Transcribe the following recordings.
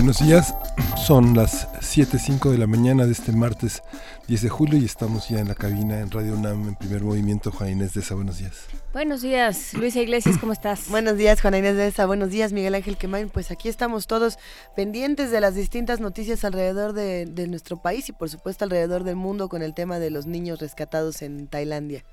Buenos días, son las 7.05 de la mañana de este martes 10 de julio y estamos ya en la cabina en Radio UNAM en primer movimiento. Juan Inés de esa, buenos días. Buenos días, Luisa Iglesias, ¿cómo estás? Buenos días, Juana Inés de esa, buenos días, Miguel Ángel Quemain. Pues aquí estamos todos pendientes de las distintas noticias alrededor de, de nuestro país y por supuesto alrededor del mundo con el tema de los niños rescatados en Tailandia.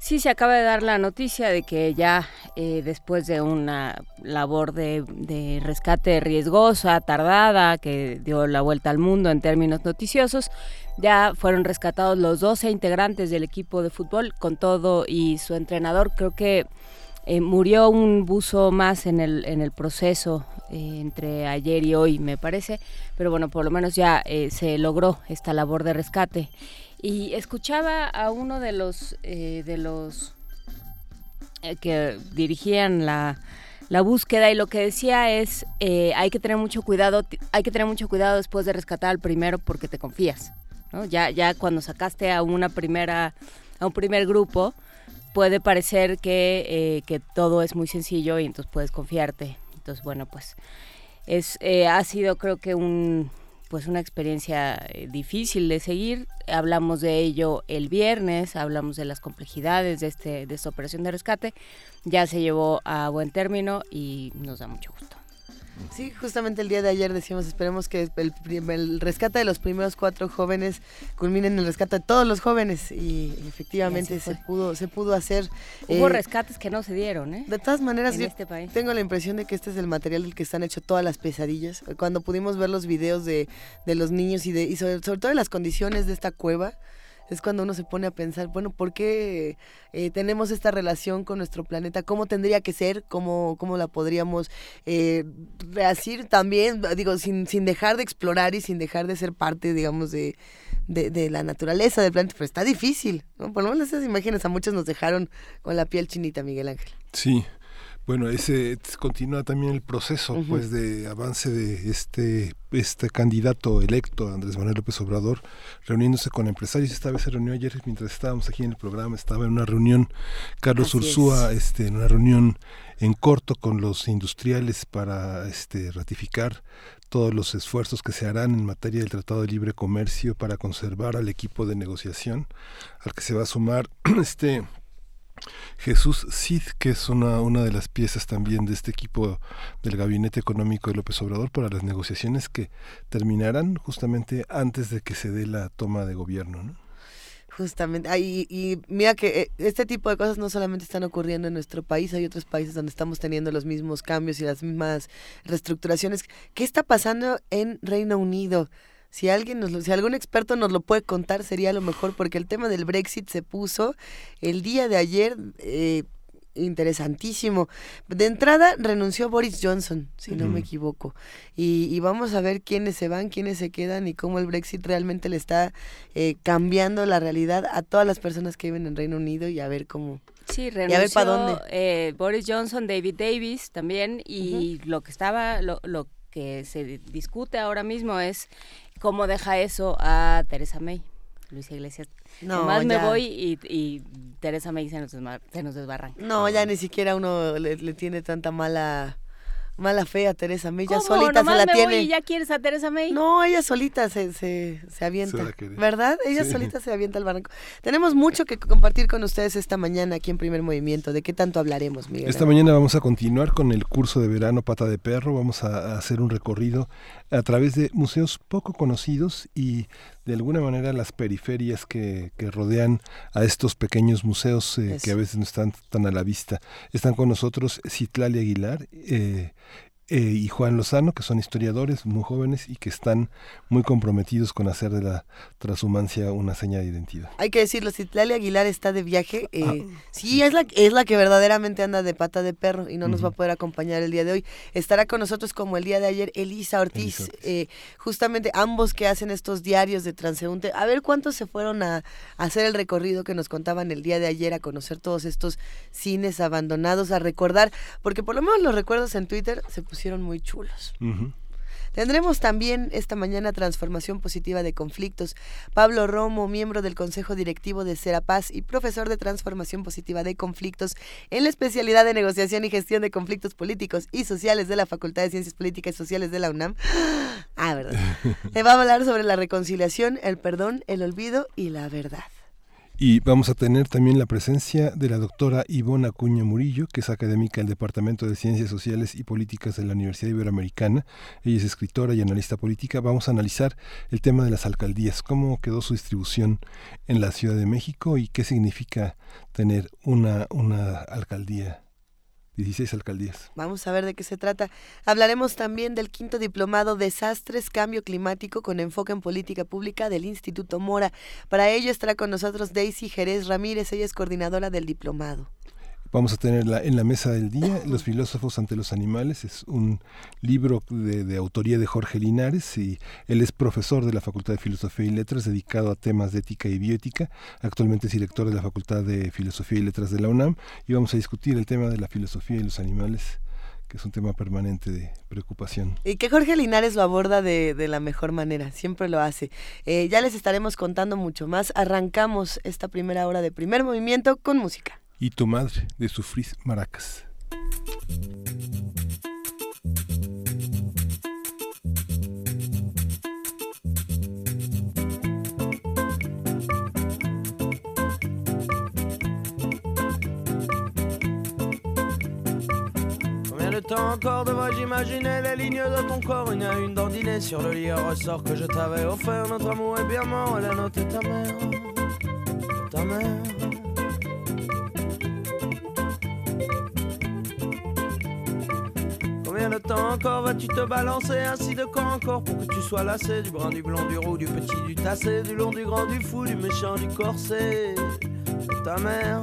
Sí, se acaba de dar la noticia de que ya eh, después de una labor de, rescate riesgosa, tardada, que dio la vuelta al mundo en términos noticiosos, ya fueron rescatados los 12 integrantes del equipo de fútbol con todo y su entrenador. Creo que eh, murió un buzo más en el, en el proceso eh, entre ayer y hoy, me parece, pero bueno, por lo menos ya se logró esta labor de rescate. Y escuchaba a uno de los, eh, de los eh, que dirigían la, la, búsqueda y lo que decía es eh, hay que tener mucho cuidado, hay que tener mucho cuidado después de rescatar al primero porque te confías. Ya, ya cuando sacaste a una primera, a un primer grupo, puede parecer que, eh, que todo es muy sencillo y entonces puedes confiarte. Entonces, bueno, pues es, eh, ha sido creo que un pues una experiencia eh, difícil de seguir. Hablamos de ello el viernes, hablamos de las complejidades de, este, de esta operación de rescate. Ya se llevó a buen término y nos da mucho gusto. Sí, justamente el día de ayer decíamos, esperemos que el, el, rescate de los primeros cuatro jóvenes culmine en el rescate de todos los jóvenes y efectivamente se pudo se pudo hacer. Hubo eh, rescates que no se dieron, ¿eh? De todas maneras, en yo este país. tengo la impresión de que este es el material del que están hechos todas las pesadillas. Cuando pudimos ver los videos de, de los niños y, de, y sobre, sobre todo de las condiciones de esta cueva, es cuando uno se pone a pensar, bueno, ¿por qué eh, tenemos esta relación con nuestro planeta? ¿Cómo tendría que ser? ¿Cómo, cómo la podríamos eh, reasir también? Digo, sin, sin dejar de explorar y sin dejar de ser parte, digamos, de, de, la naturaleza del planeta. Pero está difícil, ¿no? Por esas imágenes a muchos nos dejaron con la piel chinita, Miguel Ángel. Sí, bueno, ese continúa también el proceso uh -huh. pues de avance de este este candidato electo Andrés Manuel López Obrador reuniéndose con empresarios. Esta vez se reunió ayer mientras estábamos aquí en el programa, estaba en una reunión Carlos Así Ursúa, es. este en una reunión en corto con los industriales para este ratificar todos los esfuerzos que se harán en materia del Tratado de Libre Comercio para conservar al equipo de negociación al que se va a sumar este Jesús Cid, que es una, una de las piezas también de este equipo del Gabinete Económico de López Obrador para las negociaciones que terminarán justamente antes de que se dé la toma de gobierno. ¿no? Justamente, y, y, mira que este tipo de cosas no solamente están ocurriendo en nuestro país, hay otros países donde estamos teniendo los mismos cambios y las mismas reestructuraciones. ¿Qué está pasando en Reino Unido? Si alguien nos lo, si algún experto nos lo puede contar sería lo mejor porque el tema del Brexit se puso el día de ayer eh, interesantísimo. De entrada renunció Boris Johnson, si no uh -huh. me equivoco. Y, y, vamos a ver quiénes se van, quiénes se quedan y cómo el Brexit realmente le está eh, cambiando la realidad a todas las personas que viven en Reino Unido y a ver cómo. Sí, renunció, y a ver para dónde. Eh, Boris Johnson, David Davis también y uh -huh. lo que estaba, lo, lo que se discute ahora mismo es cómo deja eso a Teresa May. Luisa Iglesias. No, Más me voy y, y, Teresa May se nos, se nos desbarranca. No, ya ni siquiera uno le, le tiene tanta mala mala fe a Teresa May, ella solita se la me tiene. Voy y ya quieres a Teresa May? No, ella solita se, se, se avienta, se ¿verdad? Ella sí. solita se avienta al barranco. Tenemos mucho que compartir con ustedes esta mañana aquí en Primer Movimiento. ¿De qué tanto hablaremos, Miguel? Esta mañana vamos a continuar con el curso de verano Pata de Perro. Vamos a hacer un recorrido a través de museos poco conocidos y de alguna manera las periferias que, que rodean a estos pequeños museos eh, que a veces no están tan a la vista. Están con nosotros Citlali Aguilar, eh, eh, y Juan Lozano, que son historiadores muy jóvenes y que están muy comprometidos con hacer de la transhumancia una seña de identidad. Hay que decirlo, si Citlali Aguilar está de viaje, eh, ah. sí, es la, es la que verdaderamente anda de pata de perro y no nos va a poder acompañar el día de hoy. Estará con nosotros como el día de ayer Elisa Ortiz, Eh, justamente ambos que hacen estos diarios de transeúnte. A ver cuántos se fueron a, hacer el recorrido que nos contaban el día de ayer, a conocer todos estos cines abandonados, a recordar, porque por lo menos los recuerdos en Twitter se pusieron hicieron muy chulos. Tendremos también esta mañana transformación positiva de conflictos. Pablo Romo, miembro del Consejo Directivo de Serapaz y profesor de transformación positiva de conflictos en la especialidad de negociación y gestión de conflictos políticos y sociales de la Facultad de Ciencias Políticas y Sociales de la UNAM. Ah, verdad. Le va a hablar sobre la reconciliación, el perdón, el olvido y la verdad. Y vamos a tener también la presencia de la doctora Ivona Acuña Murillo, que es académica del Departamento de Ciencias Sociales y Políticas de la Universidad Iberoamericana. Ella es escritora y analista política. Vamos a analizar el tema de las alcaldías, cómo quedó su distribución en la Ciudad de México y qué significa tener una, una alcaldía 16 alcaldías. Vamos a ver de qué se trata. Hablaremos también del quinto diplomado Desastres, Cambio Climático con enfoque en política pública del Instituto Mora. Para ello estará con nosotros Daisy Jerez Ramírez, ella es coordinadora del diplomado. Vamos a tener en la mesa del día Los filósofos ante los animales. Es un libro de, autoría de Jorge Linares y él es profesor de la Facultad de Filosofía y Letras dedicado a temas de ética y bioética. Actualmente es director de la Facultad de Filosofía y Letras de la UNAM y vamos a discutir el tema de la filosofía y los animales que es un tema permanente de preocupación. Y que Jorge Linares lo aborda de, la mejor manera, siempre lo hace. Eh, ya les estaremos contando mucho más. Arrancamos esta primera hora de primer movimiento con música y tu madre de sufrir maracas. Temps encore devrais-je imaginer les lignes de ton corps? Une à une dandinée sur le lit ressort que je t'avais offert. Notre amour est bien mort et la note est ta mère. Ta mère Combien de temps encore vas-tu te balancer ainsi de quand encore pour que tu sois lassé du brun, du blanc, du roux, du petit, du tassé, du long, du grand, du fou, du méchant, du corset Ta mère,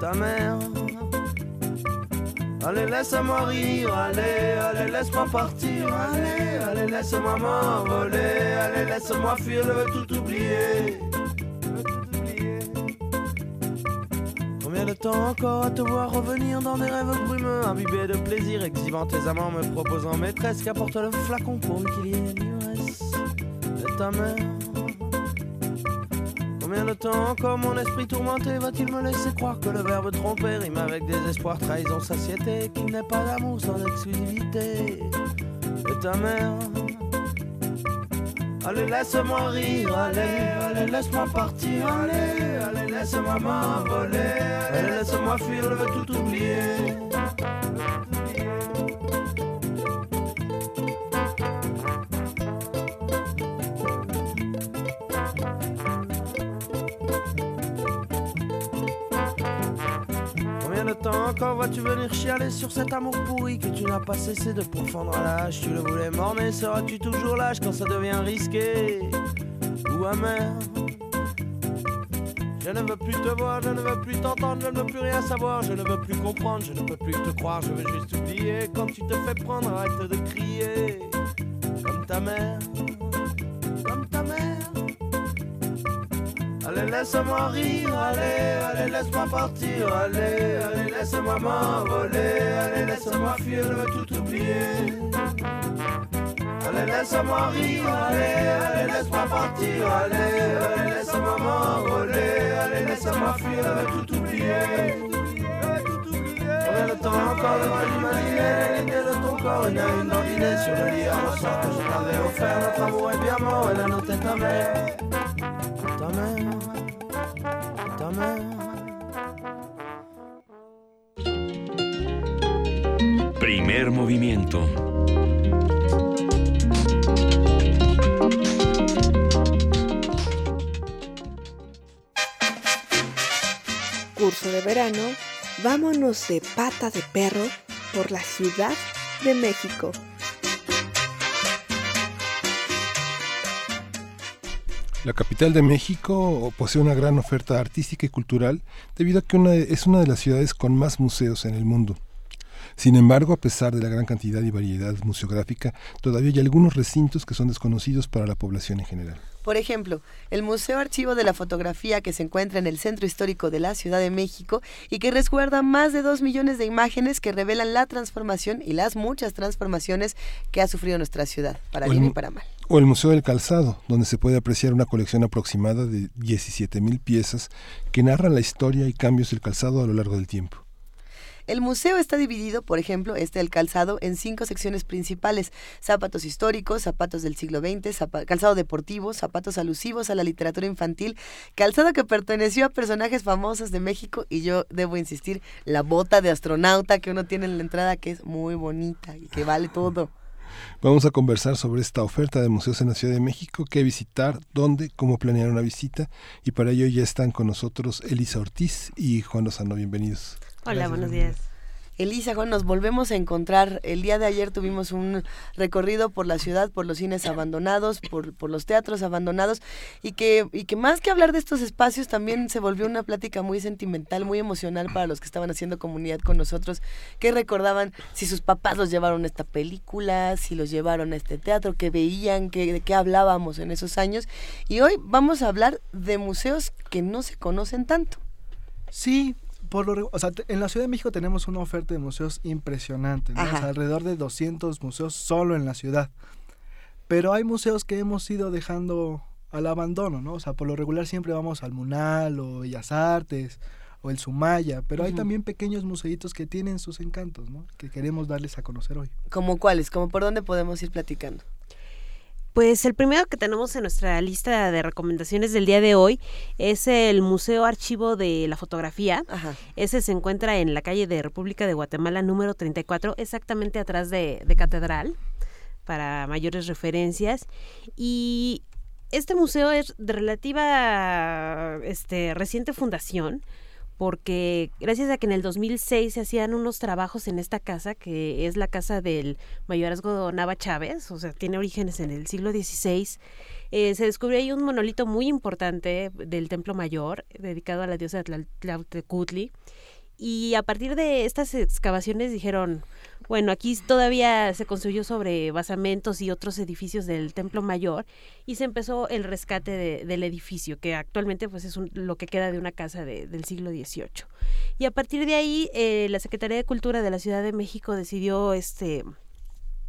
ta mère. Allez, laisse-moi rire, allez, allez, laisse-moi partir, allez, allez, laisse-moi m'envoler, allez, laisse-moi fuir, je veux tout oublier. Combien de temps encore à te voir revenir dans des rêves brumeux, imbibés de plaisir, exhibant tes amants, me proposant maîtresse, qu'apporte le flacon pour qu'il y ait l'ivresse de ta mère. Combien de temps encore mon esprit tourmenté va-t-il me laisser croire que le verbe tromper rime avec désespoir, trahison, satiété, qu'il n'est pas d'amour sans exclusivité de ta mère. Allez, laisse-moi rire, allez, allez, laisse-moi partir, allez, allez, laisse-moi m'envoler, allez, laisse-moi fuir, je veux tout oublier. Encore vas-tu venir chialer sur cet amour pourri que tu n'as pas cessé de pourfendre à l'âge Tu le voulais morner, seras-tu toujours lâche quand ça devient risqué? Ou amer? Je ne veux plus te voir, je ne veux plus t'entendre, je ne veux plus rien savoir, je ne veux plus comprendre, je ne peux plus te croire, je veux juste oublier. Quand tu te fais prendre, arrête de crier. Comme ta mère, Allez, laisse-moi rire, allez, allez, laisse-moi partir, allez, allez, laisse-moi m'envoler, allez, laisse-moi fuir, je veux tout oublier. Allez, laisse-moi rire, allez, allez, laisse-moi partir, allez, allez, laisse-moi m'envoler, allez, laisse-moi fuir, je veux tout oublier. Combien de temps encore devrais l'imaginer l'idée de ton corps, une à une ordinaire sur le lit à ressort que je t'avais offert, notre amour est bien mort, et la note est ta mère. Primer movimiento. Curso de verano, vámonos de pata de perro por la ciudad de México. La capital de México posee una gran oferta artística y cultural debido a que es una de las ciudades con más museos en el mundo. Sin embargo, a pesar de la gran cantidad y variedad museográfica, todavía hay algunos recintos que son desconocidos para la población en general. Por ejemplo, el Museo Archivo de la Fotografía que se encuentra en el Centro Histórico de la Ciudad de México y que resguarda más de dos millones de imágenes que revelan la transformación y las muchas transformaciones que ha sufrido nuestra ciudad, para bien y para mal. O el Museo del Calzado, donde se puede apreciar una colección aproximada de 17.000 piezas que narran la historia y cambios del calzado a lo largo del tiempo. El museo está dividido, por ejemplo, este del calzado, en cinco secciones principales. Zapatos históricos, zapatos del siglo XX, calzado deportivo, zapatos alusivos a la literatura infantil, calzado que perteneció a personajes famosos de México y yo debo insistir, la bota de astronauta que uno tiene en la entrada que es muy bonita y que vale todo. Vamos a conversar sobre esta oferta de museos en la Ciudad de México, qué visitar, dónde, cómo planear una visita y para ello ya están con nosotros Elisa Ortiz y Juan Lozano. Bienvenidos. Hola, buenos días. Elisa, Juan, nos volvemos a encontrar. El día de ayer tuvimos un recorrido por la ciudad, por los cines abandonados, por, por los teatros abandonados, y que, y que más que hablar de estos espacios, también se volvió una plática muy sentimental, muy emocional para los que estaban haciendo comunidad con nosotros, que recordaban si sus papás los llevaron a esta película, si los llevaron a este teatro, que veían, que, de qué hablábamos en esos años. Y hoy vamos a hablar de museos que no se conocen tanto. Sí, o sea, en la Ciudad de México tenemos una oferta de museos impresionante, alrededor de 200 museos solo en la ciudad. Pero hay museos que hemos ido dejando al abandono, ¿no? O sea, por lo regular siempre vamos al Munal o Bellas Artes o el Sumaya, pero hay también pequeños museitos que tienen sus encantos, ¿no? Que queremos darles a conocer hoy. ¿Como cuáles? ¿Como por dónde podemos ir platicando? Pues el primero que tenemos en nuestra lista de recomendaciones del día de hoy es el Museo Archivo de la Fotografía. Ese se encuentra en la calle de República de Guatemala número 34, exactamente atrás de, de Catedral, para mayores referencias. Y este museo es de relativa este, reciente fundación porque gracias a que en el 2006 se hacían unos trabajos en esta casa, que es la casa del mayorazgo Nava Chávez, o sea, tiene orígenes en el siglo XVI, eh, se descubrió ahí un monolito muy importante del Templo Mayor, dedicado a la diosa Tlautecutli, y a partir de estas excavaciones dijeron, bueno, aquí todavía se construyó sobre basamentos y otros edificios del Templo Mayor y se empezó el rescate del edificio, que actualmente pues es lo que queda de una casa del siglo XVIII. Y a partir de ahí, eh, la Secretaría de Cultura de la Ciudad de México decidió este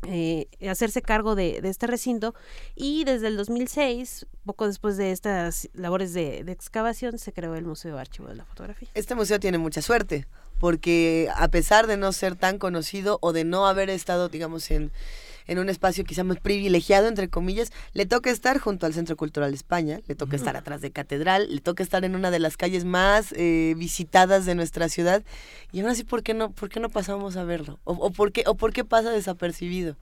eh, hacerse cargo de, este recinto y desde el 2006, poco después de estas labores de, de excavación, se creó el Museo Archivo de la Fotografía. Este museo tiene mucha suerte porque a pesar de no ser tan conocido o de no haber estado, digamos, en, en un espacio quizá más privilegiado, entre comillas, le toca estar junto al Centro Cultural España, le toca estar atrás de Catedral, le toca estar en una de las calles más eh, visitadas de nuestra ciudad. Y aún así, ¿por qué no, por qué no pasamos a verlo? ¿O, por, qué, o por qué pasa desapercibido?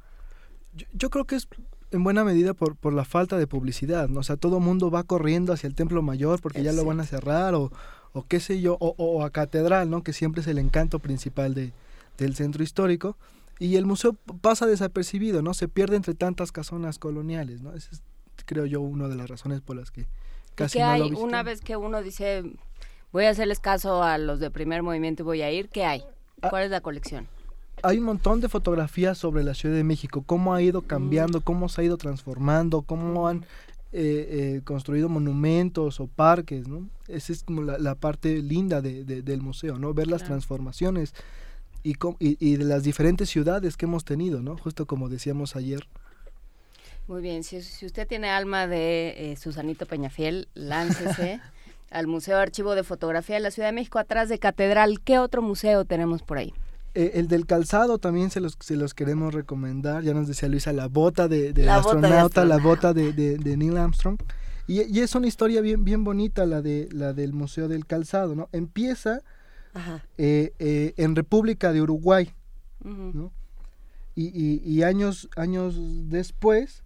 Yo, creo que es en buena medida por, por la falta de publicidad, ¿no? O sea, todo mundo va corriendo hacia el Templo Mayor porque ya lo van a cerrar o o qué sé yo, o, a Catedral, ¿no? que siempre es el encanto principal de, del centro histórico, y el museo pasa desapercibido, ¿no? Se pierde entre tantas casonas coloniales, ¿no? Esa es, creo yo, una de las razones por las que casi ¿Qué no hay? Una vez que uno dice, voy a hacerles caso a los de primer movimiento y voy a ir, ¿qué hay? Ah, ¿Cuál es la colección? Hay un montón de fotografías sobre la Ciudad de México, cómo ha ido cambiando, mm. cómo se ha ido transformando, cómo han eh, eh, construido monumentos o parques, ¿no? Esa es como la, parte linda de, del museo, ¿no? Ver las transformaciones y, y, de las diferentes ciudades que hemos tenido, ¿no? Justo como decíamos ayer. Muy bien, si, usted tiene alma de eh, Susanito Peñafiel, láncese al Museo Archivo de Fotografía de la Ciudad de México, atrás de Catedral. ¿Qué otro museo tenemos por ahí? Eh, el del calzado también se los, se los queremos recomendar. Ya nos decía Luisa, la bota de, astronauta, la bota de, de, Neil Armstrong. Y, y, es una historia bien, bien bonita la, de, la del Museo del Calzado, ¿no? Empieza eh, eh, en República de Uruguay, ¿no? Y, y, y, años, años después,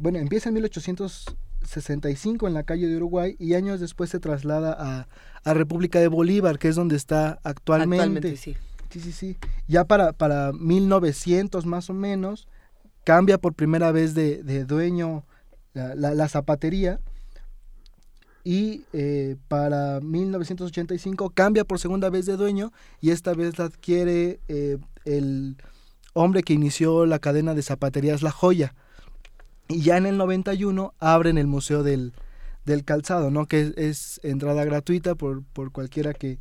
bueno, empieza en 1865 en la calle de Uruguay y años después se traslada a, a República de Bolívar, que es donde está actualmente. Actualmente, sí Sí, sí, sí. Ya para, para 1900 más o menos, cambia por primera vez de, de dueño la, la, zapatería y eh, para 1985 cambia por segunda vez de dueño y esta vez la adquiere eh, el hombre que inició la cadena de zapaterías La Joya. Y ya en el 91 abren el Museo del, del Calzado, ¿no? Que es, entrada gratuita por, por cualquiera que,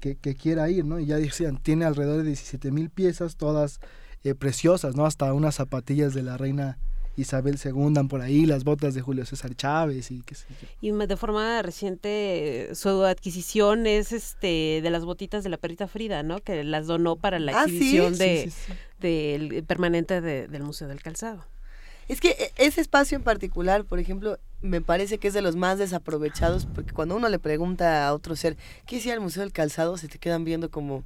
que, quiera ir, ¿no? Y ya decían, tiene alrededor de 17 mil piezas, todas eh, preciosas, ¿no? Hasta unas zapatillas de la reina Isabel II por ahí, las botas de Julio César Chávez y qué sé yo. Y de forma reciente su adquisición es este de las botitas de la perrita Frida, ¿no? Que las donó para la ah, exhibición de, del permanente del Museo del Calzado. Es que e, ese espacio en particular, por ejemplo, me parece que es de los más desaprovechados, porque cuando uno le pregunta a otro ser, ¿qué hacía el Museo del Calzado? Se te quedan viendo como,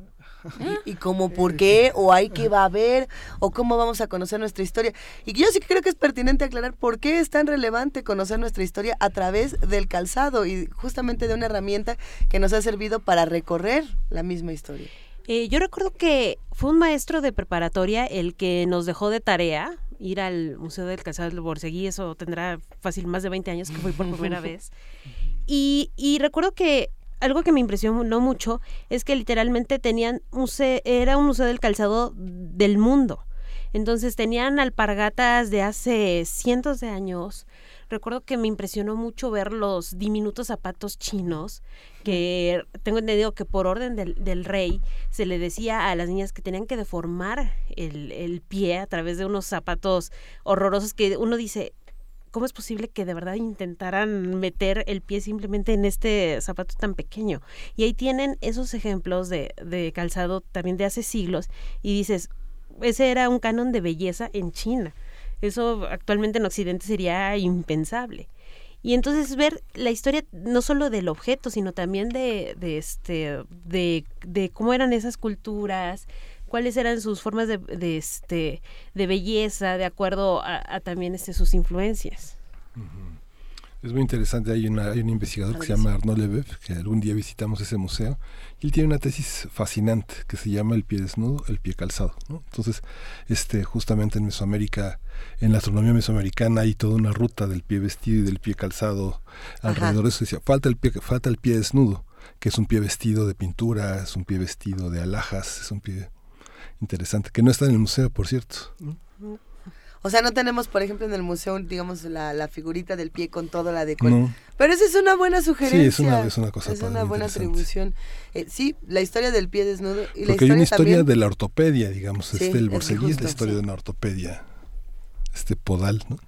¿y, como por qué? ¿O hay que va a haber? ¿O cómo vamos a conocer nuestra historia? Y yo sí creo que es pertinente aclarar por qué es tan relevante conocer nuestra historia a través del calzado y justamente de una herramienta que nos ha servido para recorrer la misma historia. Eh, yo recuerdo que fue un maestro de preparatoria el que nos dejó de tarea ir al Museo del Calzado del Borseguí, eso tendrá fácil más de 20 años que fui por primera vez. Y, y recuerdo que algo que me impresionó mucho es que literalmente tenían museo, era un museo del calzado del mundo. Entonces tenían alpargatas de hace cientos de años, recuerdo que me impresionó mucho ver los diminutos zapatos chinos, que tengo entendido que por orden del, rey se le decía a las niñas que tenían que deformar el, pie a través de unos zapatos horrorosos que uno dice, ¿cómo es posible que de verdad intentaran meter el pie simplemente en este zapato tan pequeño? Y ahí tienen esos ejemplos de, de calzado también de hace siglos y dices, ese era un canon de belleza en China. Eso actualmente en Occidente sería impensable. Y entonces ver la historia no solo del objeto, sino también de, este, de, cómo eran esas culturas, cuáles eran sus formas de, de este, de belleza, de acuerdo a, también este, sus influencias. Es muy interesante, hay, una, hay un investigador que se llama Arnaud Lebeuf, que algún día visitamos ese museo, y él tiene una tesis fascinante que se llama el pie desnudo, el pie calzado. Entonces, este, justamente en Mesoamérica, en la astronomía mesoamericana hay toda una ruta del pie vestido y del pie calzado alrededor de eso. Decía, falta el, pie, falta el pie desnudo, que es un pie vestido de pintura, es un pie vestido de alhajas, es un pie interesante, que no está en el museo, por cierto. O sea, no tenemos, por ejemplo, en el museo, digamos, la, la figurita del pie con toda la decoración. Pero esa es una buena sugerencia. Sí, es una, es una cosa Es una buena atribución. Eh, sí, la historia del pie desnudo. Y Porque hay una historia de la ortopedia, digamos. este, el borseguí es la historia de una ortopedia. Este podal, ¿no?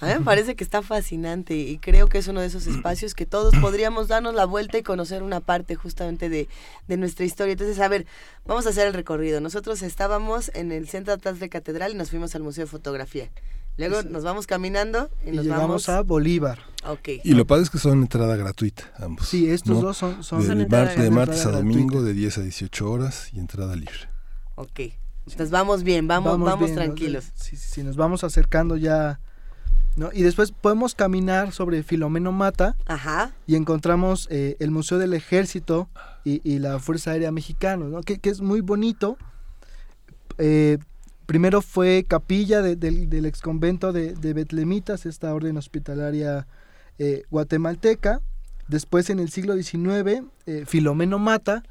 A mí me parece que está fascinante y creo que es uno de esos espacios que todos podríamos darnos la vuelta y conocer una parte justamente de, nuestra historia. Entonces, a ver, vamos a hacer el recorrido. Nosotros estábamos en el centro atrás de Catedral y nos fuimos al Museo de Fotografía. Luego nos vamos caminando y, nos llegamos a Bolívar. Okay. Y lo padre es que son entrada gratuita ambos. Sí, estos dos son, son de, de martes a domingo de 10 a 18 horas y entrada libre. Ok. Entonces vamos bien, vamos, vamos, tranquilos. Sí, sí, sí, nos vamos acercando ya ¿no? Y después podemos caminar sobre Filomeno Mata y encontramos eh, el Museo del Ejército y, la Fuerza Aérea Mexicana, ¿no? que, es muy bonito. Eh, primero fue capilla del exconvento de, de, Betlemitas, esta orden hospitalaria eh, guatemalteca. Después en el siglo XIX, Filomeno Mata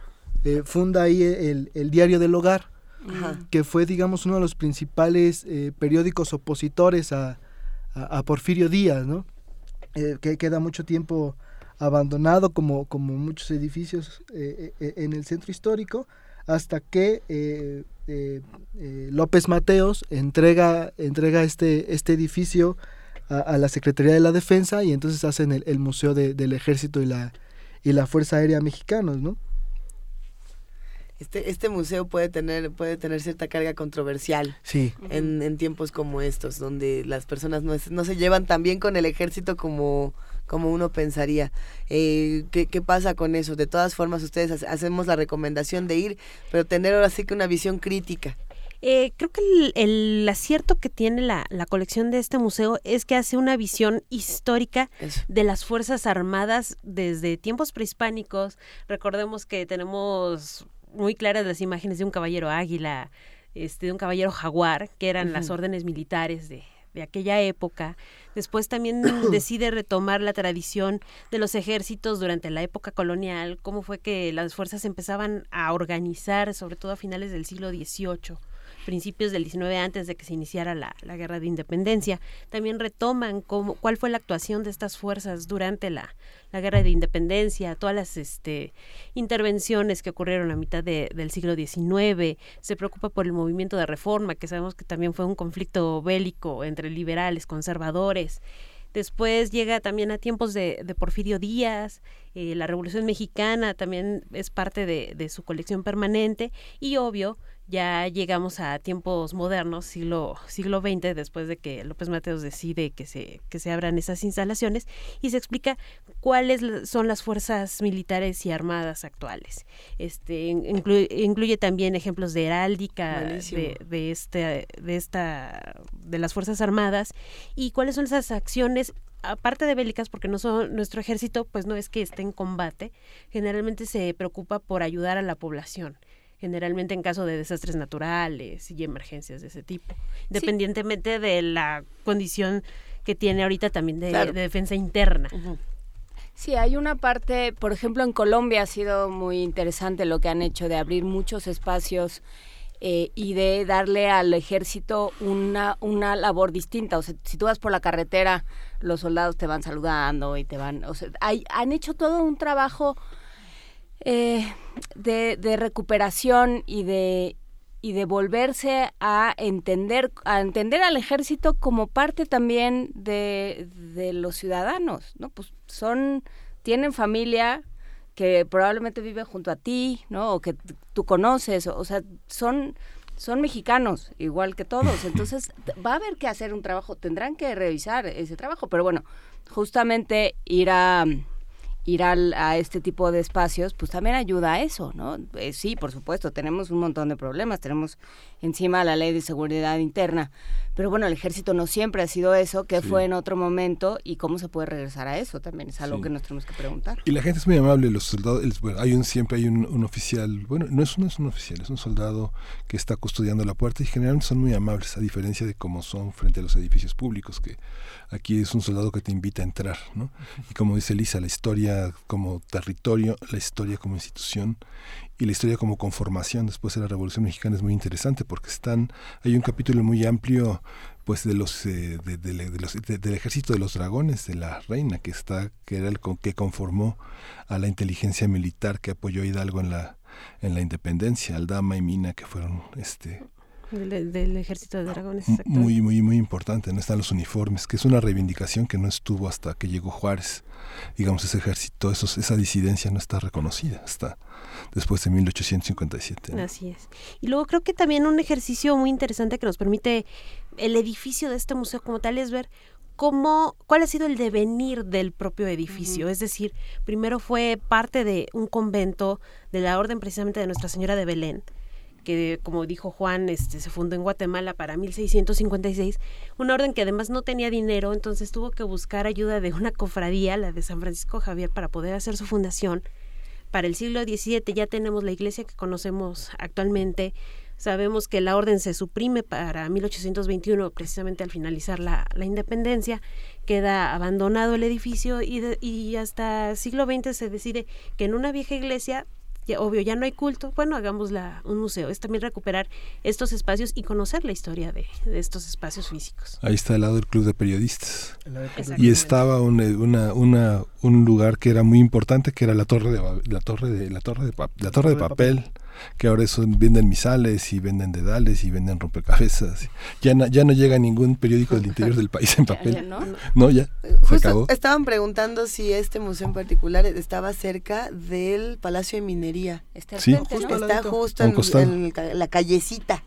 funda ahí el, el Diario del Hogar, que fue, digamos, uno de los principales periódicos opositores a, a, Porfirio Díaz, ¿no? Eh, que queda mucho tiempo abandonado como, como muchos edificios eh, eh, en el centro histórico, hasta que López Mateos entrega, entrega este, este edificio a, la Secretaría de la Defensa y entonces hacen el, Museo del Ejército y la, y la Fuerza Aérea Mexicanos, ¿no? Este, este museo puede tener, puede tener cierta carga controversial sí. en, en tiempos como estos, donde las personas no, no se llevan tan bien con el ejército como, como uno pensaría. Eh, ¿qué, ¿qué, pasa con eso? De todas formas, ustedes hacemos la recomendación de ir, pero tener ahora sí que una visión crítica. Eh, creo que el, acierto que tiene la, la, colección de este museo es que hace una visión histórica de las Fuerzas Armadas desde tiempos prehispánicos. Recordemos que tenemos muy claras las imágenes de un caballero águila, este, de un caballero jaguar, que eran las órdenes militares de, de aquella época. Después también decide retomar la tradición de los ejércitos durante la época colonial, cómo fue que las fuerzas empezaban a organizar, sobre todo a finales del siglo XVIII principios del 19 antes de que se iniciara la, guerra de independencia. También retoman cómo, cuál fue la actuación de estas fuerzas durante la, guerra de independencia, todas las este, intervenciones que ocurrieron a mitad del siglo XIX. Se preocupa por el movimiento de reforma, que sabemos que también fue un conflicto bélico entre liberales, conservadores. Después llega también a tiempos de, Porfirio Díaz, eh, la Revolución Mexicana también es parte de, de, su colección permanente y obvio ya llegamos a tiempos modernos, siglo, siglo XX, después de que López Mateos decide que se, que se abran esas instalaciones y se explica cuáles son las fuerzas militares y armadas actuales. Este, incluye, también ejemplos de heráldica de, de, este, de, esta, de las Fuerzas Armadas y cuáles son esas acciones aparte de bélicas, porque no son nuestro ejército, pues no es que esté en combate, generalmente se preocupa por ayudar a la población generalmente en caso de desastres naturales y emergencias de ese tipo, independientemente de la condición que tiene ahorita también de, defensa interna. Sí, hay una parte, por ejemplo, en Colombia ha sido muy interesante lo que han hecho de abrir muchos espacios eh, y de darle al ejército una, una labor distinta. O sea, si tú vas por la carretera, los soldados te van saludando y te van... O sea, hay, han hecho todo un trabajo eh, de, recuperación y de y de volverse a entender a entender al ejército como parte también de, de los ciudadanos no pues son tienen familia que probablemente vive junto a ti no o que tú conoces o, sea son son mexicanos igual que todos. Entonces va a haber que hacer un trabajo tendrán que revisar ese trabajo pero bueno justamente ir a ir a este tipo de espacios, pues también ayuda a eso, ¿no? Eh, sí, por supuesto, tenemos un montón de problemas, tenemos encima la ley de seguridad interna, pero bueno, el ejército no siempre ha sido eso, que fue en otro momento y cómo se puede regresar a eso también es algo que nos tenemos que preguntar. Y la gente es muy amable, los soldados, bueno, hay un siempre hay un, oficial, bueno, no es, no es un oficial, es un soldado que está custodiando la puerta y generalmente son muy amables, a diferencia de cómo son frente a los edificios públicos, que aquí es un soldado que te invita a entrar, ¿no? Y como dice Lisa, la historia como territorio, la historia como institución y la historia como conformación después de la Revolución Mexicana es muy interesante porque están hay un capítulo muy amplio pues de los, eh, de, los del ejército de los dragones de la reina que está que era el que conformó a la inteligencia militar que apoyó a Hidalgo en la en la independencia Aldama y Mina que fueron este del, ejército de dragones. Muy, muy, muy importante, no están los uniformes, que es una reivindicación que no estuvo hasta que llegó Juárez. Digamos, ese ejército, esos, esa disidencia no está reconocida hasta después de 1857. Así es. Y luego creo que también un ejercicio muy interesante que nos permite el edificio de este museo como tal es ver cómo, cuál ha sido el devenir del propio edificio. Es decir, primero fue parte de un convento de la orden precisamente de Nuestra Señora de Belén que como dijo Juan, este, se fundó en Guatemala para 1656, una orden que además no tenía dinero, entonces tuvo que buscar ayuda de una cofradía, la de San Francisco Javier, para poder hacer su fundación. Para el siglo XVII ya tenemos la iglesia que conocemos actualmente. Sabemos que la orden se suprime para 1821, precisamente al finalizar la, independencia. Queda abandonado el edificio y, y hasta siglo XX se decide que en una vieja iglesia obvio, ya no hay culto, bueno, hagamos un museo. Es también recuperar estos espacios y conocer la historia de, estos espacios físicos. Ahí está al lado del Club de Periodistas. Y estaba un, una, una, un lugar que era muy importante, que era la torre de la torre de la torre de, la torre de papel que ahora son, venden misales y venden dedales y venden rompecabezas. Ya no, ya no llega ningún periódico del interior del país en papel. no? ya. Estaban preguntando si este museo en particular estaba cerca del Palacio de Minería. Está sí, justo está justo en, la callecita.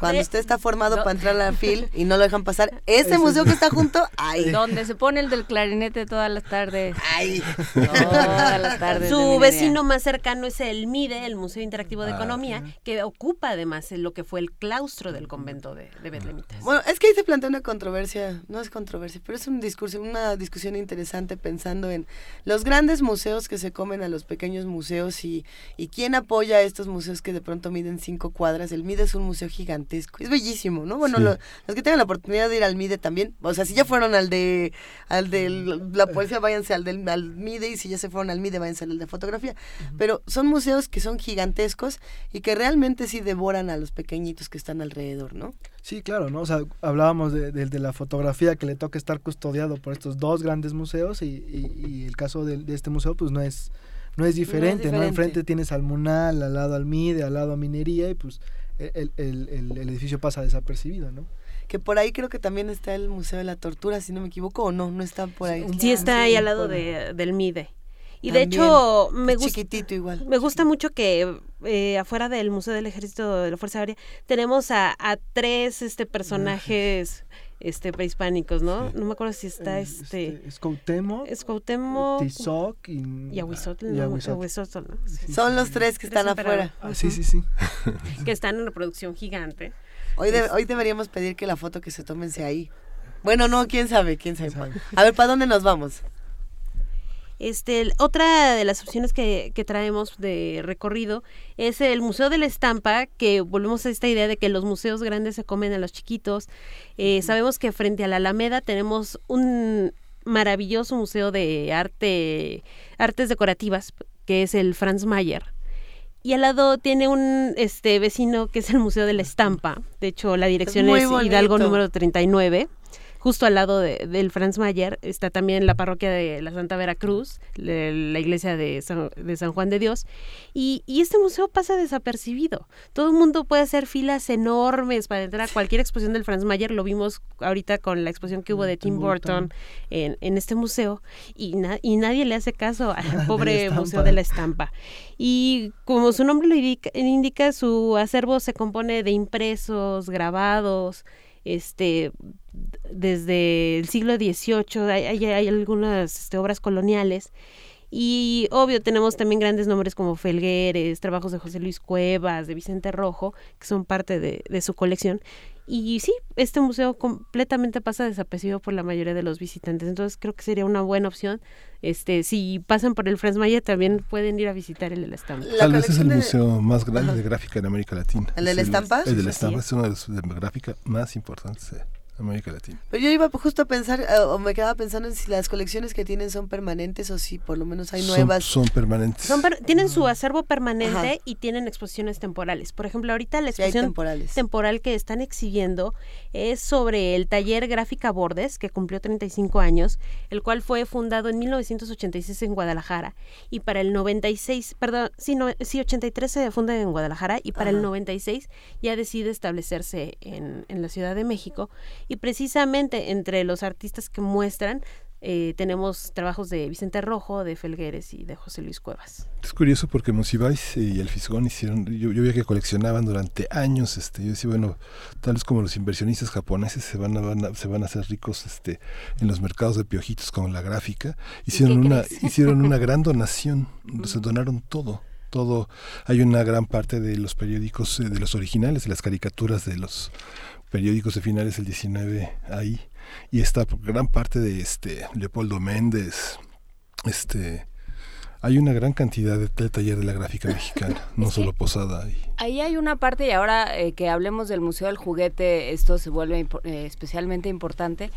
Cuando usted está formado para entrar a la FIL y no lo dejan pasar, ese museo que está junto, ahí. Donde se pone el del clarinete todas las tardes. Ahí. Todas las tardes. Su vecino más cercano es el MIDE, el Museo Interactivo de ah, Economía, que ocupa además lo que fue el claustro del convento de, de Betlemitas. Bueno, es que ahí se plantea una controversia, no es controversia, pero es un discurso, una discusión interesante pensando en los grandes museos que se comen a los pequeños museos y, y quién apoya a estos museos que de pronto miden cinco cuadras. El MIDE es un museo gigantesco, es bellísimo, ¿no? Bueno, los que tengan la oportunidad de ir al MIDE también, o sea, si ya fueron al de al de la poesía, váyanse al del al MIDE y si ya se fueron al MIDE, váyanse al de fotografía. Pero son museos que son gigantescos y que realmente sí devoran a los pequeñitos que están alrededor, ¿no? Sí, claro, ¿no? O sea, hablábamos de, de, la fotografía que le toca estar custodiado por estos dos grandes museos y, y, el caso de, de, este museo pues no es no es diferente, ¿no? Enfrente tienes al Munal, al lado al MIDE, al lado a Minería y pues el, el, el, el, edificio pasa desapercibido, ¿no? Que por ahí creo que también está el Museo de la Tortura, si no me equivoco, o no, no está por ahí. Sí, está ahí al lado de, del MIDE. Y de hecho, me gusta. igual. Me gusta mucho que eh, afuera del Museo del Ejército de la Fuerza Aérea tenemos a, a tres este personajes este prehispánicos, ¿no? No me acuerdo si está eh, este... este Escoutemo. Escoutemo. Tizoc y... Y Ahuizotl. Son los tres que están afuera. Ah, sí, sí, sí. que están en una producción gigante. Hoy, hoy deberíamos pedir que la foto que se tomen sea ahí. Bueno, no, quién sabe, quién sabe. A ver, ¿para dónde nos vamos? Este, otra de las opciones que, que, traemos de recorrido es el Museo de la Estampa, que volvemos a esta idea de que los museos grandes se comen a los chiquitos. Eh, sabemos que frente a la Alameda tenemos un maravilloso museo de arte, artes decorativas, que es el Franz Mayer. Y al lado tiene un este vecino que es el Museo de la Estampa. De hecho, la dirección es, es Hidalgo número 39 justo al lado de, del Franz Mayer está también la parroquia de la Santa Veracruz, la iglesia de San, de San, Juan de Dios, y, y, este museo pasa desapercibido. Todo el mundo puede hacer filas enormes para entrar a cualquier exposición del Franz Mayer, lo vimos ahorita con la exposición que hubo de Tim Burton en, en este museo, y, y nadie le hace caso al pobre Museo de la Estampa. Y como su nombre lo indica, indica, su acervo se compone de impresos, grabados, este desde el siglo XVIII, hay, algunas este, obras coloniales. Y obvio, tenemos también grandes nombres como Felgueres, trabajos de José Luis Cuevas, de Vicente Rojo, que son parte de, de su colección. Y sí, este museo completamente pasa desapercibido por la mayoría de los visitantes. Entonces creo que sería una buena opción. Este, si pasan por el Franz Mayer, también pueden ir a visitar el de la estampa. Tal vez es el museo más grande de gráfica en América Latina. ¿El de la estampa? El, de la estampa es uno de los de gráfica más importantes. América Latina. Pero yo iba justo a pensar, eh, o me quedaba pensando en si las colecciones que tienen son permanentes o si por lo menos hay nuevas. Son, permanentes. tienen su acervo permanente y tienen exposiciones temporales. Por ejemplo, ahorita la exposición temporal que están exhibiendo es sobre el taller Gráfica Bordes, que cumplió 35 años, el cual fue fundado en 1986 en Guadalajara. Y para el 96, perdón, sí, no, sí 83 se funda en Guadalajara y para el 96 ya decide establecerse en, en la Ciudad de México y precisamente entre los artistas que muestran eh, tenemos trabajos de Vicente Rojo, de Felgueres y de José Luis Cuevas. Es curioso porque Monsiváis y el Fisgón hicieron, yo, yo veía que coleccionaban durante años, este, yo decía, bueno, tal vez como los inversionistas japoneses se van a, se van a hacer ricos este, en los mercados de piojitos con la gráfica, hicieron una, hicieron una gran donación, se donaron todo todo. Hay una gran parte de los periódicos eh, de los originales de las caricaturas de los periódicos de finales del 19 ahí y está gran parte de este Leopoldo Méndez este hay una gran cantidad de, taller de la gráfica mexicana, no solo Posada. Y... Ahí hay una parte, y ahora eh, que hablemos del Museo del Juguete, esto se vuelve eh, especialmente importante.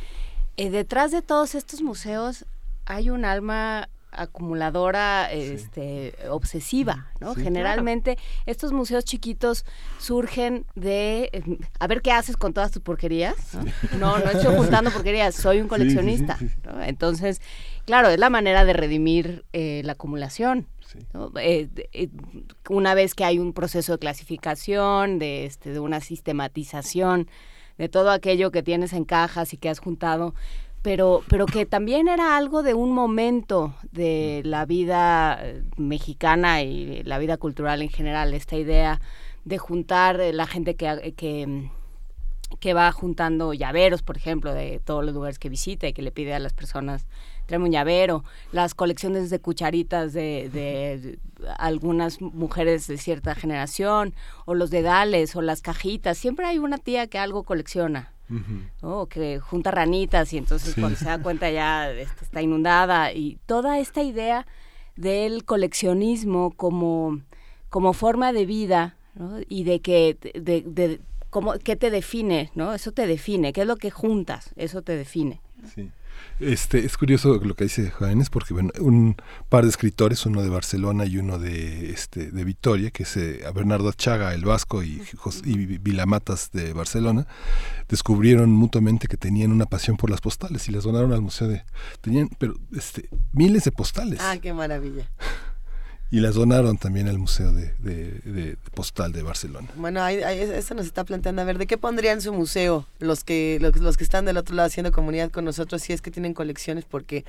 Eh, detrás de todos estos museos hay un alma acumuladora este obsesiva no generalmente estos museos chiquitos surgen de a ver qué haces con todas tus porquerías no no, estoy juntando porquerías soy un coleccionista entonces claro es la manera de redimir eh, la acumulación eh, eh, una vez que hay un proceso de clasificación de este de una sistematización de todo aquello que tienes en cajas y que has juntado pero, pero que también era algo de un momento de la vida eh, mexicana y la vida cultural en general, esta idea de juntar eh, la gente que, que, que va juntando llaveros, por ejemplo, de todos los lugares que visita y que le pide a las personas tráeme un llavero, las colecciones de cucharitas de, de, algunas mujeres de cierta generación, o los dedales, o las cajitas, siempre hay una tía que algo colecciona. O que junta ranitas y entonces cuando se da cuenta ya este, está inundada y toda esta idea del coleccionismo como, como forma de vida y de que de, de, como, qué te define, ¿no? Eso te define, qué es lo que juntas, eso te define. Sí. Este, es curioso lo que dice Jóvenes porque bueno, un par de escritores, uno de Barcelona y uno de este de Vitoria, que es eh, Bernardo Chaga, el vasco, y, y Vilamatas de Barcelona, descubrieron mutuamente que tenían una pasión por las postales y las donaron al museo de tenían pero este miles de postales. Ah, qué maravilla. Y las donaron también al Museo de, Postal de Barcelona. Bueno, ahí, eso nos está planteando. A ver, ¿de qué pondrían su museo los que, los, que están del otro lado haciendo comunidad con nosotros si es que tienen colecciones? Porque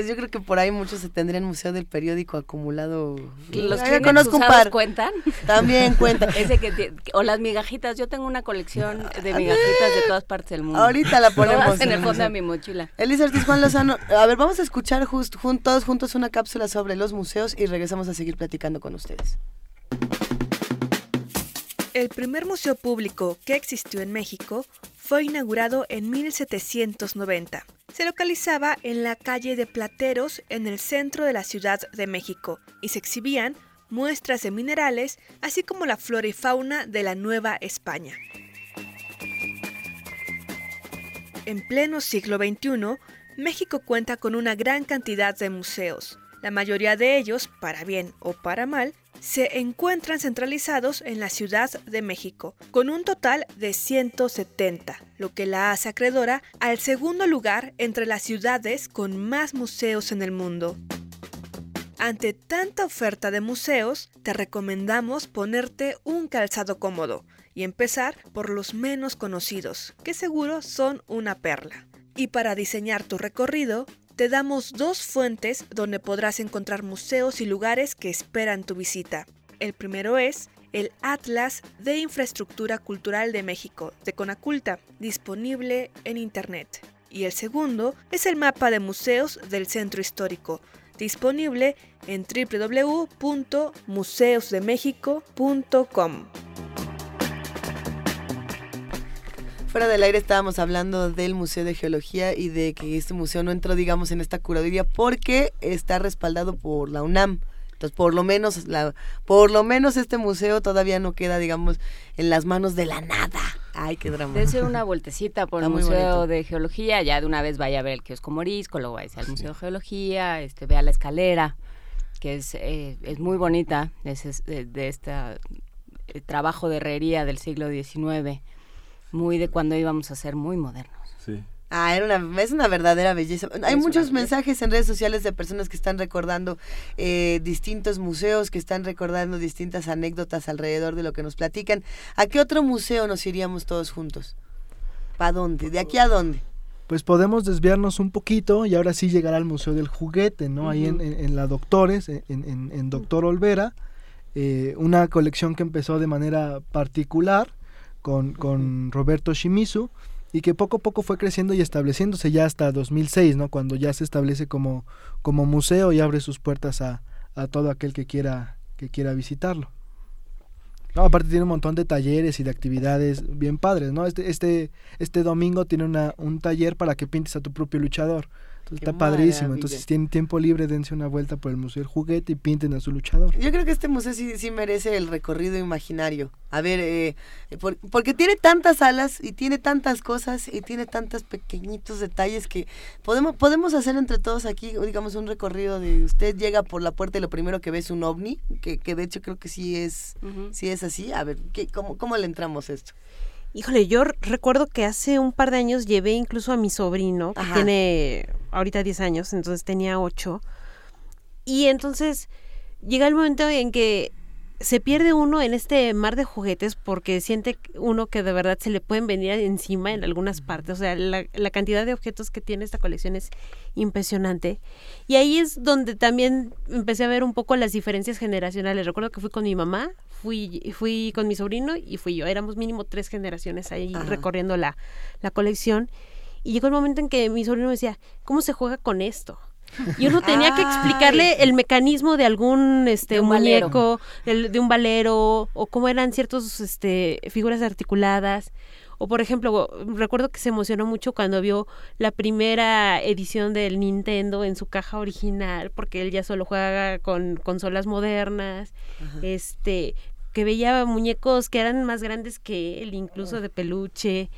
yo creo que por ahí muchos se tendrían museo del periódico acumulado. Los que conozco un par. cuentan. También cuentan. Ese que o las migajitas. Yo tengo una colección de migajitas de todas partes del mundo. Ahorita la ponemos. en el fondo de mi mochila. Elisa Ortiz Juan Lozano. A ver, vamos a escuchar just, todos juntos una cápsula sobre los museos y regresamos a seguir platicando con ustedes. El primer museo público que existió en México fue inaugurado en 1790. Se localizaba en la calle de Plateros en el centro de la Ciudad de México y se exhibían muestras de minerales así como la flora y fauna de la Nueva España. En pleno siglo XXI, México cuenta con una gran cantidad de museos. La mayoría de ellos, para bien o para mal, se encuentran centralizados en la Ciudad de México, con un total de 170, lo que la hace acreedora al segundo lugar entre las ciudades con más museos en el mundo. Ante tanta oferta de museos, te recomendamos ponerte un calzado cómodo y empezar por los menos conocidos, que seguro son una perla. Y para diseñar tu recorrido, te damos dos fuentes donde podrás encontrar museos y lugares que esperan tu visita. El primero es el Atlas de Infraestructura Cultural de México, de Conaculta, disponible en Internet. Y el segundo es el mapa de museos del Centro Histórico, disponible en www.museosdemexico.com. Fuera del aire estábamos hablando del Museo de Geología y de que este museo no entró, digamos, en esta curaduría porque está respaldado por la UNAM. Entonces, por lo menos, la, por lo menos este museo todavía no queda, digamos, en las manos de la nada. Ay, qué drama. Debe ser una vueltecita por el Museo de Geología, ya de una vez vaya a ver el kiosco Morisco, luego vaya al Museo de Geología, este, vea la escalera, que es, eh, es muy bonita, es, de este trabajo de herrería del siglo XIX muy de cuando íbamos a ser muy modernos. Sí. Ah, era una, es una verdadera belleza. Hay muchos mensajes en redes sociales de personas que están recordando eh, distintos museos, que están recordando distintas anécdotas alrededor de lo que nos platican. ¿A qué otro museo nos iríamos todos juntos? ¿Para dónde? ¿De aquí a dónde? Pues podemos desviarnos un poquito y ahora sí llegar al Museo del Juguete, ¿no? Ahí en, la Doctores, en, en Doctor Olvera, eh, una colección que empezó de manera particular con, con Roberto Shimizu y que poco a poco fue creciendo y estableciéndose ya hasta 2006, ¿no? Cuando ya se establece como, como museo y abre sus puertas a, a todo aquel que quiera, que quiera visitarlo. No, aparte tiene un montón de talleres y de actividades bien padres, ¿no? Este, este, este domingo tiene una, un taller para que pintes a tu propio luchador está padrísimo. Entonces, si tienen tiempo libre, dense una vuelta por el Museo del Juguete y pinten a su luchador. Yo creo que este museo sí, sí merece el recorrido imaginario. A ver, eh, porque tiene tantas salas y tiene tantas cosas y tiene tantos pequeñitos detalles que podemos, podemos hacer entre todos aquí, digamos, un recorrido de usted llega por la puerta y lo primero que ve es un ovni, que, que de hecho creo que sí es, sí es así. A ver, ¿qué, cómo, ¿cómo le entramos a esto? Híjole, yo recuerdo que hace un par de años llevé incluso a mi sobrino, que tiene ahorita 10 años, entonces tenía 8. Y entonces llega el momento en que se pierde uno en este mar de juguetes porque siente uno que de verdad se le pueden venir encima en algunas partes. O sea, la, la, cantidad de objetos que tiene esta colección es impresionante. Y ahí es donde también empecé a ver un poco las diferencias generacionales. Recuerdo que fui con mi mamá, fui, fui con mi sobrino y fui yo. Éramos mínimo tres generaciones ahí recorriendo la, la colección. Y llegó el momento en que mi sobrino me decía, ¿cómo se juega con esto? Y uno tenía que explicarle el mecanismo de algún este muñeco, de un valero, o cómo eran ciertas este, figuras articuladas. O por ejemplo, recuerdo que se emocionó mucho cuando vio la primera edición del Nintendo en su caja original, porque él ya solo juega con consolas modernas. Este, que veía muñecos que eran más grandes que él, incluso de peluche.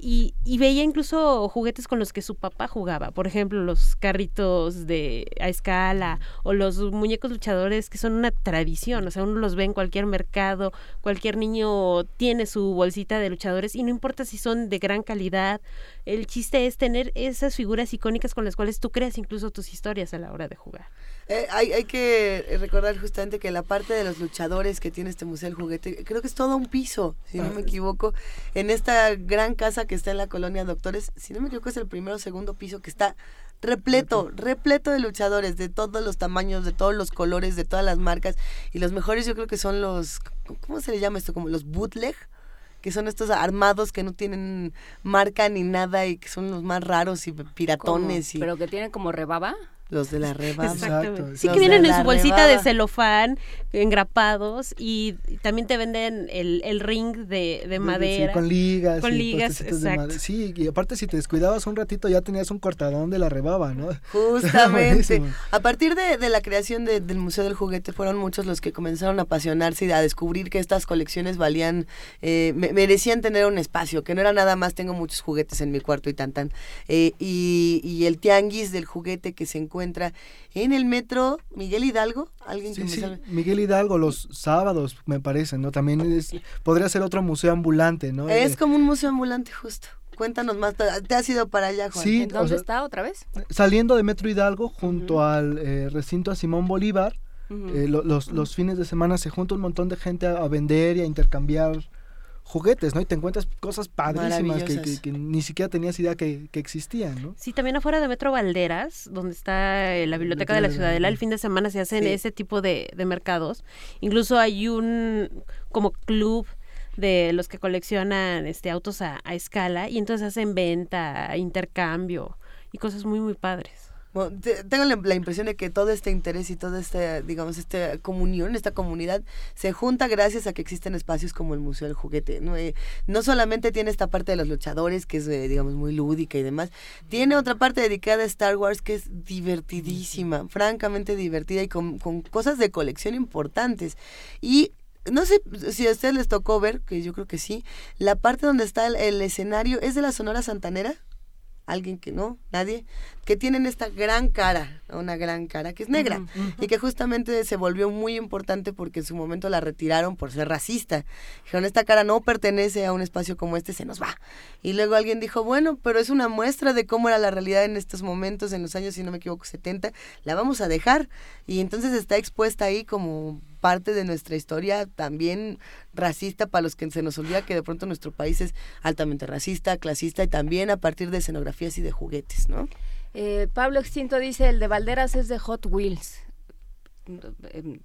Y, y, veía incluso juguetes con los que su papá jugaba, por ejemplo, los carritos de a escala o los muñecos luchadores que son una tradición, o sea, uno los ve en cualquier mercado, cualquier niño tiene su bolsita de luchadores y no importa si son de gran calidad, el chiste es tener esas figuras icónicas con las cuales tú creas incluso tus historias a la hora de jugar. Eh, hay, hay que recordar justamente que la parte de los luchadores que tiene este Museo del Juguete, creo que es todo un piso, si no me equivoco, en esta gran casa que está en la colonia Doctores, si no me equivoco es el primero o segundo piso que está repleto, repleto de luchadores de todos los tamaños, de todos los colores, de todas las marcas. Y los mejores yo creo que son los, ¿cómo se le llama esto? Como los bootleg que son estos armados que no tienen marca ni nada y que son los más raros y piratones. Y... ¿Pero que tienen como rebaba? Los de la rebaba. Exacto. Sí, que vienen en su bolsita de celofán, engrapados, y también te venden el, el ring de, de madera. Sí, con ligas. Con ligas, exacto. Sí, y aparte si te descuidabas un ratito ya tenías un cortadón de la rebaba, ¿no? Justamente. a partir de, de la creación de, del Museo del Juguete fueron muchos los que comenzaron a apasionarse y a descubrir que estas colecciones valían, eh, merecían tener un espacio, que no era nada más tengo muchos juguetes en mi cuarto y tan tan. Eh, y, y el tianguis del juguete que se encuentra encuentra en el metro Miguel Hidalgo. ¿Alguien que sí, Miguel Hidalgo los sábados, me parece, ¿no? También es, podría ser otro museo ambulante, ¿no? Es como un museo ambulante justo. Cuéntanos más, ¿te has ido para allá, Juan? Sí, ¿Dónde está otra vez? Saliendo de Metro Hidalgo junto al eh, recinto a Simón Bolívar, eh, los, los, fines de semana se junta un montón de gente a vender y a intercambiar juguetes, ¿no? Y te encuentras cosas padrísimas que, ni siquiera tenías idea que, existían, ¿no? Sí, también afuera de Metro Valderas, donde está eh, la biblioteca de la Ciudadela, el fin de semana se hacen ese tipo de, mercados. Incluso hay un como club de los que coleccionan este autos a, a escala y entonces hacen venta, intercambio y cosas muy muy padres tengo la, impresión de que todo este interés y toda esta, digamos, esta comunión, esta comunidad, se junta gracias a que existen espacios como el Museo del Juguete. No, eh, no solamente tiene esta parte de los luchadores, que es, eh, digamos, muy lúdica y demás, tiene otra parte dedicada a Star Wars que es divertidísima, francamente divertida y con, con cosas de colección importantes. Y no sé si a ustedes les tocó ver, que yo creo que sí, la parte donde está el escenario es de la Sonora Santanera alguien que no, nadie, que tienen esta gran cara, una gran cara que es negra y que justamente se volvió muy importante porque en su momento la retiraron por ser racista. Dijeron, esta cara no pertenece a un espacio como este, se nos va. Y luego alguien dijo, bueno, pero es una muestra de cómo era la realidad en estos momentos, en los años, si no me equivoco, 70, la vamos a dejar. Y entonces está expuesta ahí como parte de nuestra historia también racista para los que se nos olvida que de pronto nuestro país es altamente racista, clasista y también a partir de escenografías y de juguetes, ¿no? Eh, Pablo Extinto dice, el de Valderas es de Hot Wheels.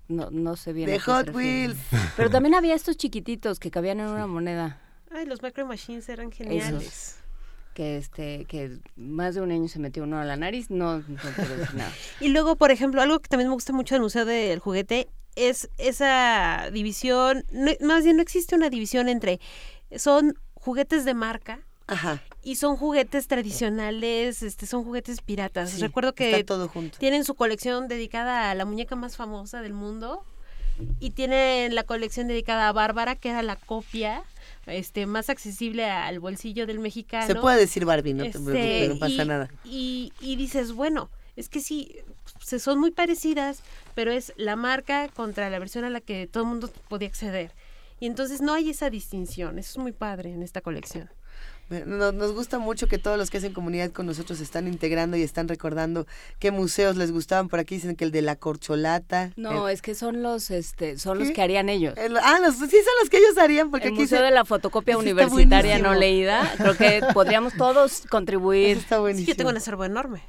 No, no sé bien. De Hot Wheels. Pero también había estos chiquititos que cabían en una moneda. Ay, los Micro Machines eran geniales. que este que más de un año se metió uno a la nariz, no, no nada. y luego, por ejemplo, algo que también me gusta mucho del Museo del Juguete es esa división, más bien no existe una división entre, son juguetes de marca, Y son juguetes tradicionales, este, son juguetes piratas. Recuerdo que tienen su colección dedicada a la muñeca más famosa del mundo y tienen la colección dedicada a Bárbara, que era la copia este más accesible al bolsillo del mexicano. Se puede decir Barbie, no, este, no pasa nada. Y, y dices, bueno, es que sí, se son muy parecidas, pero es la marca contra la versión a la que todo el mundo podía acceder. Y entonces no hay esa distinción, eso es muy padre en esta colección. Nos, gusta mucho que todos los que hacen comunidad con nosotros están integrando y están recordando qué museos les gustaban. Por aquí dicen que el de la corcholata. No, es que son los este son los que harían ellos. ah, los, sí son los que ellos harían porque el aquí Museo de la Fotocopia Universitaria no leída. Creo que podríamos todos contribuir. está buenísimo. yo tengo un acervo enorme.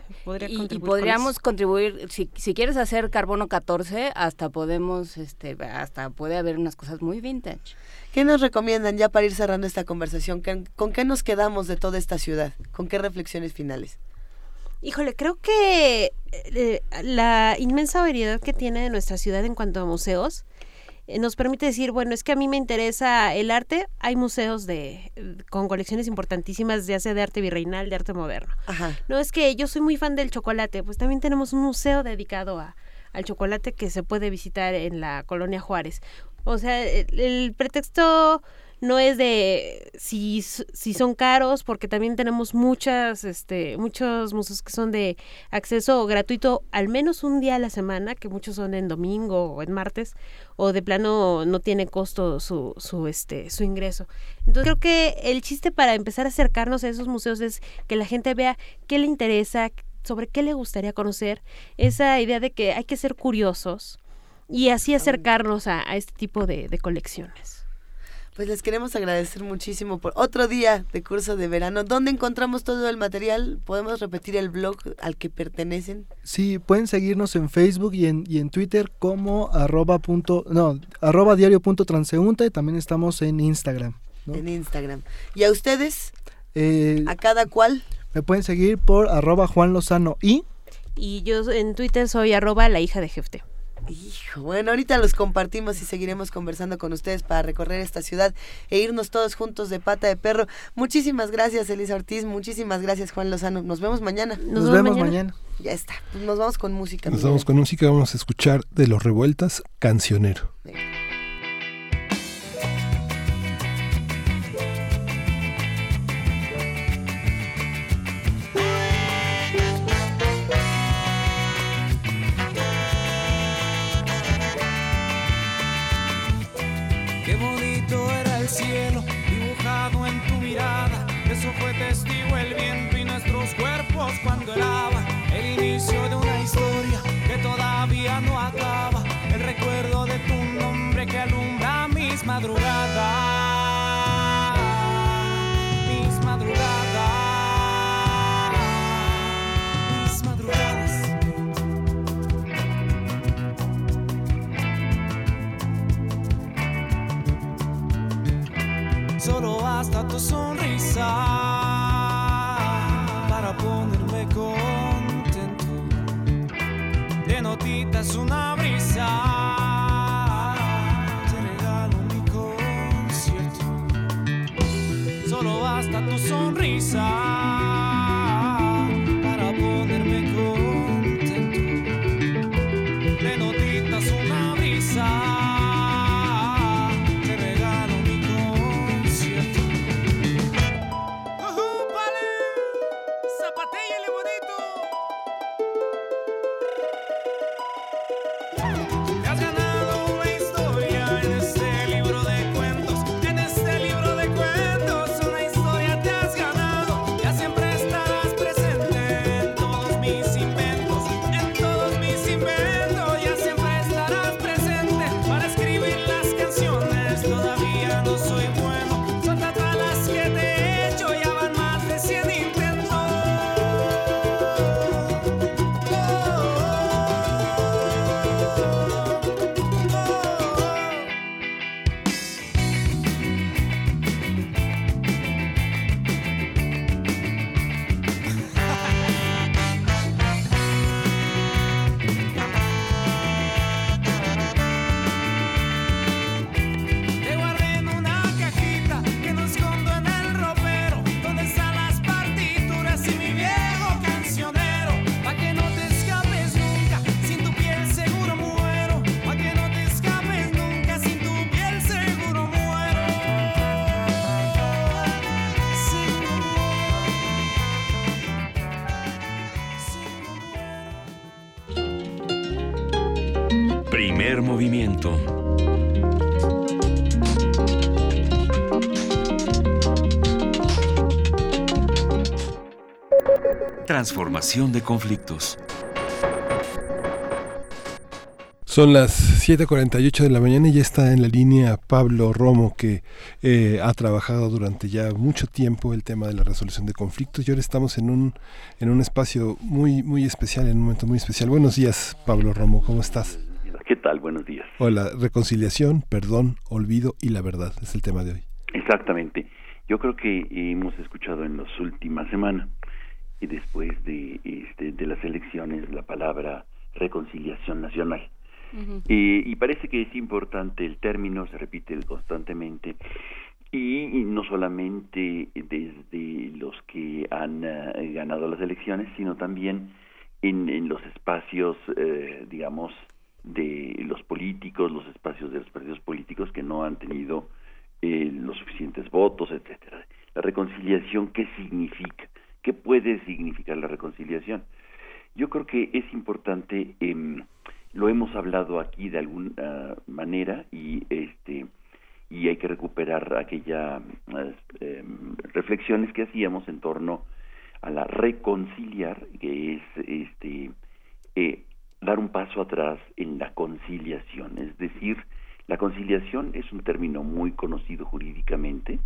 y, podríamos contribuir si, si quieres hacer carbono 14 hasta podemos este hasta puede haber unas cosas muy vintage. ¿Qué nos recomiendan ya para ir cerrando esta conversación? ¿Con qué nos quedamos de toda esta ciudad? ¿Con qué reflexiones finales? Híjole, creo que eh, la inmensa variedad que tiene nuestra ciudad en cuanto a museos eh, nos permite decir, bueno, es que a mí me interesa el arte, hay museos de con colecciones importantísimas, ya sea de arte virreinal, de arte moderno. No es que yo soy muy fan del chocolate, pues también tenemos un museo dedicado a, al chocolate que se puede visitar en la colonia Juárez. O sea, el, pretexto no es de si, si son caros, porque también tenemos muchas, este, muchos museos que son de acceso gratuito al menos un día a la semana, que muchos son en domingo o en martes, o de plano no tiene costo su, su, este, su ingreso. Entonces creo que el chiste para empezar a acercarnos a esos museos es que la gente vea qué le interesa, sobre qué le gustaría conocer, esa idea de que hay que ser curiosos y así acercarnos a, este tipo de, colecciones. Pues les queremos agradecer muchísimo por otro día de curso de verano. ¿Dónde encontramos todo el material? ¿Podemos repetir el blog al que pertenecen? Sí, pueden seguirnos en Facebook y en, y en Twitter como arroba, punto, no, arroba diario punto transeúnte. También estamos en Instagram. En Instagram. ¿Y a ustedes? Eh, ¿A cada cual? Me pueden seguir por arroba Juan Lozano y... Y yo en Twitter soy arroba la hija de Jefte. Hijo, bueno, ahorita los compartimos y seguiremos conversando con ustedes para recorrer esta ciudad e irnos todos juntos de pata de perro. Muchísimas gracias, Elisa Ortiz. Muchísimas gracias, Juan Lozano. Nos vemos mañana. Nos, vemos mañana. Ya está. Pues nos vamos con música. Nos vamos con música. Vamos a escuchar de los revueltas, cancionero. Cuando lava el inicio de una historia que todavía no acaba, el recuerdo de tu nombre que alumbra mis madrugadas, mis madrugadas, mis madrugadas. Solo hasta tu sonrisa notitas una brisa. Te regalo mi concierto. Solo basta tu sonrisa. Transformación de conflictos. Son las 7.48 de la mañana y ya está en la línea Pablo Romo, que eh, ha trabajado durante ya mucho tiempo el tema de la resolución de conflictos y ahora estamos en un, en un espacio muy, muy especial, en un momento muy especial. Buenos días, Pablo Romo, ¿cómo estás? ¿Qué tal? Buenos días. Hola, reconciliación, perdón, olvido y la verdad es el tema de hoy. Exactamente. Yo creo que hemos escuchado en las últimas semanas y después de, este, de las elecciones la palabra reconciliación nacional y parece que es importante el término, se repite constantemente, y, no solamente desde los que han eh, ganado las elecciones, sino también en, en los espacios, eh, digamos, de los políticos, los espacios de los partidos políticos que no han tenido eh, los suficientes votos, etcétera. La reconciliación, ¿qué significa? ¿Qué puede significar la reconciliación? Yo creo que es importante eh, lo hemos hablado aquí de alguna manera y este y hay que recuperar aquellas em, reflexiones que hacíamos en torno a la reconciliar que es este eh, dar un paso atrás en la conciliación es decir la conciliación es un término muy conocido jurídicamente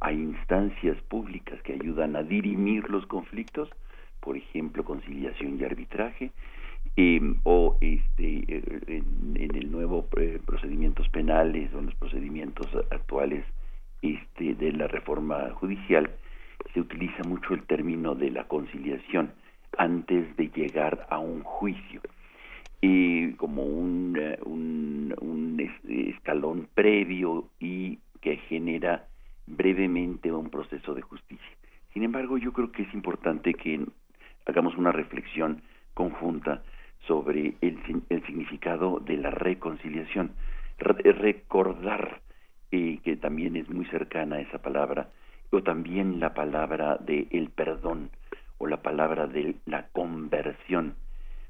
hay instancias públicas que ayudan a dirimir los conflictos por ejemplo conciliación y arbitraje Em, o este, eh, en, el nuevo eh, procedimientos penales o en los procedimientos actuales este, de la reforma judicial se utiliza mucho el término de la conciliación antes de llegar a un juicio. Como un, eh, un escalón previo y que genera brevemente un proceso de justicia. Sin embargo, yo creo que es importante que hagamos una reflexión conjunta sobre el, el significado de la reconciliación. recordar, eh, que también es muy cercana esa palabra, o también la palabra de el perdón, o la palabra de la conversión,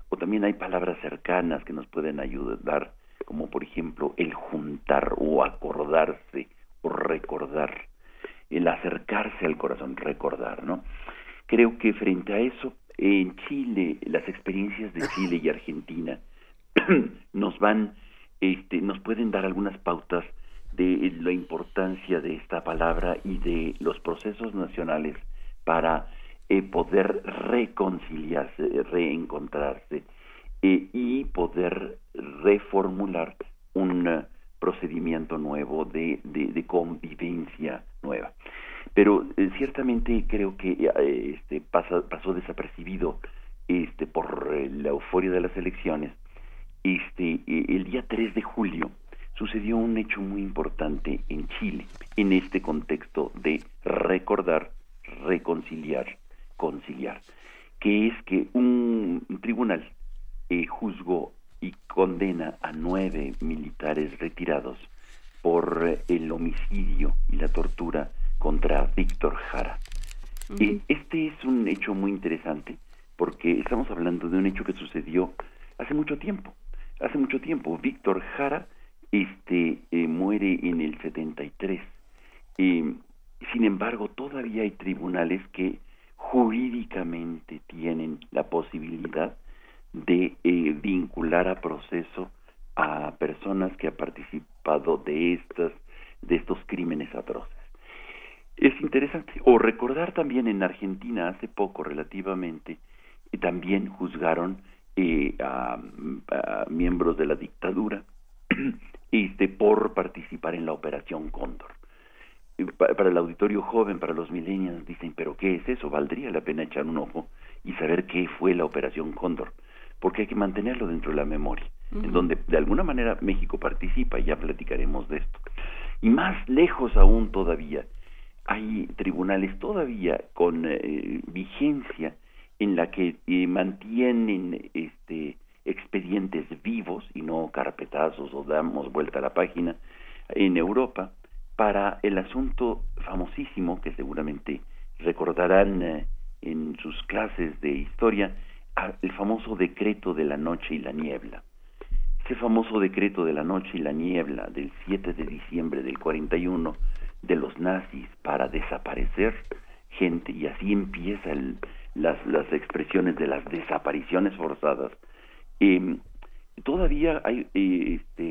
o también hay palabras cercanas que nos pueden ayudar, como por ejemplo el juntar o acordarse o recordar, el acercarse al corazón, recordar, ¿no? Creo que frente a eso en Chile, las experiencias de Chile y Argentina nos van, este, nos pueden dar algunas pautas de la importancia de esta palabra y de los procesos nacionales para eh, poder reconciliarse, reencontrarse eh, y poder reformular un uh, procedimiento nuevo de, de convivencia nueva. Pero eh, ciertamente creo que eh, este pasó desapercibido este por eh, la euforia de las elecciones. Este el día 3 de julio sucedió un hecho muy importante en Chile en este contexto de recordar reconciliar conciliar que es que un tribunal juzgó y condena a nueve militares retirados por el homicidio y la tortura contra Víctor Jara. y este es un hecho muy interesante porque estamos hablando de un hecho que sucedió hace mucho tiempo. Hace mucho tiempo, Víctor Jara este, eh, muere en el 73. Eh, sin embargo, todavía hay tribunales que jurídicamente tienen la posibilidad de eh, vincular a proceso a personas que han participado de estas de estos crímenes atroces. Es interesante. O recordar también en Argentina hace poco relativamente, también juzgaron eh, a, miembros de la dictadura este, por participar en la Operación Cóndor. Para el auditorio joven, para los millennials, dicen, pero ¿qué es eso? Valdría la pena echar un ojo y saber qué fue la Operación Cóndor, porque hay que mantenerlo dentro de la memoria, en donde de alguna manera México participa, y ya platicaremos de esto. Y más lejos aún todavía, hay tribunales todavía con eh, vigencia en la que eh, mantienen este expedientes vivos y no carpetazos o damos vuelta a la página en Europa para el asunto famosísimo que seguramente recordarán eh, en sus clases de historia el famoso decreto de la noche y la niebla. Ese famoso decreto de la noche y la niebla del 7 de diciembre del 41 de los nazis para desaparecer gente y así empieza el, las, las expresiones de las desapariciones forzadas, em, todavía hay eh, este,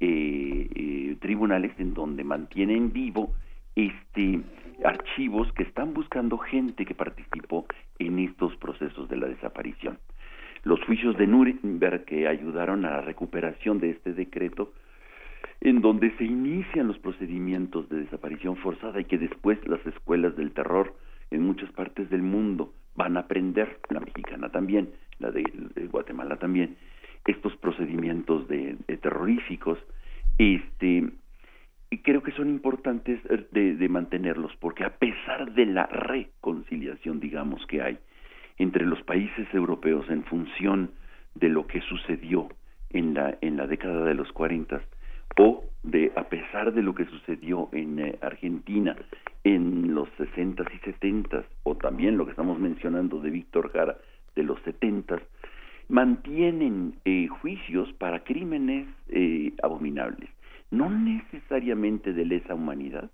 eh, eh, tribunales en donde mantienen vivo este archivos que están buscando gente que participó en estos procesos de la desaparición. Los juicios de Nuremberg que ayudaron a la recuperación de este decreto, en donde se inician los procedimientos de desaparición forzada y que después las escuelas del terror en muchas partes del mundo van a aprender, la mexicana también, la de, Guatemala también, estos procedimientos de, terroríficos, este, creo que son importantes eh, de, mantenerlos, porque a pesar de la reconciliación, digamos, que hay entre los países europeos en función de lo que sucedió en la, en la década de los 40, o de a pesar de lo que sucedió en eh, Argentina en los 60 y 70 o también lo que estamos mencionando de Víctor Jara de los 70 mantienen eh, juicios para crímenes eh, abominables, no necesariamente de lesa humanidad,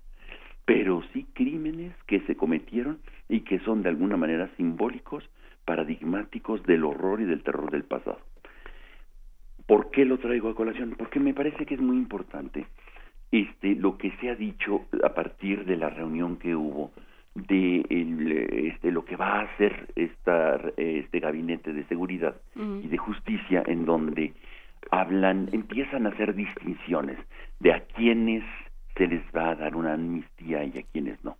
pero sí crímenes que se cometieron y que son de alguna manera simbólicos, paradigmáticos del horror y del terror del pasado. ¿Por qué lo traigo a colación? Porque me parece que es muy importante este, lo que se ha dicho a partir de la reunión que hubo de este, lo que va a hacer esta, este gabinete de seguridad y de justicia en donde hablan, empiezan a hacer distinciones de a quienes se les va a dar una amnistía y a quienes no.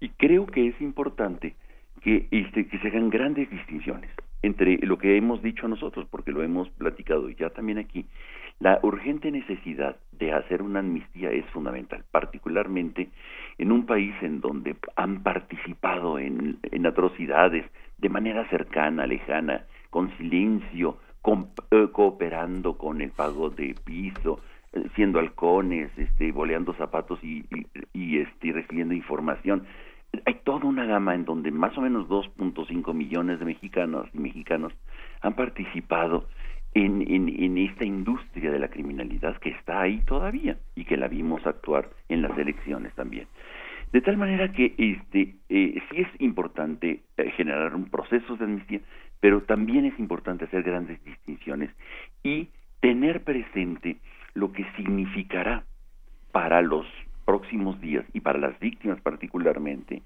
Y creo que es importante que, este, que se hagan grandes distinciones entre lo que hemos dicho nosotros, porque lo hemos platicado ya también aquí, la urgente necesidad de hacer una amnistía es fundamental, particularmente en un país en donde han participado en, atrocidades de manera cercana, lejana, con silencio, eh, cooperando con el pago de piso, eh, siendo halcones, este, boleando zapatos y, y, este, recibiendo información hay toda una gama en donde más o menos 2.5 millones de mexicanos y mexicanos han participado en, en, esta industria de la criminalidad que está ahí todavía y que la vimos actuar en las elecciones también. De tal manera que este, eh, sí es importante eh, generar un proceso de amnistía, pero también es importante hacer grandes distinciones y tener presente lo que significará para los próximos días y para las víctimas particularmente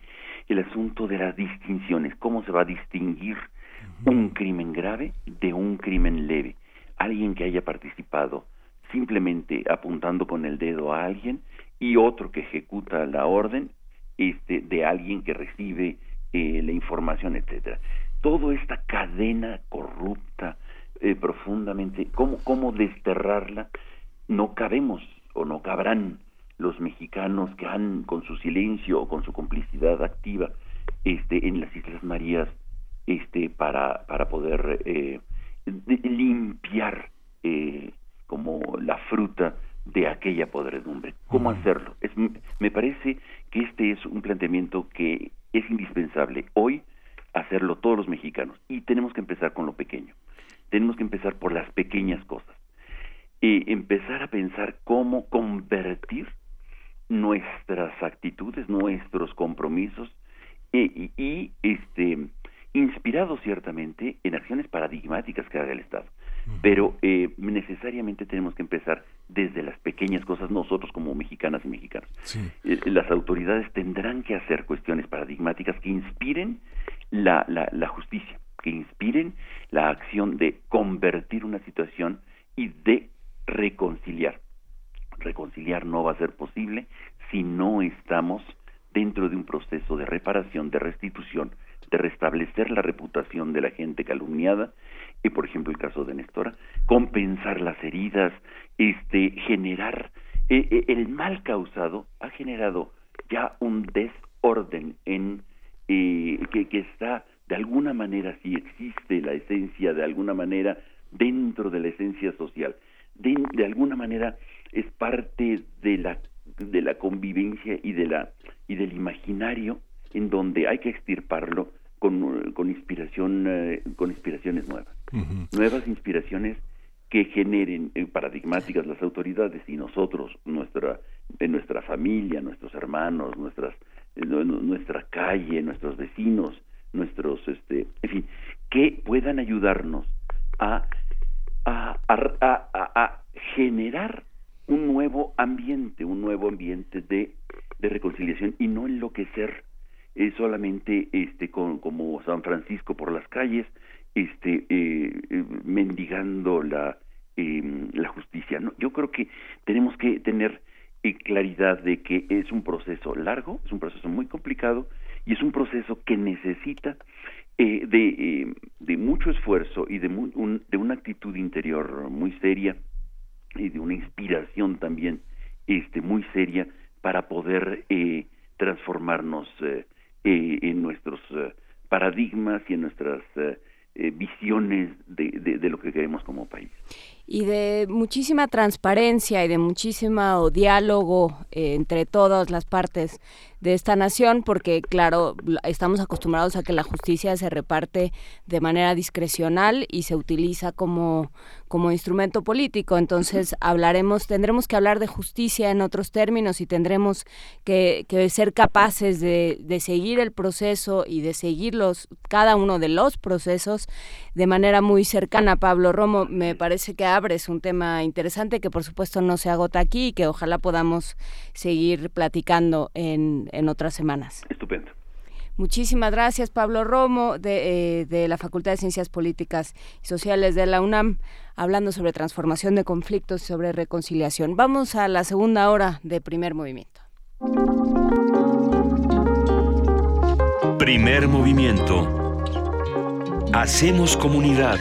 el asunto de las distinciones, cómo se va a distinguir un crimen grave de un crimen leve. Alguien que haya participado simplemente apuntando con el dedo a alguien y otro que ejecuta la orden este, de alguien que recibe eh, la información, etcétera. Toda esta cadena corrupta, eh, profundamente, ¿cómo, ¿cómo desterrarla? No cabemos o no cabrán los mexicanos que han con su silencio o con su complicidad activa este en las Islas Marías este para para poder eh, limpiar eh, como la fruta de aquella podredumbre. ¿Cómo hacerlo? Es, me parece que este es un planteamiento que es indispensable hoy hacerlo todos los mexicanos y tenemos que empezar con lo pequeño. Tenemos que empezar por las pequeñas cosas. y empezar a pensar cómo convertir nuestras actitudes, nuestros compromisos y, este inspirados ciertamente en acciones paradigmáticas que haga el Estado. Pero eh, necesariamente tenemos que empezar desde las pequeñas cosas nosotros como mexicanas y mexicanos. Eh, las autoridades tendrán que hacer cuestiones paradigmáticas que inspiren la, la, la justicia, que inspiren la acción de convertir una situación y de reconciliar. Reconciliar no va a ser posible si no estamos dentro de un proceso de reparación, de restitución, de restablecer la reputación de la gente calumniada, y por ejemplo el caso de Nestora, compensar las heridas, este, generar eh, eh, el mal causado ha generado ya un desorden en eh, que, que está de alguna manera si existe la esencia de alguna manera dentro de la esencia social. De, de alguna manera es parte de la de la convivencia y de la y del imaginario en donde hay que extirparlo con, con inspiración eh, con inspiraciones nuevas. Nuevas inspiraciones que generen eh, paradigmáticas las autoridades y nosotros nuestra en nuestra familia nuestros hermanos nuestras nuestra calle nuestros vecinos nuestros, este, en fin, que puedan ayudarnos a, a, a, a generar un nuevo ambiente, un nuevo ambiente de, de reconciliación y no enloquecer eh, solamente este con, como San Francisco por las calles, este eh, eh, mendigando la em, la justicia. ¿no? Yo creo que tenemos que tener claridad de que es un proceso largo, es un proceso muy complicado y es un proceso que necesita de, de mucho esfuerzo y de, de una actitud interior muy seria y de una inspiración también este muy seria para poder eh, transformarnos eh, eh, en nuestros paradigmas y en nuestras visiones de, de, lo que queremos como país y de muchísima transparencia y de muchísimo diálogo entre todas las partes de esta nación, porque claro, estamos acostumbrados a que la justicia se reparte de manera discrecional y se utiliza como, como instrumento político. Entonces hablaremos, tendremos que hablar de justicia en otros términos y tendremos que, ser capaces de, de, seguir el proceso y de seguirlos, cada uno de los procesos, de manera muy cercana. Pablo Romo, me parece que abres un tema interesante que por supuesto no se agota aquí y que ojalá podamos seguir platicando en, en otras semanas. Estupendo. Muchísimas gracias, Pablo Romo, de, eh, de, la Facultad de Ciencias Políticas y Sociales de la UNAM, hablando sobre transformación de conflictos y sobre reconciliación. Vamos a la segunda hora de primer movimiento. Primer movimiento. Hacemos comunidad.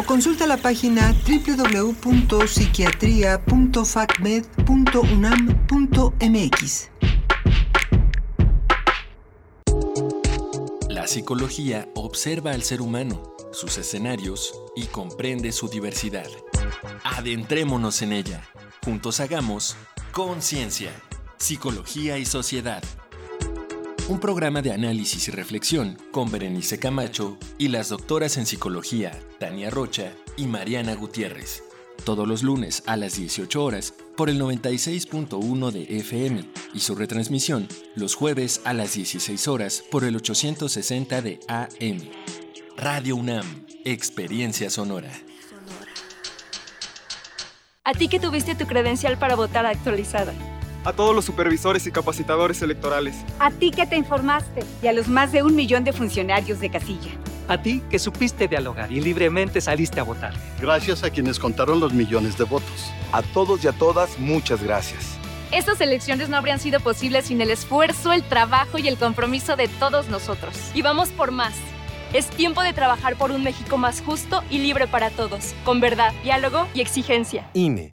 o consulta la página www.psiquiatria.facmed.unam.mx. La psicología observa al ser humano, sus escenarios y comprende su diversidad. Adentrémonos en ella. Juntos hagamos conciencia, psicología y sociedad un programa de análisis y reflexión con Berenice Camacho y las doctoras en psicología Tania Rocha y Mariana Gutiérrez. Todos los lunes a las 18 horas por el 96.1 de FM y su retransmisión los jueves a las 16 horas por el 860 de AM. Radio UNAM, Experiencia Sonora. A ti que tuviste tu credencial para votar actualizada a todos los supervisores y capacitadores electorales. A ti que te informaste y a los más de un millón de funcionarios de casilla. A ti que supiste dialogar y libremente saliste a votar. Gracias a quienes contaron los millones de votos. A todos y a todas, muchas gracias. Estas elecciones no habrían sido posibles sin el esfuerzo, el trabajo y el compromiso de todos nosotros. Y vamos por más. Es tiempo de trabajar por un México más justo y libre para todos, con verdad, diálogo y exigencia. INE.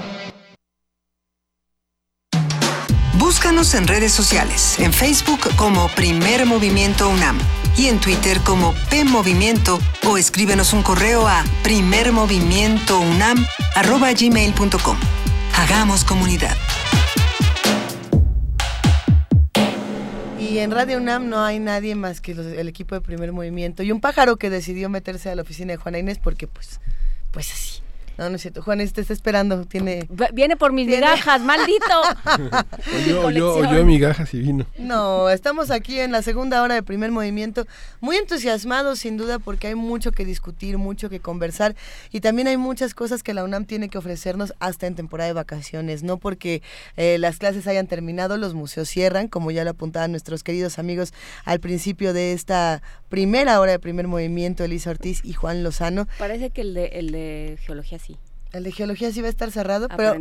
En redes sociales, en Facebook como Primer Movimiento UNAM y en Twitter como P Movimiento o escríbenos un correo a primermovimientounam@gmail.com. Hagamos comunidad. Y en Radio UNAM no hay nadie más que el equipo de Primer Movimiento y un pájaro que decidió meterse a la oficina de Juana Inés porque pues pues así. No, no es cierto. Juan te está esperando. Tiene Viene por mis migajas, maldito. Oyó, oyó, oyó migajas y vino. No, estamos aquí en la segunda hora de primer movimiento, muy entusiasmados sin duda porque hay mucho que discutir, mucho que conversar y también hay muchas cosas que la UNAM tiene que ofrecernos hasta en temporada de vacaciones, no porque eh, las clases hayan terminado, los museos cierran, como ya lo apuntaban nuestros queridos amigos al principio de esta primera hora de primer movimiento, Elisa Ortiz y Juan Lozano. Parece que el de, el de geología sí. El de geología sí va a estar cerrado, pero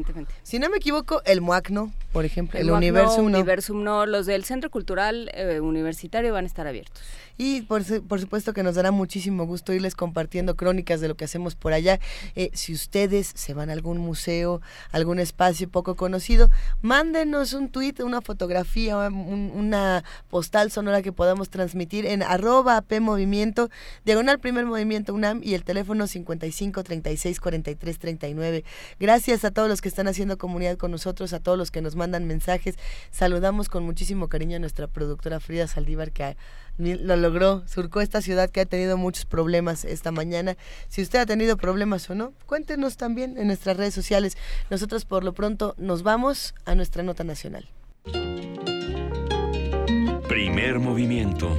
si no me equivoco, el MUAC no, por ejemplo, el, no, no. Universum no. Los del Centro Cultural eh, Universitario van a estar abiertos. Y por, por supuesto que nos dará muchísimo gusto irles compartiendo crónicas de lo que hacemos por allá. Eh, si ustedes se van a algún museo, algún espacio poco conocido, mándenos un tweet, una fotografía, un- una postal sonora que podamos transmitir en arroba PMovimiento, diagonal primer movimiento UNAM y el teléfono 55 36 43 39. Gracias a todos los que están haciendo comunidad con nosotros, a todos los que nos mandan mensajes. Saludamos con muchísimo cariño a nuestra productora Frida Saldívar que lo logró, surcó esta ciudad que ha tenido muchos problemas esta mañana. Si usted ha tenido problemas o no, cuéntenos también en nuestras redes sociales. Nosotros por lo pronto nos vamos a nuestra nota nacional. Primer movimiento.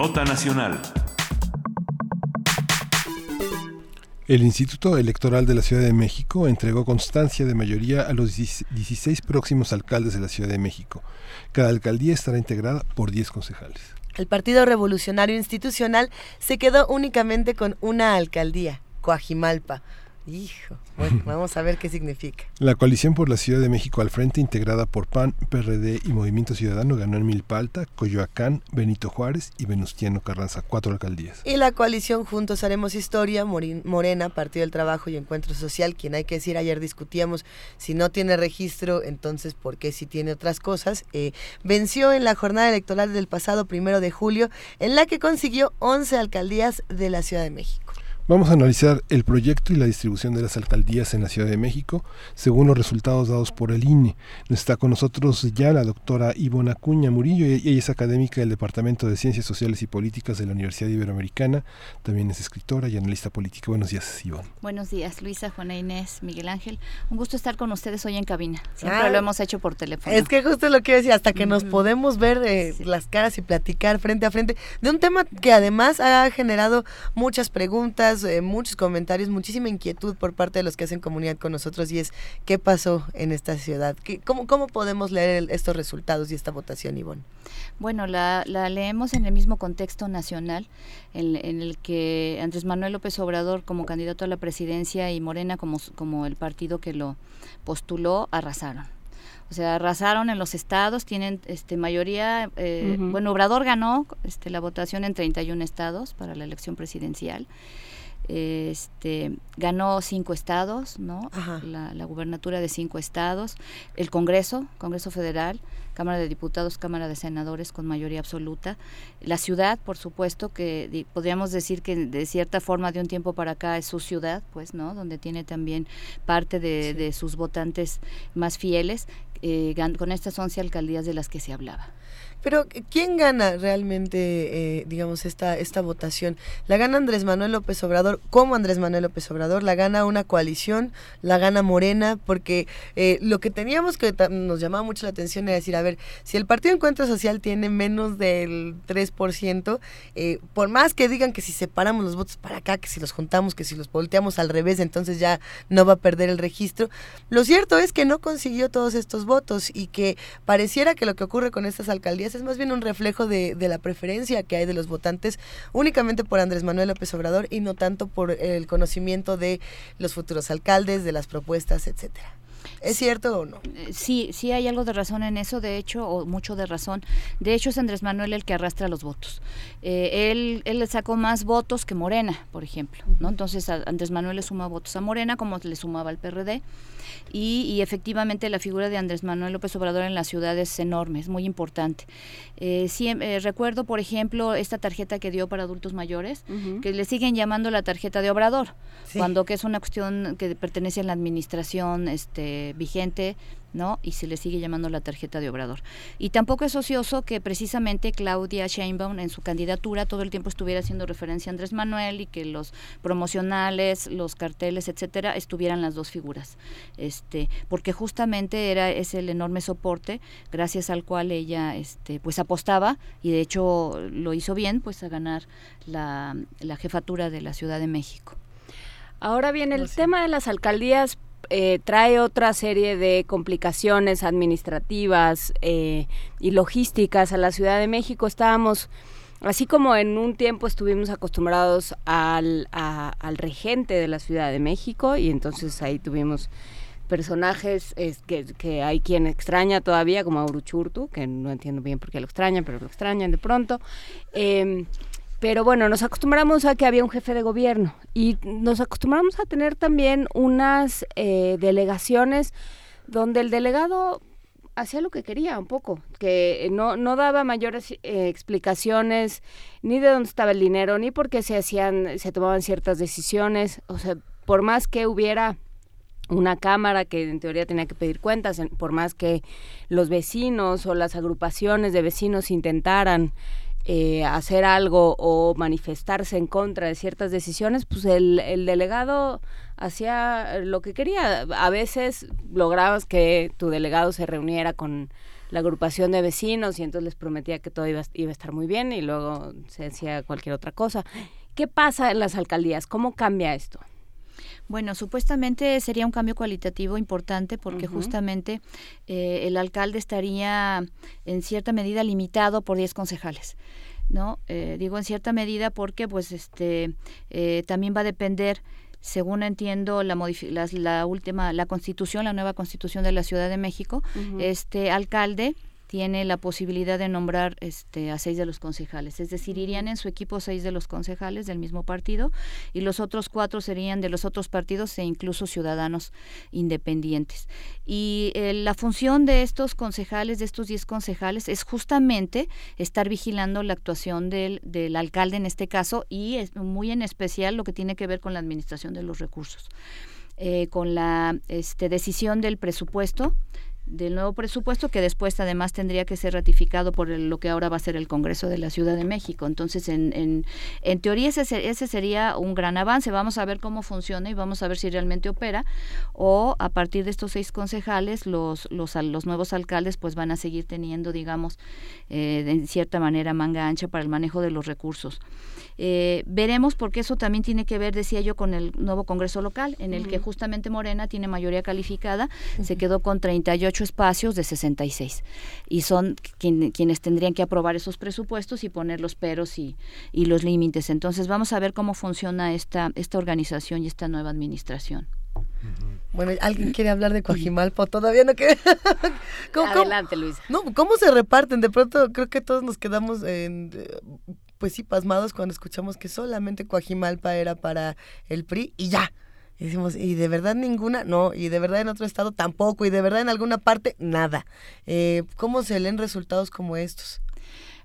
Nota Nacional. El Instituto Electoral de la Ciudad de México entregó constancia de mayoría a los 16 próximos alcaldes de la Ciudad de México. Cada alcaldía estará integrada por 10 concejales. El Partido Revolucionario Institucional se quedó únicamente con una alcaldía, Coajimalpa. Hijo, bueno, vamos a ver qué significa. La coalición por la Ciudad de México al frente, integrada por PAN, PRD y Movimiento Ciudadano, ganó en Milpa Alta, Coyoacán, Benito Juárez y Venustiano Carranza, cuatro alcaldías. Y la coalición Juntos Haremos Historia, Morena, Partido del Trabajo y Encuentro Social, quien hay que decir, ayer discutíamos si no tiene registro, entonces por qué si tiene otras cosas, eh, venció en la jornada electoral del pasado primero de julio, en la que consiguió 11 alcaldías de la Ciudad de México. Vamos a analizar el proyecto y la distribución de las alcaldías en la Ciudad de México según los resultados dados por el INE. Está con nosotros ya la doctora Ivona Acuña Murillo, y ella es académica del Departamento de Ciencias Sociales y Políticas de la Universidad Iberoamericana, también es escritora y analista política. Buenos días, Ivonne. Buenos días, Luisa, Juana Inés, Miguel Ángel. Un gusto estar con ustedes hoy en cabina. Siempre Ah, lo hemos hecho por teléfono. Es que justo lo que decía, hasta que nos podemos ver eh, las caras y platicar frente a frente de un tema que además ha generado muchas preguntas, eh, muchos comentarios, muchísima inquietud por parte de los que hacen comunidad con nosotros y es qué pasó en esta ciudad, ¿Qué, cómo, ¿cómo podemos leer el- estos resultados y esta votación, Ivonne? Bueno, la, la leemos en el mismo contexto nacional, en, en el que Andrés Manuel López Obrador como candidato a la presidencia y Morena como, como el partido que lo postuló, arrasaron. O sea, arrasaron en los estados, tienen este mayoría, eh, bueno, Obrador ganó este, la votación en 31 estados para la elección presidencial. Este, ganó cinco estados, ¿no? La, la gubernatura de cinco estados, el Congreso, Congreso Federal, Cámara de Diputados, Cámara de Senadores con mayoría absoluta, la ciudad, por supuesto, que di- podríamos decir que de cierta forma de un tiempo para acá es su ciudad, pues, ¿no? Donde tiene también parte de, de sus votantes más fieles, eh, gan- con estas 11 alcaldías de las que se hablaba. Pero ¿quién gana realmente, eh, digamos, esta, esta votación? ¿La gana Andrés Manuel López Obrador como Andrés Manuel López Obrador, la gana una coalición, la gana Morena, porque eh, lo que teníamos que nos llamaba mucho la atención era decir, a ver, si el Partido Encuentro Social tiene menos del 3%, eh, por más que digan que si separamos los votos para acá, que si los juntamos, que si los volteamos al revés, entonces ya no va a perder el registro, lo cierto es que no consiguió todos estos votos y que pareciera que lo que ocurre con estas alcaldías es más bien un reflejo de, de la preferencia que hay de los votantes únicamente por Andrés Manuel López Obrador y no tanto por el conocimiento de los futuros alcaldes, de las propuestas, etcétera. ¿Es cierto o no? Eh, sí, sí hay algo de razón en eso, de hecho, o mucho de razón. De hecho, es Andrés Manuel el que arrastra los votos. Eh, él, él le sacó más votos que Morena, por ejemplo. ¿no? Entonces, Andrés Manuel le suma votos a Morena, como le sumaba al PRD. Y, efectivamente la figura de Andrés Manuel López Obrador en la ciudad es enorme, es muy importante. Eh, eh, recuerdo, por ejemplo, esta tarjeta que dio para adultos mayores, que le siguen llamando la tarjeta de Obrador, cuando que es una cuestión que pertenece a la administración este, vigente ¿no? Y se le sigue llamando la tarjeta de Obrador. Y tampoco es ocioso que precisamente Claudia Sheinbaum en su candidatura todo el tiempo estuviera haciendo referencia a Andrés Manuel y que los promocionales, los carteles, etcétera, estuvieran las dos figuras. Este, porque justamente era ese el enorme soporte gracias al cual ella este pues apostaba y de hecho lo hizo bien pues a ganar la, la jefatura de la Ciudad de México. Ahora bien, el tema de las alcaldías eh, trae otra serie de complicaciones administrativas eh, y logísticas a la Ciudad de México. Estábamos, así como en un tiempo estuvimos acostumbrados al, al regente de la Ciudad de México y entonces ahí tuvimos personajes es, que, hay quien extraña todavía, como Auruchurtu, que no entiendo bien por qué lo extrañan, pero lo extrañan de pronto. Eh, pero bueno, nos acostumbramos a que había un jefe de gobierno y nos acostumbramos a tener también unas eh, delegaciones donde el delegado hacía lo que quería un poco, que no, no daba mayores eh, explicaciones ni de dónde estaba el dinero, ni por qué se hacían, se tomaban ciertas decisiones. O sea, por más que hubiera una cámara que en teoría tenía que pedir cuentas, por más que los vecinos o las agrupaciones de vecinos intentaran eh, hacer algo o manifestarse en contra de ciertas decisiones, pues el, el, delegado hacía lo que quería. A veces lograbas que tu delegado se reuniera con la agrupación de vecinos y entonces les prometía que todo iba, iba a estar muy bien y luego se hacía cualquier otra cosa. ¿Qué pasa en las alcaldías? ¿Cómo cambia esto? Bueno, supuestamente sería un cambio cualitativo importante porque justamente eh, el alcalde estaría en cierta medida limitado por 10 concejales. ¿no? Eh, digo en cierta medida porque pues este eh, también va a depender según entiendo la, la, última la constitución la nueva constitución de la Ciudad de México este alcalde tiene la posibilidad de nombrar este, a seis de los concejales. Es decir, irían en su equipo seis de los concejales del mismo partido y los otros cuatro serían de los otros partidos e incluso ciudadanos independientes. Y eh, la función de estos concejales, de estos diez concejales, es justamente estar vigilando la actuación del, del alcalde en este caso y es muy en especial lo que tiene que ver con la administración de los recursos. Eh, con la este, decisión del presupuesto del nuevo presupuesto que después además tendría que ser ratificado por lo que ahora va a ser el Congreso de la Ciudad de México. Entonces, en, en, en teoría ese, ese sería un gran avance. Vamos a ver cómo funciona y vamos a ver si realmente opera o a partir de estos seis concejales los, los, los nuevos alcaldes pues van a seguir teniendo, digamos, eh, en cierta manera manga ancha para el manejo de los recursos. Eh, veremos porque eso también tiene que ver, decía yo, con el nuevo Congreso local, en el que justamente Morena tiene mayoría calificada, se quedó con 38 espacios de 66 y son quienes tendrían que aprobar esos presupuestos y poner los peros y, y los límites. Entonces vamos a ver cómo funciona esta, esta organización y esta nueva administración. Bueno, ¿alguien quiere hablar de Coajimalpa? Todavía no quiere. Adelante, Luisa. No, ¿cómo se reparten? De pronto creo que todos nos quedamos en, pues sí, pasmados cuando escuchamos que solamente Coajimalpa era para el PRI y ya. Y decimos, ¿y de verdad ninguna? No, y de verdad en otro estado tampoco, y de verdad en alguna parte nada. Eh, ¿Cómo se leen resultados como estos?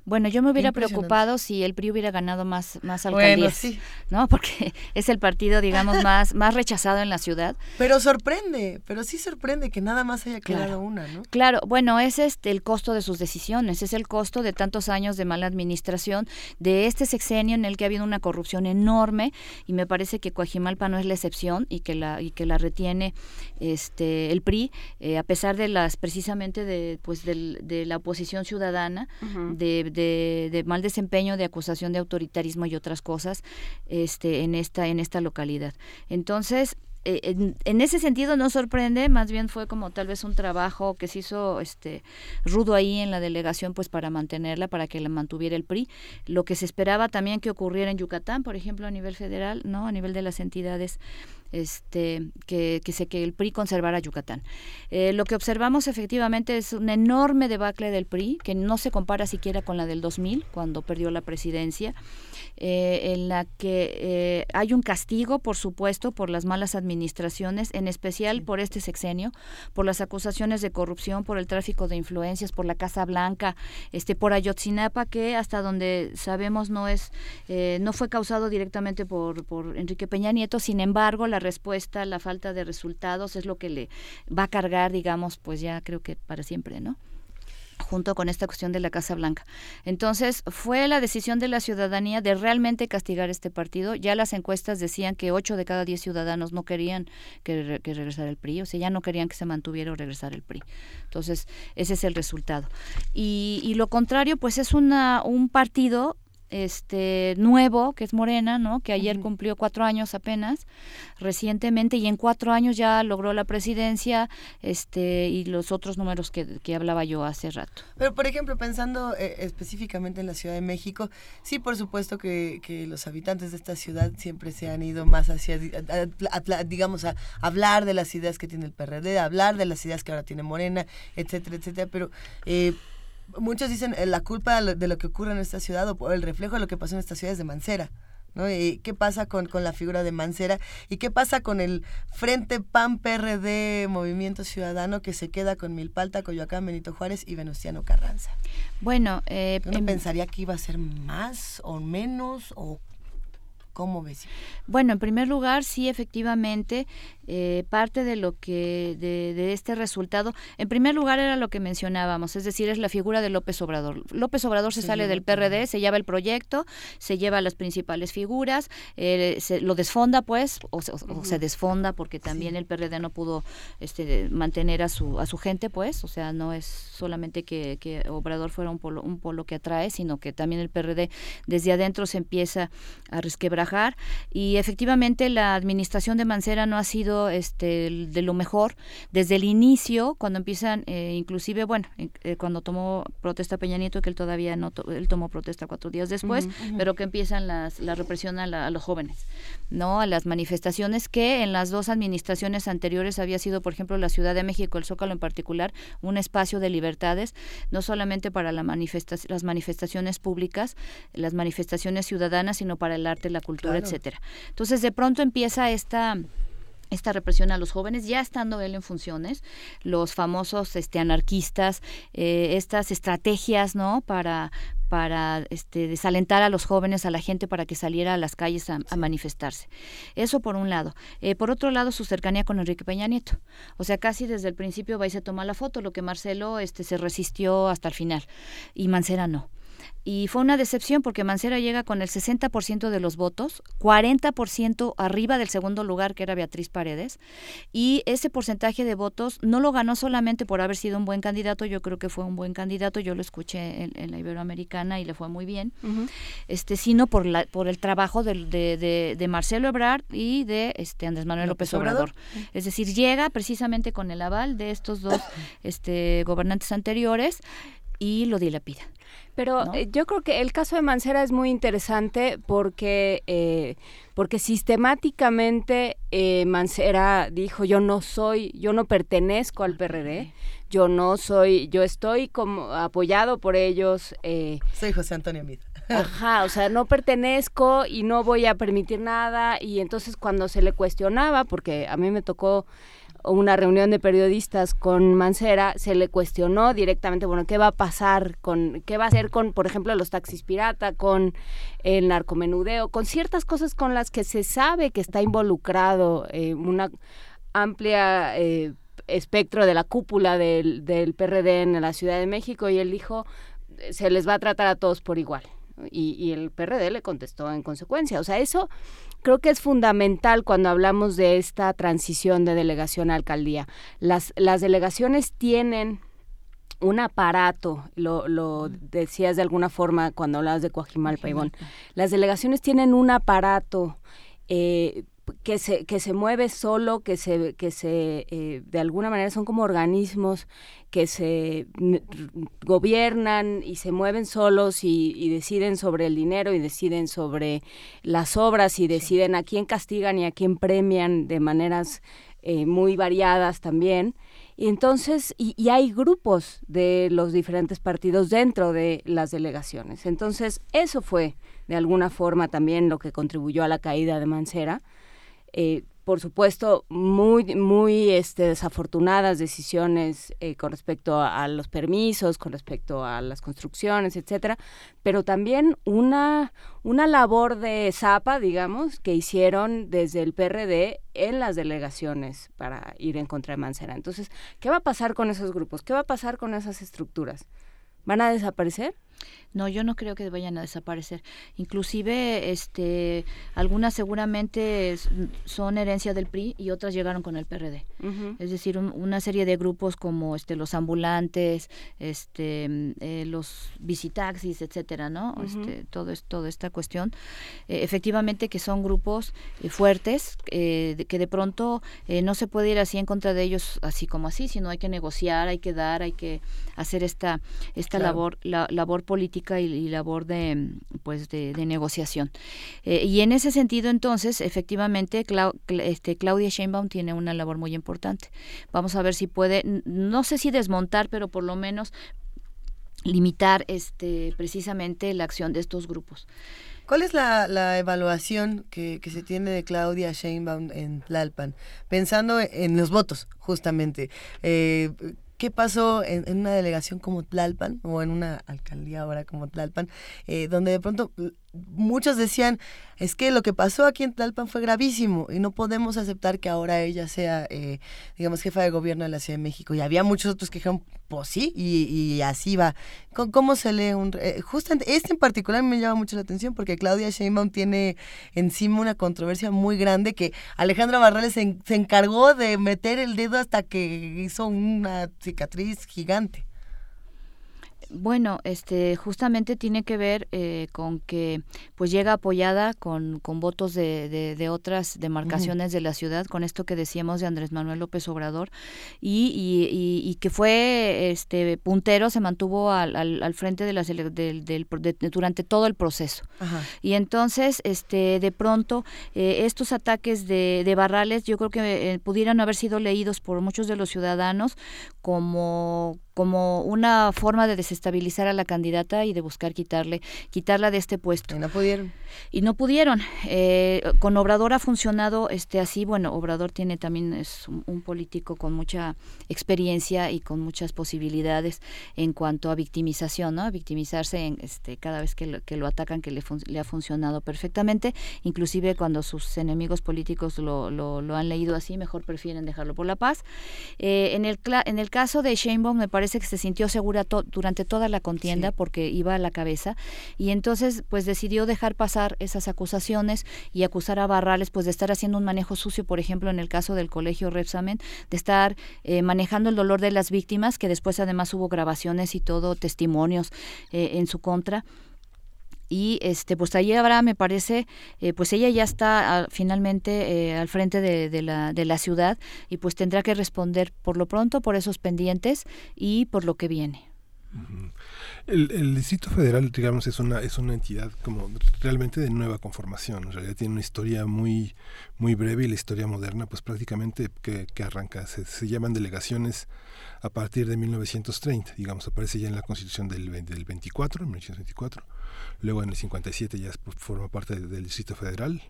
Bueno, yo me hubiera preocupado si el PRI hubiera ganado más, más alcaldías, sí. ¿no? Porque es el partido, digamos, más, más rechazado en la ciudad. Pero sorprende, pero sí sorprende que nada más haya quedado una, ¿no? Claro, bueno, ese es el costo de sus decisiones, es el costo de tantos años de mala administración, de este sexenio en el que ha habido una corrupción enorme y me parece que Coajimalpa no es la excepción y que la, y que la retiene este el PRI, eh, a pesar de las, precisamente de, pues, de la oposición ciudadana, de de, mal desempeño, de acusación de autoritarismo y otras cosas este, en, esta, en esta localidad. Entonces, eh, en, ese sentido no sorprende, más bien fue como tal vez un trabajo que se hizo este rudo ahí en la delegación pues para mantenerla, para que la mantuviera el PRI. Lo que se esperaba también que ocurriera en Yucatán, por ejemplo, a nivel federal, ¿no? A nivel de las entidades este, que, que, se, que el PRI conservara Yucatán. Eh, lo que observamos efectivamente es un enorme debacle del PRI, que no se compara siquiera con la del 2000, cuando perdió la presidencia. Eh, en la que eh, hay un castigo, por supuesto, por las malas administraciones, en especial por este sexenio, por las acusaciones de corrupción, por el tráfico de influencias, por la Casa Blanca, este, por Ayotzinapa, que hasta donde sabemos no es, no fue causado directamente por, por Enrique Peña Nieto. Sin embargo, la respuesta, la falta de resultados es lo que le va a cargar, digamos, pues ya creo que para siempre, ¿no? junto con esta cuestión de la Casa Blanca. Entonces, fue la decisión de la ciudadanía de realmente castigar este partido. Ya las encuestas decían que 8 de cada 10 ciudadanos no querían que, regresara el PRI, o sea, ya no querían que se mantuviera o regresara el PRI. Entonces, ese es el resultado. Y, y lo contrario, pues es una, un partido este nuevo que es Morena no que ayer cumplió cuatro años apenas recientemente y en cuatro años ya logró la presidencia este y los otros números que, que hablaba yo hace rato. Pero por ejemplo pensando eh, específicamente en la Ciudad de México sí por supuesto que, que, los habitantes de esta ciudad siempre se han ido más hacia digamos a hablar de las ideas que tiene el PRD a hablar de las ideas que ahora tiene Morena etcétera etcétera pero eh, muchos dicen eh, la culpa de lo que ocurre en esta ciudad o el reflejo de lo que pasó en esta ciudad es de Mancera. ¿no? ¿Y qué pasa con, con la figura de Mancera? ¿Y qué pasa con el Frente PAN PRD Movimiento Ciudadano que se queda con Milpalta, Coyoacán, Benito Juárez y Venustiano Carranza? Bueno, eh, ¿uno pensaría que iba a ser más o menos o ¿Cómo ves? Bueno, en primer lugar, sí, efectivamente, eh, parte de lo que, de, este resultado, en primer lugar era lo que mencionábamos, es decir, es la figura de López Obrador. López Obrador se, sale del PRD, se lleva el proyecto, se lleva las principales figuras, eh, se, lo desfonda, pues, o, se desfonda porque también el PRD no pudo este, mantener a su, a su gente, pues, o sea, no es solamente que, que Obrador fuera un polo, un polo que atrae, sino que también el PRD desde adentro se empieza a resquebrar y efectivamente la administración de Mancera no ha sido este de lo mejor desde el inicio cuando empiezan eh, inclusive bueno eh, cuando tomó protesta Peña Nieto que él todavía no él tomó protesta cuatro días después pero que empiezan las la represión a, los jóvenes no a las manifestaciones que en las dos administraciones anteriores había sido por ejemplo la Ciudad de México el Zócalo en particular un espacio de libertades no solamente para la las manifestaciones públicas las manifestaciones ciudadanas sino para el arte la cultura etcétera. Entonces, de pronto empieza esta esta represión a los jóvenes, ya estando él en funciones, los famosos este, anarquistas, eh, estas estrategias, ¿no? Para, para este, desalentar a los jóvenes, a la gente, para que saliera a las calles a, manifestarse. Eso por un lado. Eh, por otro lado, su cercanía con Enrique Peña Nieto. O sea, casi desde el principio vais a tomar la foto, lo que Marcelo este, se resistió hasta el final. Y Mancera no. Y fue una decepción porque Mancera llega con el 60% de los votos, 40% arriba del segundo lugar que era Beatriz Paredes. Y ese porcentaje de votos no lo ganó solamente por haber sido un buen candidato, yo creo que fue un buen candidato, yo lo escuché en, la Iberoamericana y le fue muy bien, este, sino por, la, por el trabajo de, de, Marcelo Ebrard y de este, Andrés Manuel López, Obrador. Es decir, llega precisamente con el aval de estos dos este, gobernantes anteriores y lo dilapida. Pero eh, yo creo que el caso de Mancera es muy interesante porque, eh, porque sistemáticamente eh, Mancera dijo yo no soy, yo no pertenezco al PRD, yo no soy, yo estoy como apoyado por ellos. soy José Antonio Mid. Ajá, o sea, no pertenezco y no voy a permitir nada. Y entonces cuando se le cuestionaba, porque a mí me tocó una reunión de periodistas con Mancera, se le cuestionó directamente, bueno, ¿qué va a pasar con, qué va a hacer con, por ejemplo, los taxis pirata, con el narcomenudeo, con ciertas cosas con las que se sabe que está involucrado eh, una amplia eh, espectro de la cúpula del, del PRD en la Ciudad de México y él dijo, se les va a tratar a todos por igual. Y, y, el PRD le contestó en consecuencia. O sea, eso creo que es fundamental cuando hablamos de esta transición de delegación a alcaldía. Las, las delegaciones tienen un aparato, lo, lo decías de alguna forma cuando hablabas de Coajimalpa, Ivonne. Las delegaciones tienen un aparato eh, que se, que se mueve solo, que se, que se eh, de alguna manera son como organismos que se gobiernan y se mueven solos y, deciden sobre el dinero y deciden sobre las obras y deciden a quién castigan y a quién premian de maneras eh, muy variadas también. Y entonces, y, y, hay grupos de los diferentes partidos dentro de las delegaciones. Entonces, eso fue de alguna forma también lo que contribuyó a la caída de Mancera eh, por supuesto, muy, muy este, desafortunadas decisiones eh, con respecto a, los permisos, con respecto a las construcciones, etcétera, pero también una, una labor de zapa, digamos, que hicieron desde el PRD en las delegaciones para ir en contra de Mancera. Entonces, ¿qué va a pasar con esos grupos? ¿Qué va a pasar con esas estructuras? ¿Van a desaparecer? No, yo no creo que vayan a desaparecer. Inclusive, este, algunas seguramente son herencia del PRI y otras llegaron con el PRD. Es decir, una serie de grupos como este, los ambulantes, este, eh, los visitaxis, etcétera, ¿no? este, todo es, toda esta cuestión. Eh, efectivamente que son grupos eh, fuertes, de, que de pronto no se puede ir así en contra de ellos así como así, sino hay que negociar, hay que dar, hay que hacer esta, esta labor, la, labor política y, labor de, pues de, negociación. Eh, y en ese sentido, entonces, efectivamente, este, Claudia Sheinbaum tiene una labor muy importante. Vamos a ver si puede, no sé si desmontar, pero por lo menos limitar este precisamente la acción de estos grupos. ¿Cuál es la, evaluación que, se tiene de Claudia Sheinbaum en Tlalpan? Pensando en los votos, justamente. Eh, qué pasó en, una delegación como Tlalpan o en una alcaldía ahora como Tlalpan, eh, donde de pronto muchos decían, es que lo que pasó aquí en Tlalpan fue gravísimo y no podemos aceptar que ahora ella sea, eh, digamos, jefa de gobierno de la Ciudad de México. Y había muchos otros que dijeron, pues sí, y, así va. ¿Cómo, se lee un...? Eh, justamente, este en particular me llama mucho la atención porque Claudia Sheinbaum tiene encima una controversia muy grande que Alejandra Barrales se encargó de meter el dedo hasta que hizo una cicatriz gigante. Bueno, este, justamente tiene que ver eh, con que pues llega apoyada con, con votos de, de, otras demarcaciones de la ciudad, con esto que decíamos de Andrés Manuel López Obrador, y, y, y, que fue este puntero, se mantuvo al, al, frente de las del, del, durante todo el proceso. Y entonces, este, de pronto, eh, estos ataques de, de Barrales, yo creo que eh, pudieran haber sido leídos por muchos de los ciudadanos como como una forma de desestabilizar a la candidata y de buscar quitarle quitarla de este puesto. Y no pudieron. Y no pudieron. Eh, con Obrador ha funcionado este así. Bueno, Obrador tiene también es un, político con mucha experiencia y con muchas posibilidades en cuanto a victimización, ¿no? Victimizarse en, este cada vez que lo, que lo atacan que le, le ha funcionado perfectamente. Inclusive cuando sus enemigos políticos lo, lo, lo han leído así, mejor prefieren dejarlo por la paz. Eh, en el en el caso de Sheinbaum me parece parece que se sintió segura durante toda la contienda porque iba a la cabeza. Y entonces pues decidió dejar pasar esas acusaciones y acusar a Barrales pues de estar haciendo un manejo sucio, por ejemplo en el caso del colegio Repsamen, de estar eh, manejando el dolor de las víctimas, que después además hubo grabaciones y todo, testimonios eh, en su contra y este pues ahí habrá me parece eh, pues ella ya está ah, finalmente eh, al frente de, la, de la ciudad y pues tendrá que responder por lo pronto por esos pendientes y por lo que viene el, el, Distrito Federal, digamos, es una, es una entidad como realmente de nueva conformación. En realidad tiene una historia muy, muy breve y la historia moderna, pues prácticamente que, que arranca. Se, se, llaman delegaciones a partir de 1930, digamos, aparece ya en la Constitución del, del 24, en 1924 Luego en el 57 ya forma parte del Distrito Federal.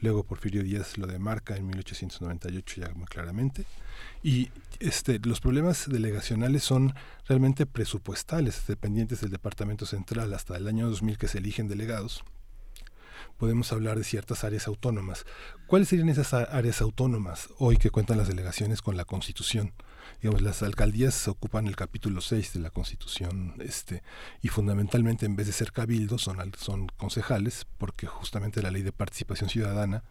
luego Porfirio Díaz lo demarca en 1898 ya muy claramente, y este, los problemas delegacionales son realmente presupuestales, dependientes del Departamento Central hasta el año 2000 que se eligen delegados podemos hablar de ciertas áreas autónomas. ¿Cuáles serían esas áreas autónomas hoy que cuentan las delegaciones con la Constitución? Digamos, las alcaldías ocupan el capítulo 6 de la Constitución este, y fundamentalmente en vez de ser cabildos son, son concejales porque justamente la ley de participación ciudadana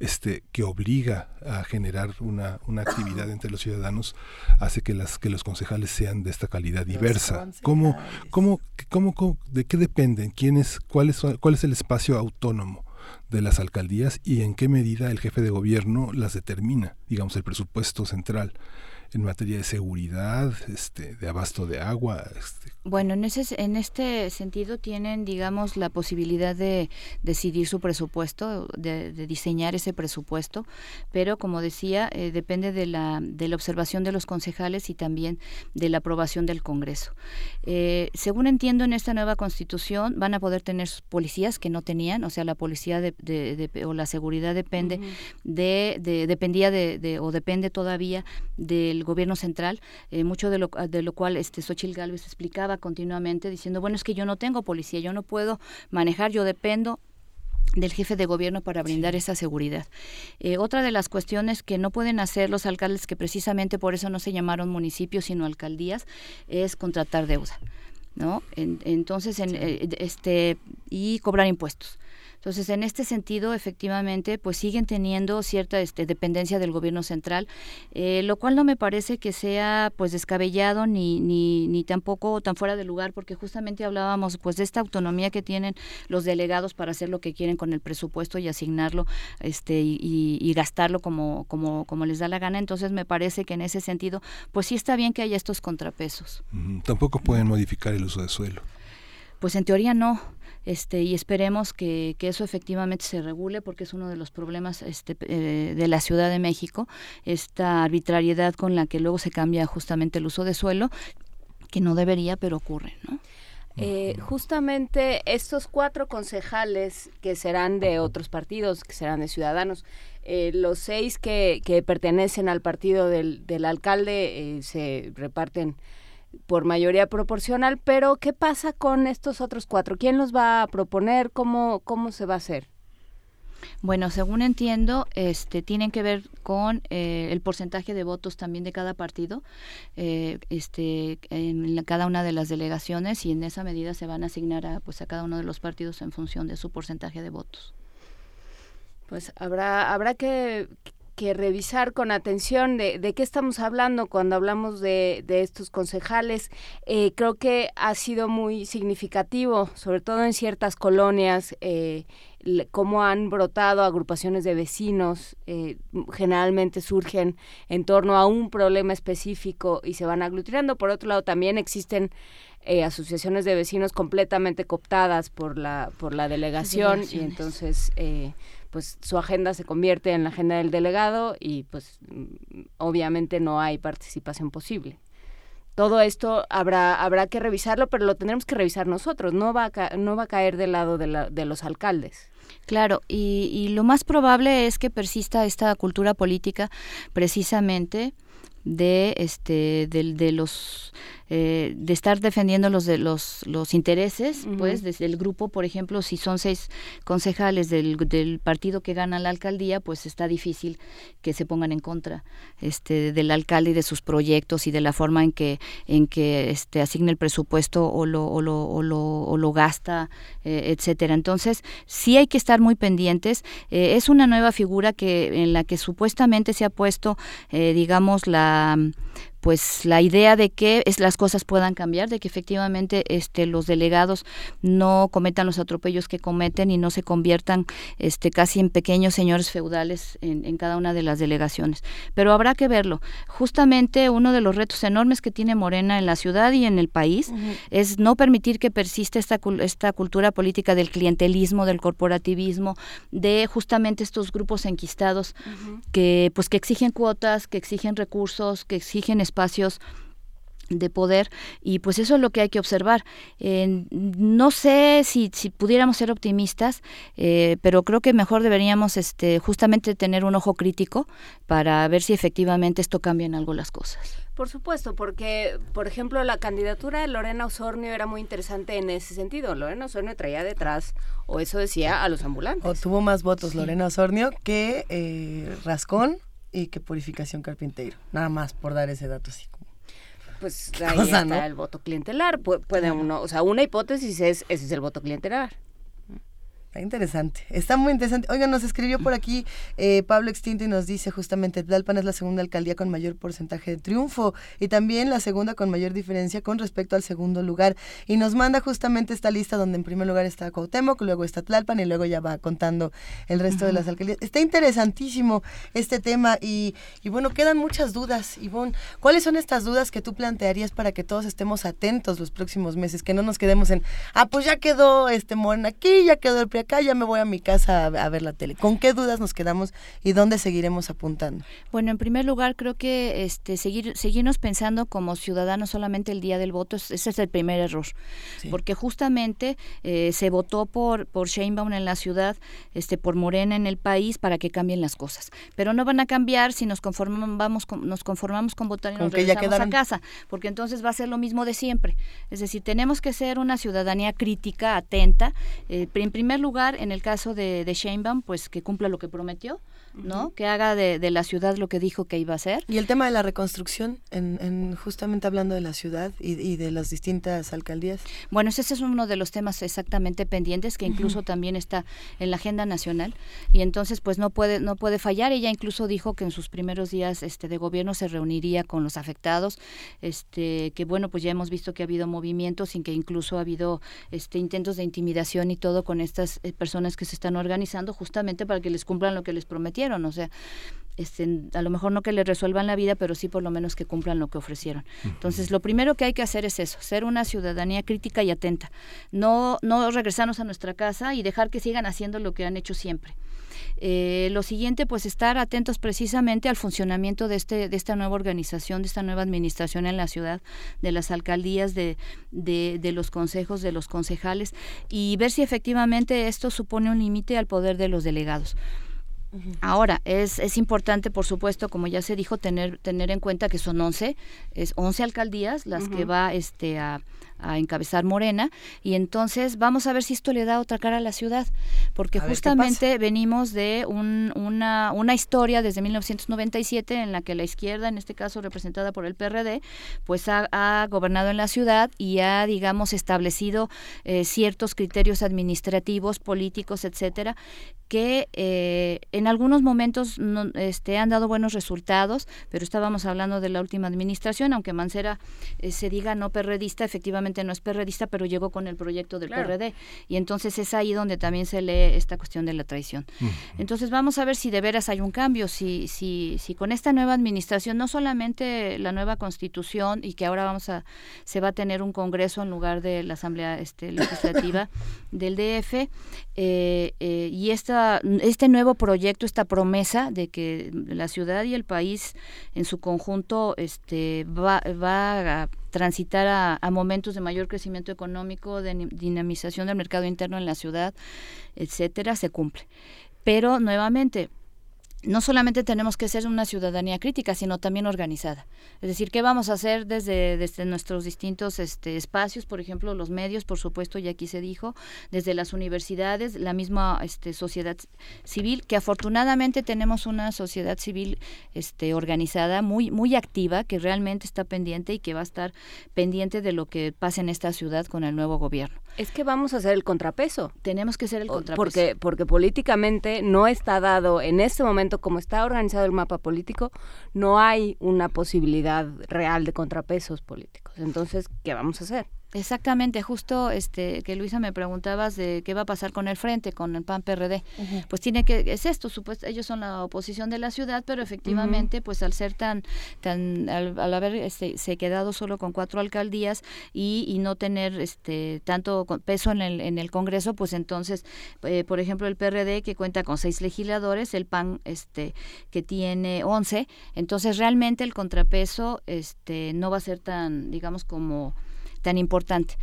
este, que obliga a generar una, una actividad entre los ciudadanos hace que, las, que los concejales sean de esta calidad diversa. ¿Cómo, cómo, cómo, ¿De qué dependen? ¿Quién es, cuál, es, ¿Cuál es el espacio autónomo? de las alcaldías y en qué medida el jefe de gobierno las determina, digamos, el presupuesto central en materia de seguridad, este, de abasto de agua, este, bueno, en, ese, en este sentido tienen, digamos, la posibilidad de decidir su presupuesto, de, diseñar ese presupuesto, pero como decía, eh, depende de la, de la observación de los concejales y también de la aprobación del Congreso. Eh, según entiendo, en esta nueva constitución van a poder tener policías que no tenían, o sea, la policía de, o la seguridad depende de, dependía de, o depende todavía del gobierno central, eh, mucho de lo, de lo cual este Xochil Gálvez explicaba continuamente diciendo, bueno, es que yo no tengo policía, yo no puedo manejar, yo dependo del jefe de gobierno para brindar esa seguridad. Eh, otra de las cuestiones que no pueden hacer los alcaldes, que precisamente por eso no se llamaron municipios sino alcaldías, es contratar deuda. ¿no? entonces, en, eh, este, y cobrar impuestos. Entonces, en este sentido, efectivamente, pues siguen teniendo cierta este, dependencia del gobierno central, eh, lo cual no me parece que sea pues descabellado ni, ni, ni tampoco tan fuera de lugar, porque justamente hablábamos pues de esta autonomía que tienen los delegados para hacer lo que quieren con el presupuesto y asignarlo este y, y gastarlo como, como, como les da la gana. Entonces, me parece que en ese sentido, pues sí está bien que haya estos contrapesos. Tampoco pueden modificar el uso de suelo. Pues en teoría no este, y esperemos que, que, eso efectivamente se regule porque es uno de los problemas este, eh, de la Ciudad de México, esta arbitrariedad con la que luego se cambia justamente el uso de suelo, que no debería, pero ocurre, ¿no? Eh, justamente estos cuatro concejales que serán de otros partidos, que serán de Ciudadanos, eh, los seis que, que, pertenecen al partido del, del alcalde se reparten por mayoría proporcional, pero ¿qué pasa con estos otros cuatro? ¿Quién los va a proponer? ¿Cómo, cómo se va a hacer? Bueno, según entiendo, este, tienen que ver con eh, el porcentaje de votos también de cada partido, eh, este, en cada una de las delegaciones y en esa medida se van a asignar a, pues, a cada uno de los partidos en función de su porcentaje de votos. Pues habrá, habrá que, que revisar con atención de, de, qué estamos hablando cuando hablamos de, de estos concejales. Eh, creo que ha sido muy significativo, sobre todo en ciertas colonias, eh, cómo han brotado agrupaciones de vecinos. Eh, generalmente surgen en torno a un problema específico y se van aglutinando. Por otro lado, también existen eh, asociaciones de vecinos completamente cooptadas por la por la delegación y entonces eh, pues su agenda se convierte en la agenda del delegado y pues obviamente no hay participación posible. Todo esto habrá habrá que revisarlo, pero lo tendremos que revisar nosotros, no va a, no va a caer del lado de, la, de los alcaldes. Claro, y, y lo más probable es que persista esta cultura política precisamente de este de los eh, de estar defendiendo los de los, los intereses, pues, desde el grupo, por ejemplo, si son seis concejales del, del, partido que gana la alcaldía, pues está difícil que se pongan en contra este, del alcalde y de sus proyectos y de la forma en que, en que este, asigna el presupuesto o lo, o lo, o lo, o lo gasta, eh, etcétera. Entonces, sí hay que estar muy pendientes. Eh, es una nueva figura que en la que supuestamente se ha puesto, digamos, la pues la idea de que es, las cosas puedan cambiar, de que efectivamente este, los delegados no cometan los atropellos que cometen y no se conviertan este, casi en pequeños señores feudales en, en cada una de las delegaciones. Pero habrá que verlo. Justamente uno de los retos enormes que tiene Morena en la ciudad y en el país es no permitir que persista esta, esta cultura política del clientelismo, del corporativismo, de justamente estos grupos enquistados que pues que exigen cuotas, que exigen recursos, que exigen espacios de poder y pues eso es lo que hay que observar. Eh, no sé si, si, pudiéramos ser optimistas, eh, pero creo que mejor deberíamos este, justamente tener un ojo crítico para ver si efectivamente esto cambia en algo las cosas. Por supuesto, porque, por ejemplo, la candidatura de Lorena Osornio era muy interesante en ese sentido. Lorena Osornio traía detrás, o eso decía, a los ambulantes. O tuvo más votos Lorena Osornio que eh, Rascón y que Purificación Carpintero. Nada más por dar ese dato así pues ahí está el voto clientelar. puede uno, o sea, una hipótesis es ese es el voto clientelar. Está interesante, está muy interesante. Oiga, nos escribió por aquí eh, Pablo Extinto y nos dice justamente Tlalpan es la segunda alcaldía con mayor porcentaje de triunfo y también la segunda con mayor diferencia con respecto al segundo lugar. Y nos manda justamente esta lista donde en primer lugar está Cuauhtémoc, luego está Tlalpan y luego ya va contando el resto de las alcaldías. Está interesantísimo este tema y, y bueno, quedan muchas dudas. Ivonne, ¿cuáles son estas dudas que tú plantearías para que todos estemos atentos los próximos meses? Que no nos quedemos en, ah, pues ya quedó este Morena aquí, ya quedó el PRI acá, ya me voy a mi casa a, ver la tele. ¿Con qué dudas nos quedamos y dónde seguiremos apuntando? Bueno, en primer lugar, creo que este seguir seguirnos pensando como ciudadanos solamente el día del voto, ese es el primer error. Porque justamente eh, se votó por, por Sheinbaum en la ciudad, este por Morena en el país para que cambien las cosas. Pero no van a cambiar si nos conformamos con, nos conformamos con votar y nos regresamos a casa, porque entonces va a ser lo mismo de siempre. Es decir, tenemos que ser una ciudadanía crítica, atenta. Eh, en primer lugar, en el caso de, de Sheinbaum, pues que cumpla lo que prometió, ¿no? Que haga de, la ciudad lo que dijo que iba a hacer. Y el tema de la reconstrucción, en, justamente hablando de la ciudad y, de las distintas alcaldías. Bueno, ese es uno de los temas exactamente pendientes que incluso también está en la agenda nacional y entonces pues no puede no puede fallar. Ella incluso dijo que en sus primeros días este de gobierno se reuniría con los afectados, este que bueno pues ya hemos visto que ha habido movimientos sin que incluso ha habido este intentos de intimidación y todo con estas eh, personas que se están organizando justamente para que les cumplan lo que les o sea, este, a lo mejor no que le resuelvan la vida, pero sí por lo menos que cumplan lo que ofrecieron. Entonces, lo primero que hay que hacer es eso, ser una ciudadanía crítica y atenta, no, no regresarnos a nuestra casa y dejar que sigan haciendo lo que han hecho siempre. Eh, lo siguiente, pues estar atentos precisamente al funcionamiento de, este, de esta nueva organización, de esta nueva administración en la ciudad, de las alcaldías, de, de, de los consejos, de los concejales, y ver si efectivamente esto supone un límite al poder de los delegados. Ahora, es, es importante, por supuesto, como ya se dijo, tener, tener en cuenta que son 11, es 11 alcaldías las que va este, a, a encabezar Morena y entonces vamos a ver si esto le da otra cara a la ciudad porque justamente venimos de una, una historia desde 1997 en la que la izquierda, en este caso representada por el PRD, pues ha, gobernado en la ciudad y ha, digamos, establecido eh, ciertos criterios administrativos, políticos, etcétera, que eh, en algunos momentos no, este, han dado buenos resultados, pero estábamos hablando de la última administración, aunque Mancera eh, se diga no perredista, efectivamente no es perredista, pero llegó con el proyecto del PRD. Y entonces es ahí donde también se lee esta cuestión de la traición. Entonces vamos a ver si de veras hay un cambio, si, si, si con esta nueva administración, no solamente la nueva constitución y que ahora vamos a, se va a tener un congreso en lugar de la Asamblea este, Legislativa del DF, eh, eh, y esta, este nuevo proyecto, esta promesa de que la ciudad y el país en su conjunto este, va, va a transitar a, momentos de mayor crecimiento económico, de dinamización del mercado interno en la ciudad, etcétera, se cumple. Pero nuevamente, no solamente tenemos que ser una ciudadanía crítica, sino también organizada. Es decir, ¿qué vamos a hacer desde, nuestros distintos este, espacios? Por ejemplo, los medios, por supuesto, ya aquí se dijo, desde las universidades, la misma este, sociedad civil, que afortunadamente tenemos una sociedad civil este, organizada, muy, muy activa, que realmente está pendiente y que va a estar pendiente de lo que pase en esta ciudad con el nuevo gobierno. Es que vamos a hacer el contrapeso. Tenemos que ser el contrapeso. Porque, porque políticamente no está dado, en este momento, como está organizado el mapa político, no hay una posibilidad real de contrapesos políticos. Entonces, ¿qué vamos a hacer? Exactamente, justo este que Luisa me preguntabas de qué va a pasar con el frente, con el PAN PRD. Pues tiene que es esto, supuesto, ellos son la oposición de la ciudad, pero efectivamente, pues al ser tan tan al, haber este, se quedado solo con cuatro alcaldías y, y no tener este tanto peso en el en el Congreso, pues entonces, eh, por ejemplo, el PRD que cuenta con seis legisladores, el PAN este que tiene once, entonces realmente el contrapeso este no va a ser tan digamos como tan importante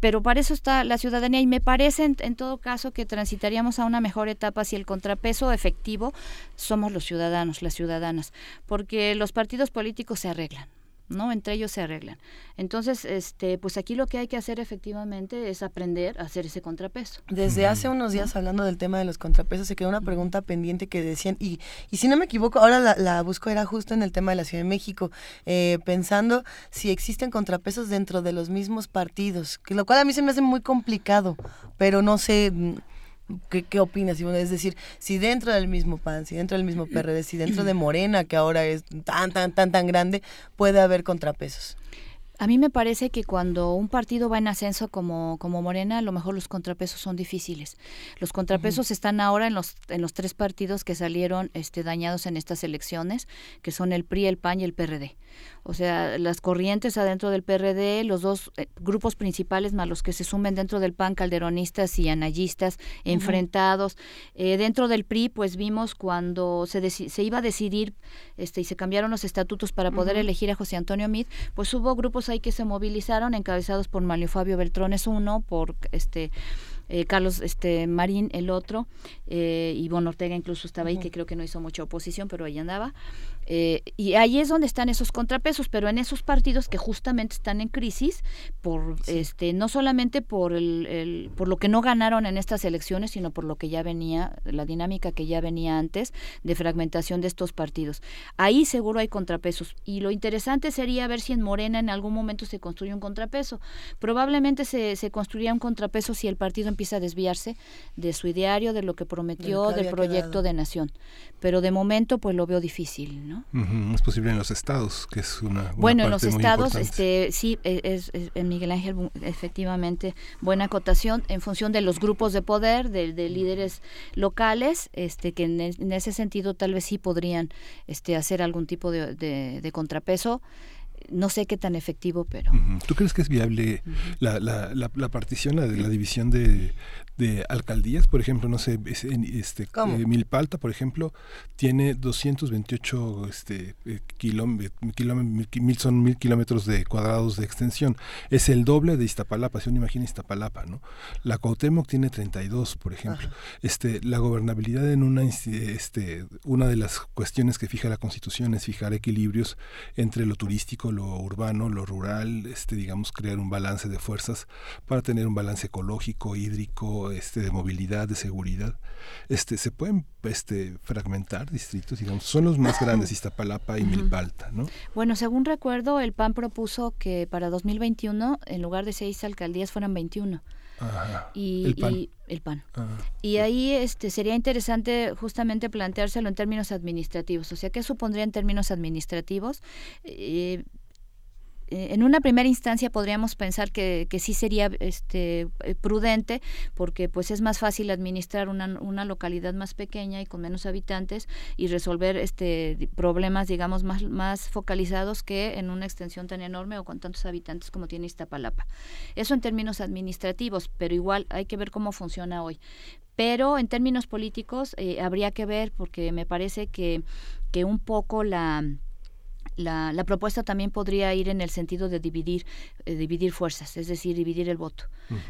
pero para eso está la ciudadanía y me parece en, todo caso que transitaríamos a una mejor etapa si el contrapeso efectivo somos los ciudadanos, las ciudadanas, porque los partidos políticos se arreglan. ¿No? Entre ellos se arreglan. Entonces, este, pues aquí lo que hay que hacer efectivamente es aprender a hacer ese contrapeso. Desde hace unos días hablando del tema de los contrapesos, se quedó una pregunta pendiente que decían, y, y si no me equivoco, ahora la, la busco, era justo en el tema de la Ciudad de México, eh, pensando si existen contrapesos dentro de los mismos partidos, que lo cual a mí se me hace muy complicado, pero no sé ¿Qué, ¿Qué, opinas? Es decir, si dentro del mismo PAN, si dentro del mismo PRD, si dentro de Morena, que ahora es tan, tan, tan, tan grande, puede haber contrapesos. A mí me parece que cuando un partido va en ascenso como, como Morena, a lo mejor los contrapesos son difíciles. Los contrapesos están ahora en los, en los tres partidos que salieron este, dañados en estas elecciones, que son el PRI, el PAN y el PRD o sea, las corrientes adentro del PRD, los dos eh, grupos principales más los que se sumen dentro del PAN, calderonistas y anayistas, enfrentados. Eh, dentro del PRI, pues vimos cuando se, se iba a decidir este, y se cambiaron los estatutos para poder elegir a José Antonio Mid, pues hubo grupos ahí que se movilizaron, encabezados por Mario Fabio Beltrones uno, por este eh, Carlos este Marín el otro, eh, Ivonne Ortega incluso estaba ahí, que creo que no hizo mucha oposición, pero ahí andaba. Eh, y ahí es donde están esos contrapesos, pero en esos partidos que justamente están en crisis, por este no solamente por el, por lo que no ganaron en estas elecciones, sino por lo que ya venía, la dinámica que ya venía antes de fragmentación de estos partidos. Ahí seguro hay contrapesos. Y lo interesante sería ver si en Morena en algún momento se construye un contrapeso. Probablemente se, se construiría un contrapeso si el partido empieza a desviarse de su ideario, de lo que prometió, del proyecto de nación. Pero de momento pues lo veo difícil, ¿no? Es posible en los estados, que es una, bueno en los estados, este sí e, es, en Miguel Ángel efectivamente buena acotación en función de los grupos de poder, de, líderes locales, este que en, ese sentido tal vez sí podrían este hacer algún tipo de contrapeso no sé qué tan efectivo, pero... ¿Tú crees que es viable la, la, la, partición, la, la división de, de alcaldías, por ejemplo, no sé, este, eh, Milpalta, por ejemplo, tiene 228 este, eh, kilómetros, son mil kilómetros de cuadrados de extensión. Es el doble de Iztapalapa, si uno imagina Iztapalapa, ¿no? La Cuauhtémoc tiene 32, por ejemplo. Este, la gobernabilidad en una, este, una de las cuestiones que fija la Constitución es fijar equilibrios entre lo turístico, lo urbano, lo rural, este, digamos, crear un balance de fuerzas para tener un balance ecológico, hídrico, este, de movilidad, de seguridad, este, se pueden este, fragmentar distritos, digamos, son los más grandes, Iztapalapa y Milpalta, ¿no? Bueno, según recuerdo, el PAN propuso que para 2021, en lugar de seis alcaldías, fueran 21. Y, el PAN. Y, el PAN. y ahí este, sería interesante justamente planteárselo en términos administrativos. O sea, ¿qué supondría en términos administrativos? Eh, eh, en una primera instancia podríamos pensar que, sí sería este, eh, prudente porque pues es más fácil administrar una, una, localidad más pequeña y con menos habitantes y resolver este problemas digamos más, más focalizados que en una extensión tan enorme o con tantos habitantes como tiene Iztapalapa. Eso en términos administrativos, pero igual hay que ver cómo funciona hoy. Pero en términos políticos eh, habría que ver porque me parece que un poco la la, la, propuesta también podría ir en el sentido de dividir, eh, dividir fuerzas, es decir, dividir el voto.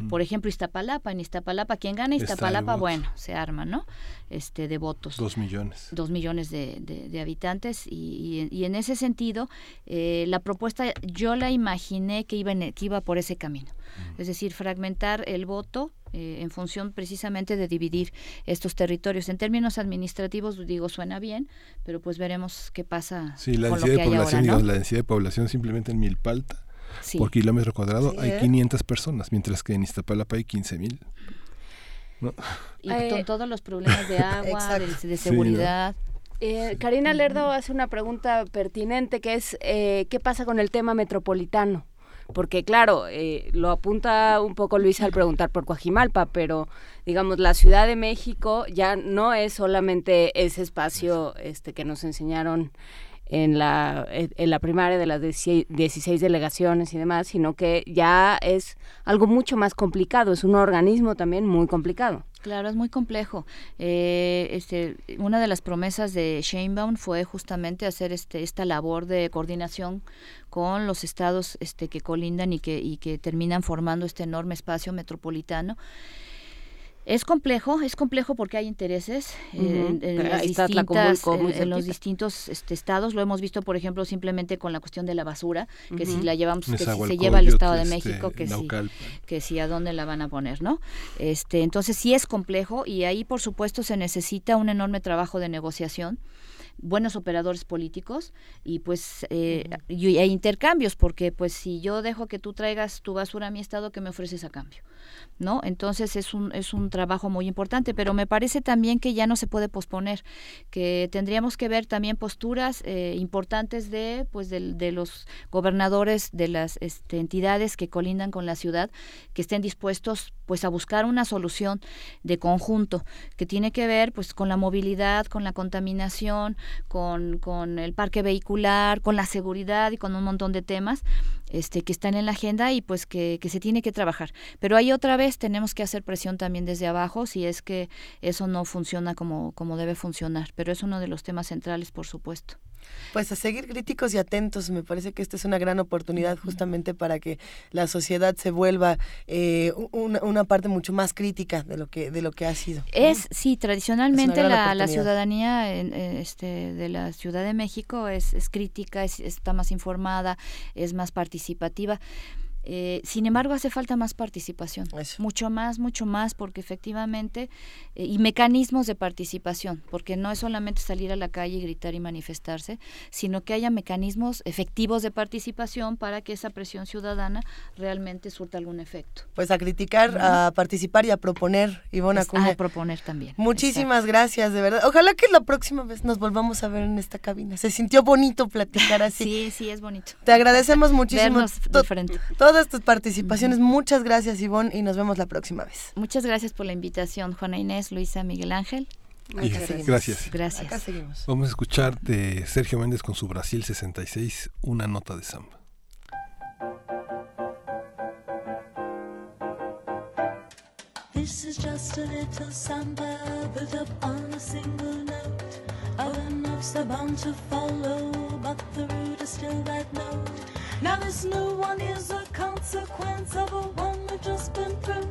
Por ejemplo, Iztapalapa, en Iztapalapa, quien gana Iztapalapa, bueno, se arma, ¿no? Este, de votos. Dos millones. Dos millones de, de, habitantes y, y, en ese sentido, eh, la propuesta yo la imaginé que iba, que iba por ese camino. Es decir, fragmentar el voto eh, en función precisamente de dividir estos territorios. En términos administrativos, digo, suena bien, pero pues veremos qué pasa. Sí, la densidad de población, la densidad de población simplemente en Milpalta, por kilómetro cuadrado, hay 500 ¿eh? personas, mientras que en Iztapalapa hay 15 mil. Y con eh, todos los problemas de agua, de, seguridad. Karina Lerdo hace una pregunta pertinente que es, ¿qué pasa con el tema metropolitano? Porque claro, eh, lo apunta un poco Luis al preguntar por Coajimalpa, pero digamos, la Ciudad de México ya no es solamente ese espacio este, que nos enseñaron en la, en la primaria de las 16 delegaciones y demás, sino que ya es algo mucho más complicado, es un organismo también muy complicado. Claro, es muy complejo. Eh, este, una de las promesas de Sheinbaum fue justamente hacer este, esta labor de coordinación con los estados este, que colindan y que, y que terminan formando este enorme espacio metropolitano. Es complejo, es complejo porque hay intereses en, los distintos este, estados. Lo hemos visto, por ejemplo, simplemente con la cuestión de la basura, que si la llevamos, que si se lleva al Estado de este, México, que si, que si a dónde la van a poner, ¿no? Este, entonces sí es complejo y ahí, por supuesto, se necesita un enorme trabajo de negociación buenos operadores políticos y pues eh, y, e intercambios porque pues si yo dejo que tú traigas tu basura a mi estado ¿qué me ofreces a cambio ¿no? Entonces es un, es un trabajo muy importante, pero me parece también que ya no se puede posponer, que tendríamos que ver también posturas eh, importantes de, pues de, de, los gobernadores de las este, entidades que colindan con la ciudad, que estén dispuestos pues a buscar una solución de conjunto que tiene que ver pues con la movilidad, con la contaminación, con, con el parque vehicular, con la seguridad y con un montón de temas este, que están en la agenda y pues que, que se tiene que trabajar. Pero ahí otra vez tenemos que hacer presión también desde abajo si es que eso no funciona como, como debe funcionar. Pero es uno de los temas centrales, por supuesto. Pues a seguir críticos y atentos, me parece que esta es una gran oportunidad justamente para que la sociedad se vuelva eh, una, parte mucho más crítica de lo que de lo que ha sido. Es sí, tradicionalmente la, la, ciudadanía este, de la Ciudad de México es, es crítica, es, está más informada, es más participativa. Eh, sin embargo, hace falta más participación, mucho más, mucho más, porque efectivamente, eh, y mecanismos de participación, porque no es solamente salir a la calle y gritar y manifestarse, sino que haya mecanismos efectivos de participación para que esa presión ciudadana realmente surta algún efecto. Pues a criticar, a participar y a proponer, Ivona A proponer también. Muchísimas gracias, de verdad. Ojalá que la próxima vez nos volvamos a ver en esta cabina. Se sintió bonito platicar así. sí, sí, es bonito. Te agradecemos muchísimo. Todo todas tus participaciones. Muchas gracias, Ivonne, y nos vemos la próxima vez. Muchas gracias por la invitación, Juana Inés, Luisa, Miguel Ángel. gracias. Gracias. Acá seguimos. Vamos a escuchar de Sergio Méndez con su Brasil 66 una nota de samba. This is just a little samba built up on a single note. Other notes are bound to follow, but the root is still that note. Now this new one is a consequence of a one we've just been through.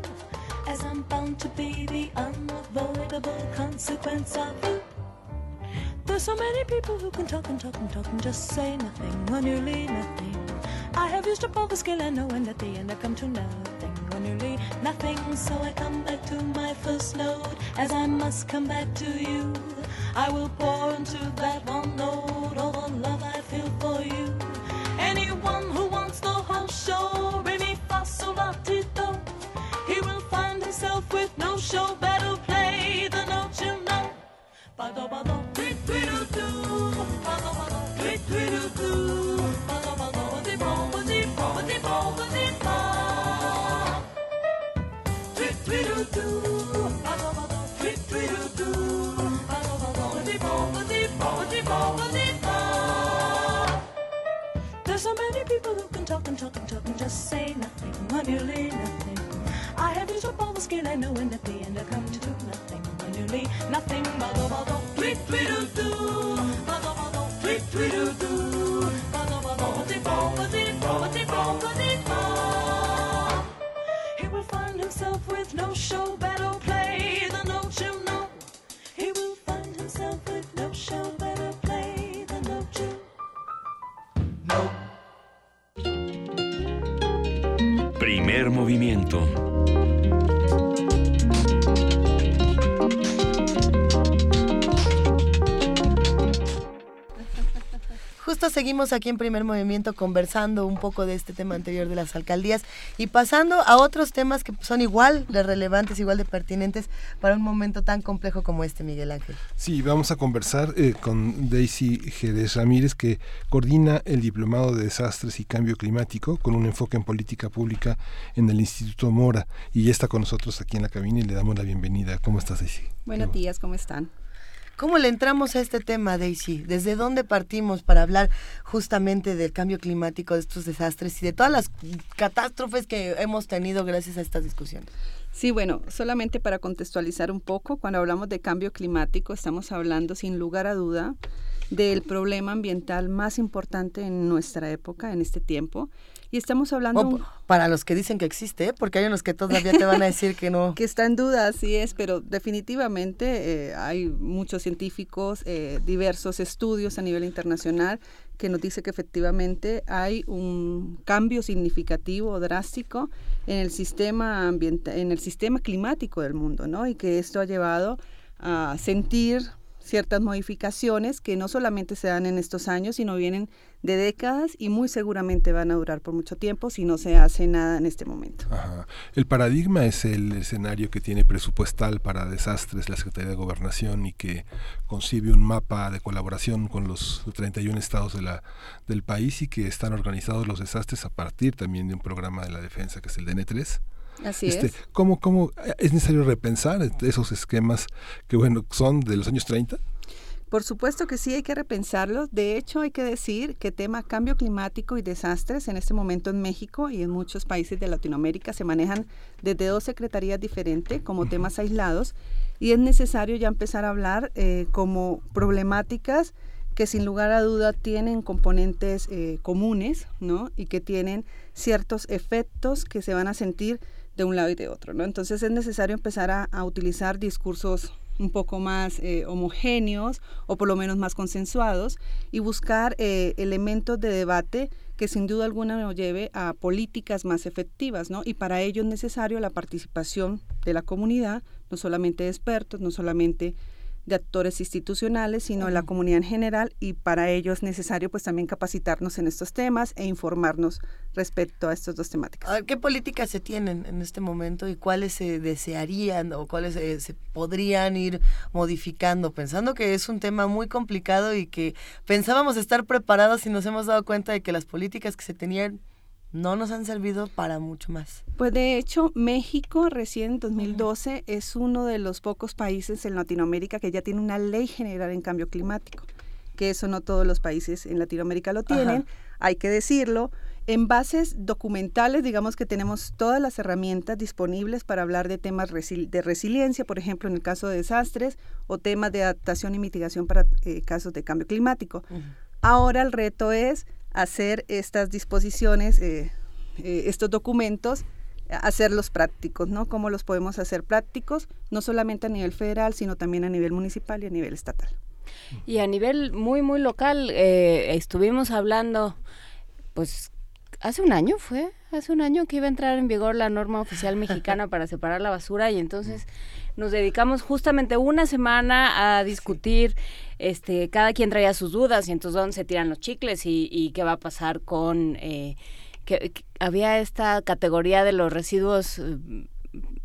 As I'm bound to be the unavoidable consequence of you. There's so many people who can talk and talk and talk and just say nothing or nearly nothing. I have used up all the skill I know and at the end I come to nothing or nearly nothing. So I come back to my first note as I must come back to you. I will pour into that one note all the love I feel with show. Better play the note you know. Ba do ba do, tweet tweet doo doo. Ba do ba do, tweet tweet doo doo. Ba do ba do, di bo ba di bo ba bo ba di. Tweet tweet doo doo. Ba do ba do, tweet tweet doo doo. Ba do ba do, di bo ba di bo ba bo ba di there's so many people who can talk and talk and talk and just say nothing or nearly nothing. He will find himself with no show, better play the note. He will find himself with no show, better play the note. Primer movimiento. Seguimos aquí en primer movimiento conversando un poco de este tema anterior de las alcaldías y pasando a otros temas que son igual de relevantes, igual de pertinentes para un momento tan complejo como este, Miguel Ángel. Sí, vamos a conversar eh, con Daisy Jerez Ramírez, que coordina el Diplomado de Desastres y Cambio Climático con un enfoque en política pública en el Instituto Mora. Y ya está con nosotros aquí en la cabina y le damos la bienvenida. ¿Cómo estás, Daisy? Buenos días, ¿cómo están? ¿Cómo le entramos a este tema, Daisy? ¿Desde dónde partimos para hablar justamente del cambio climático, de estos desastres y de todas las catástrofes que hemos tenido gracias a estas discusiones? Sí, bueno, solamente para contextualizar un poco, cuando hablamos de cambio climático estamos hablando sin lugar a duda del problema ambiental más importante en nuestra época, en este tiempo, y estamos hablando... para los que dicen que existe, ¿eh? porque hay unos que todavía te van a decir que no. que está en duda, así es, pero definitivamente eh, hay muchos científicos, eh, diversos estudios a nivel internacional que nos dice que efectivamente hay un cambio significativo, drástico en el sistema ambiental, en el sistema climático del mundo, ¿no? Y que esto ha llevado a sentir ciertas modificaciones que no solamente se dan en estos años, sino vienen de décadas y muy seguramente van a durar por mucho tiempo si no se hace nada en este momento. El paradigma es el escenario que tiene presupuestal para desastres la Secretaría de Gobernación y que concibe un mapa de colaboración con los 31 estados de la, del país y que están organizados los desastres a partir también de un programa de la defensa que es el DN3 Así este, es. ¿cómo, ¿Cómo es necesario repensar esos esquemas que, bueno, son de los años 30? Por supuesto que sí hay que repensarlos. De hecho, hay que decir que tema cambio climático y desastres en este momento en México y en muchos países de Latinoamérica se manejan desde dos secretarías diferentes como temas aislados y es necesario ya empezar a hablar eh, como problemáticas que sin lugar a duda tienen componentes eh, comunes, ¿no? Y que tienen ciertos efectos que se van a sentir de un lado y de otro, ¿no? Entonces es necesario empezar a, utilizar discursos un poco más eh, homogéneos o por lo menos más consensuados y buscar eh, elementos de debate que sin duda alguna nos lleve a políticas más efectivas, ¿no? Y para ello es necesario la participación de la comunidad, no solamente de expertos, no solamente de actores institucionales, sino de la comunidad en general y para ello es necesario pues también capacitarnos en estos temas e informarnos respecto a estas dos temáticas. ¿Qué políticas se tienen en este momento y cuáles se desearían o cuáles eh, se podrían ir modificando? Pensando que es un tema muy complicado y que pensábamos estar preparados y nos hemos dado cuenta de que las políticas que se tenían no nos han servido para mucho más. Pues de hecho, México recién en 2012 es uno de los pocos países en Latinoamérica que ya tiene una ley general en cambio climático, que eso no todos los países en Latinoamérica lo tienen, hay que decirlo. En bases documentales, digamos que tenemos todas las herramientas disponibles para hablar de temas de resiliencia, por ejemplo, en el caso de desastres, o temas de adaptación y mitigación para eh, casos de cambio climático. Ahora el reto es hacer estas disposiciones, eh, eh, estos documentos, hacerlos prácticos, ¿no? ¿Cómo los podemos hacer prácticos? No solamente a nivel federal, sino también a nivel municipal y a nivel estatal. Y a nivel muy, muy local, eh, estuvimos hablando, pues, hace un año fue, hace un año que iba a entrar en vigor la norma oficial mexicana para separar la basura y entonces nos dedicamos justamente una semana a discutir, este, cada quien traía sus dudas y entonces dónde se tiran los chicles y, qué va a pasar con... Eh, que, había esta categoría de los residuos eh,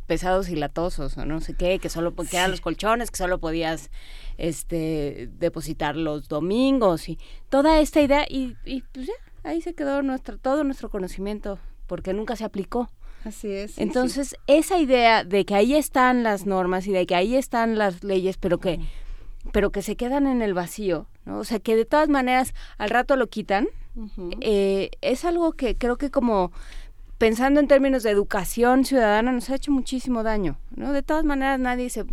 pesados y latosos o no sé qué, que solo que eran los colchones, que solo podías este depositar los domingos y toda esta idea y, y pues ya, ahí se quedó nuestro todo nuestro conocimiento porque nunca se aplicó. Así es. Entonces, esa idea de que ahí están las normas y de que ahí están las leyes, pero que, pero que se quedan en el vacío, ¿no? O sea, que de todas maneras al rato lo quitan, eh, es algo que creo que como pensando en términos de educación ciudadana nos ha hecho muchísimo daño, ¿no? De todas maneras nadie se...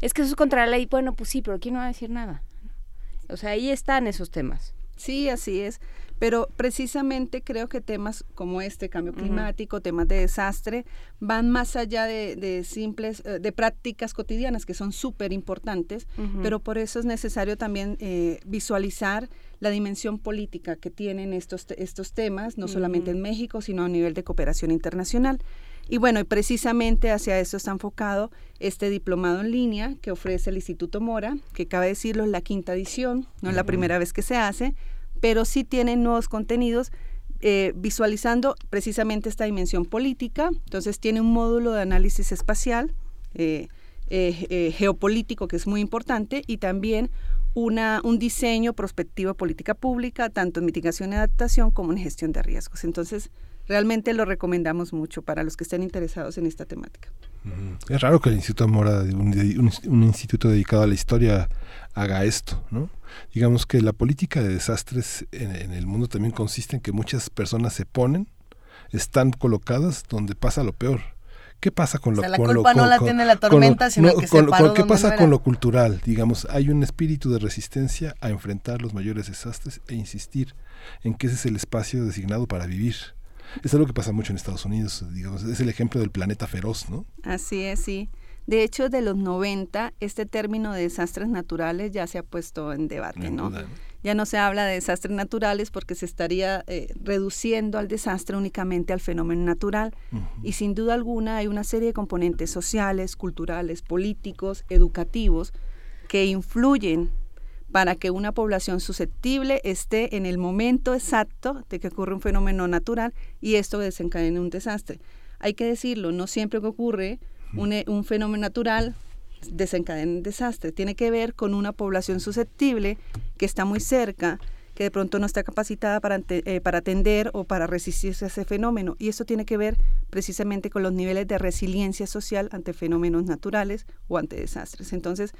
Es que eso es contra la ley, bueno, pues sí, pero ¿quién no va a decir nada? O sea, ahí están esos temas. Sí, así es. Pero precisamente creo que temas como este, cambio climático, temas de desastre, van más allá de, simples, eh, de prácticas cotidianas que son súper importantes, pero por eso es necesario también eh, visualizar la dimensión política que tienen estos, estos temas, no solamente en México, sino a nivel de cooperación internacional. Y bueno, y precisamente hacia eso está enfocado este diplomado en línea que ofrece el Instituto Mora, que cabe decirlo es la quinta edición, no es la primera vez que se hace, pero sí tienen nuevos contenidos eh, visualizando precisamente esta dimensión política. Entonces tiene un módulo de análisis espacial, eh, eh, geopolítico, que es muy importante, y también una, un diseño prospectivo política pública, tanto en mitigación y adaptación como en gestión de riesgos. Entonces, realmente lo recomendamos mucho para los que estén interesados en esta temática. Es raro que el Instituto Mora, un, un, instituto dedicado a la historia, haga esto, ¿no? Digamos que la política de desastres en, el mundo también consiste en que muchas personas se ponen, están colocadas donde pasa lo peor. ¿Qué pasa con lo, la culpa no la tiene la tormenta, sino que se ¿Qué pasa con lo cultural? Digamos, hay un espíritu de resistencia a enfrentar los mayores desastres e insistir en que ese es el espacio designado para vivir es algo que pasa mucho en Estados Unidos, digamos, es el ejemplo del planeta feroz, ¿no? Así es, sí. De hecho, de los 90, este término de desastres naturales ya se ha puesto en debate, ¿no? Ya no se habla de desastres naturales porque se estaría eh, reduciendo al desastre únicamente al fenómeno natural. Y sin duda alguna hay una serie de componentes sociales, culturales, políticos, educativos que influyen para que una población susceptible esté en el momento exacto de que ocurre un fenómeno natural y esto desencadene un desastre. Hay que decirlo, no siempre que ocurre un, eh, fenómeno natural desencadena un desastre. Tiene que ver con una población susceptible que está muy cerca, que de pronto no está capacitada para, eh, para atender o para resistirse a ese fenómeno. Y eso tiene que ver precisamente con los niveles de resiliencia social ante fenómenos naturales o ante desastres. Entonces,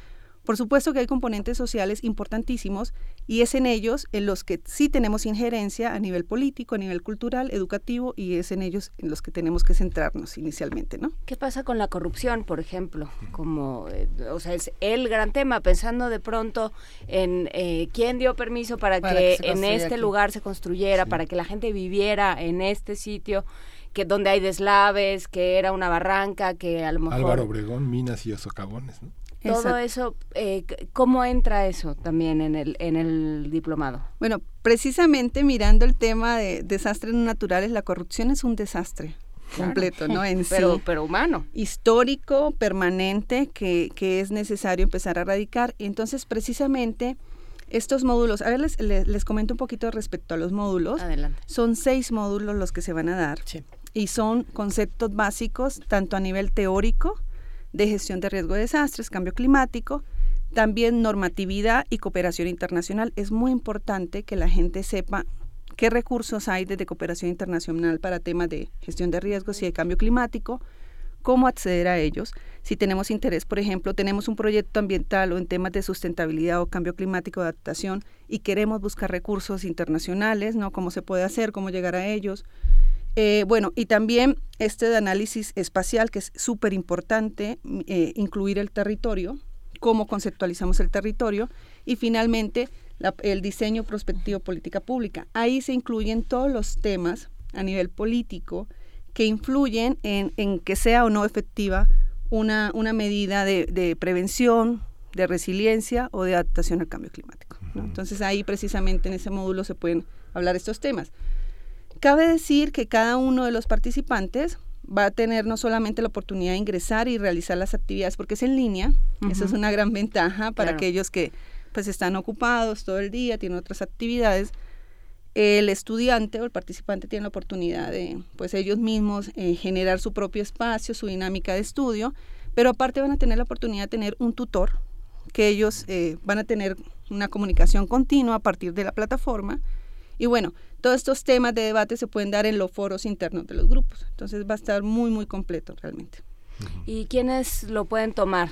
por supuesto que hay componentes sociales importantísimos y es en ellos en los que sí tenemos injerencia a nivel político, a nivel cultural, educativo y es en ellos en los que tenemos que centrarnos inicialmente, ¿no? ¿Qué pasa con la corrupción, por ejemplo? Como, eh, o sea, es el gran tema, pensando de pronto en eh, quién dio permiso para, que, en este lugar se construyera, para que la gente viviera en este sitio que donde hay deslaves, que era una barranca, que a lo mejor... Álvaro Obregón, minas y socavones, ¿no? Todo eso, eh, ¿cómo entra eso también en el, en el diplomado? Bueno, precisamente mirando el tema de desastres naturales, la corrupción es un desastre completo, ¿no? En pero, pero humano. Histórico, permanente, que, que es necesario empezar a erradicar. Entonces, precisamente, estos módulos, a ver, les, les, comento un poquito respecto a los módulos. Adelante. Son seis módulos los que se van a dar. Sí. Y son conceptos básicos, tanto a nivel teórico, de gestión de riesgo de desastres, cambio climático, también normatividad y cooperación internacional. Es muy importante que la gente sepa qué recursos hay desde cooperación internacional para temas de gestión de riesgos y de cambio climático, cómo acceder a ellos. Si tenemos interés, por ejemplo, tenemos un proyecto ambiental o en temas de sustentabilidad o cambio climático adaptación y queremos buscar recursos internacionales, ¿no? Cómo se puede hacer, cómo llegar a ellos. Eh, bueno, y también este de análisis espacial, que es súper importante, eh, incluir el territorio, cómo conceptualizamos el territorio, y finalmente el diseño prospectivo política pública. Ahí se incluyen todos los temas a nivel político que influyen en, que sea o no efectiva una, una medida de, prevención, de resiliencia o de adaptación al cambio climático. Entonces ahí precisamente en ese módulo se pueden hablar estos temas. Cabe decir que cada uno de los participantes va a tener no solamente la oportunidad de ingresar y realizar las actividades porque es en línea, eso es una gran ventaja para aquellos que pues están ocupados todo el día, tienen otras actividades. El estudiante o el participante tiene la oportunidad de pues ellos mismos eh, generar su propio espacio, su dinámica de estudio, pero aparte van a tener la oportunidad de tener un tutor que ellos eh, van a tener una comunicación continua a partir de la plataforma y bueno, todos estos temas de debate se pueden dar en los foros internos de los grupos. Entonces va a estar muy, muy completo realmente. ¿Y quiénes lo pueden tomar?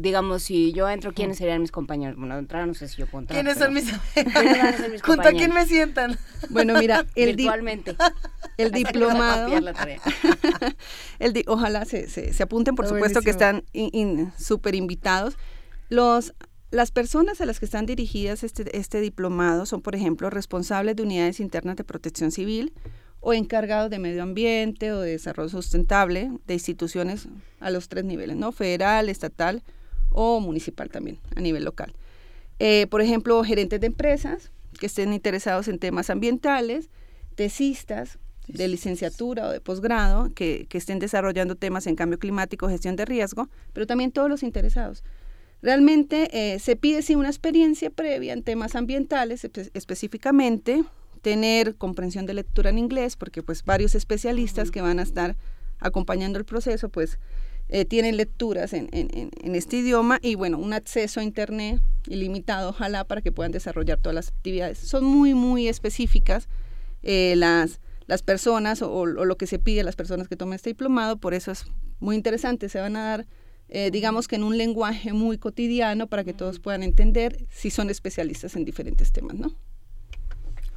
digamos, si yo entro, ¿quiénes serían mis compañeros? Bueno, entrar no sé si yo puedo entrar. ¿Quiénes son mis, ¿Quiénes ¿Junto a quién me sientan? Bueno, mira, el virtualmente. el diplomado. el ojalá se, se, apunten, por supuesto que están súper invitados. Los las personas a las que están dirigidas este, este diplomado son, por ejemplo, responsables de unidades internas de protección civil o encargados de medio ambiente o de desarrollo sustentable de instituciones a los tres niveles, ¿no? Federal, estatal o municipal también, a nivel local. Eh, por ejemplo, gerentes de empresas que estén interesados en temas ambientales, tesistas de licenciatura o de posgrado que, que estén desarrollando temas en cambio climático, gestión de riesgo, pero también todos los interesados Realmente eh, se pide sí una experiencia previa en temas ambientales específicamente, tener comprensión de lectura en inglés, porque pues varios especialistas que van a estar acompañando el proceso, pues eh, tienen lecturas en, este idioma y bueno, un acceso a Internet ilimitado, ojalá, para que puedan desarrollar todas las actividades. Son muy, muy específicas eh, las, las personas o, lo que se pide a las personas que tomen este diplomado, por eso es muy interesante, se van a dar, eh, digamos que en un lenguaje muy cotidiano para que todos puedan entender si son especialistas en diferentes temas, ¿no?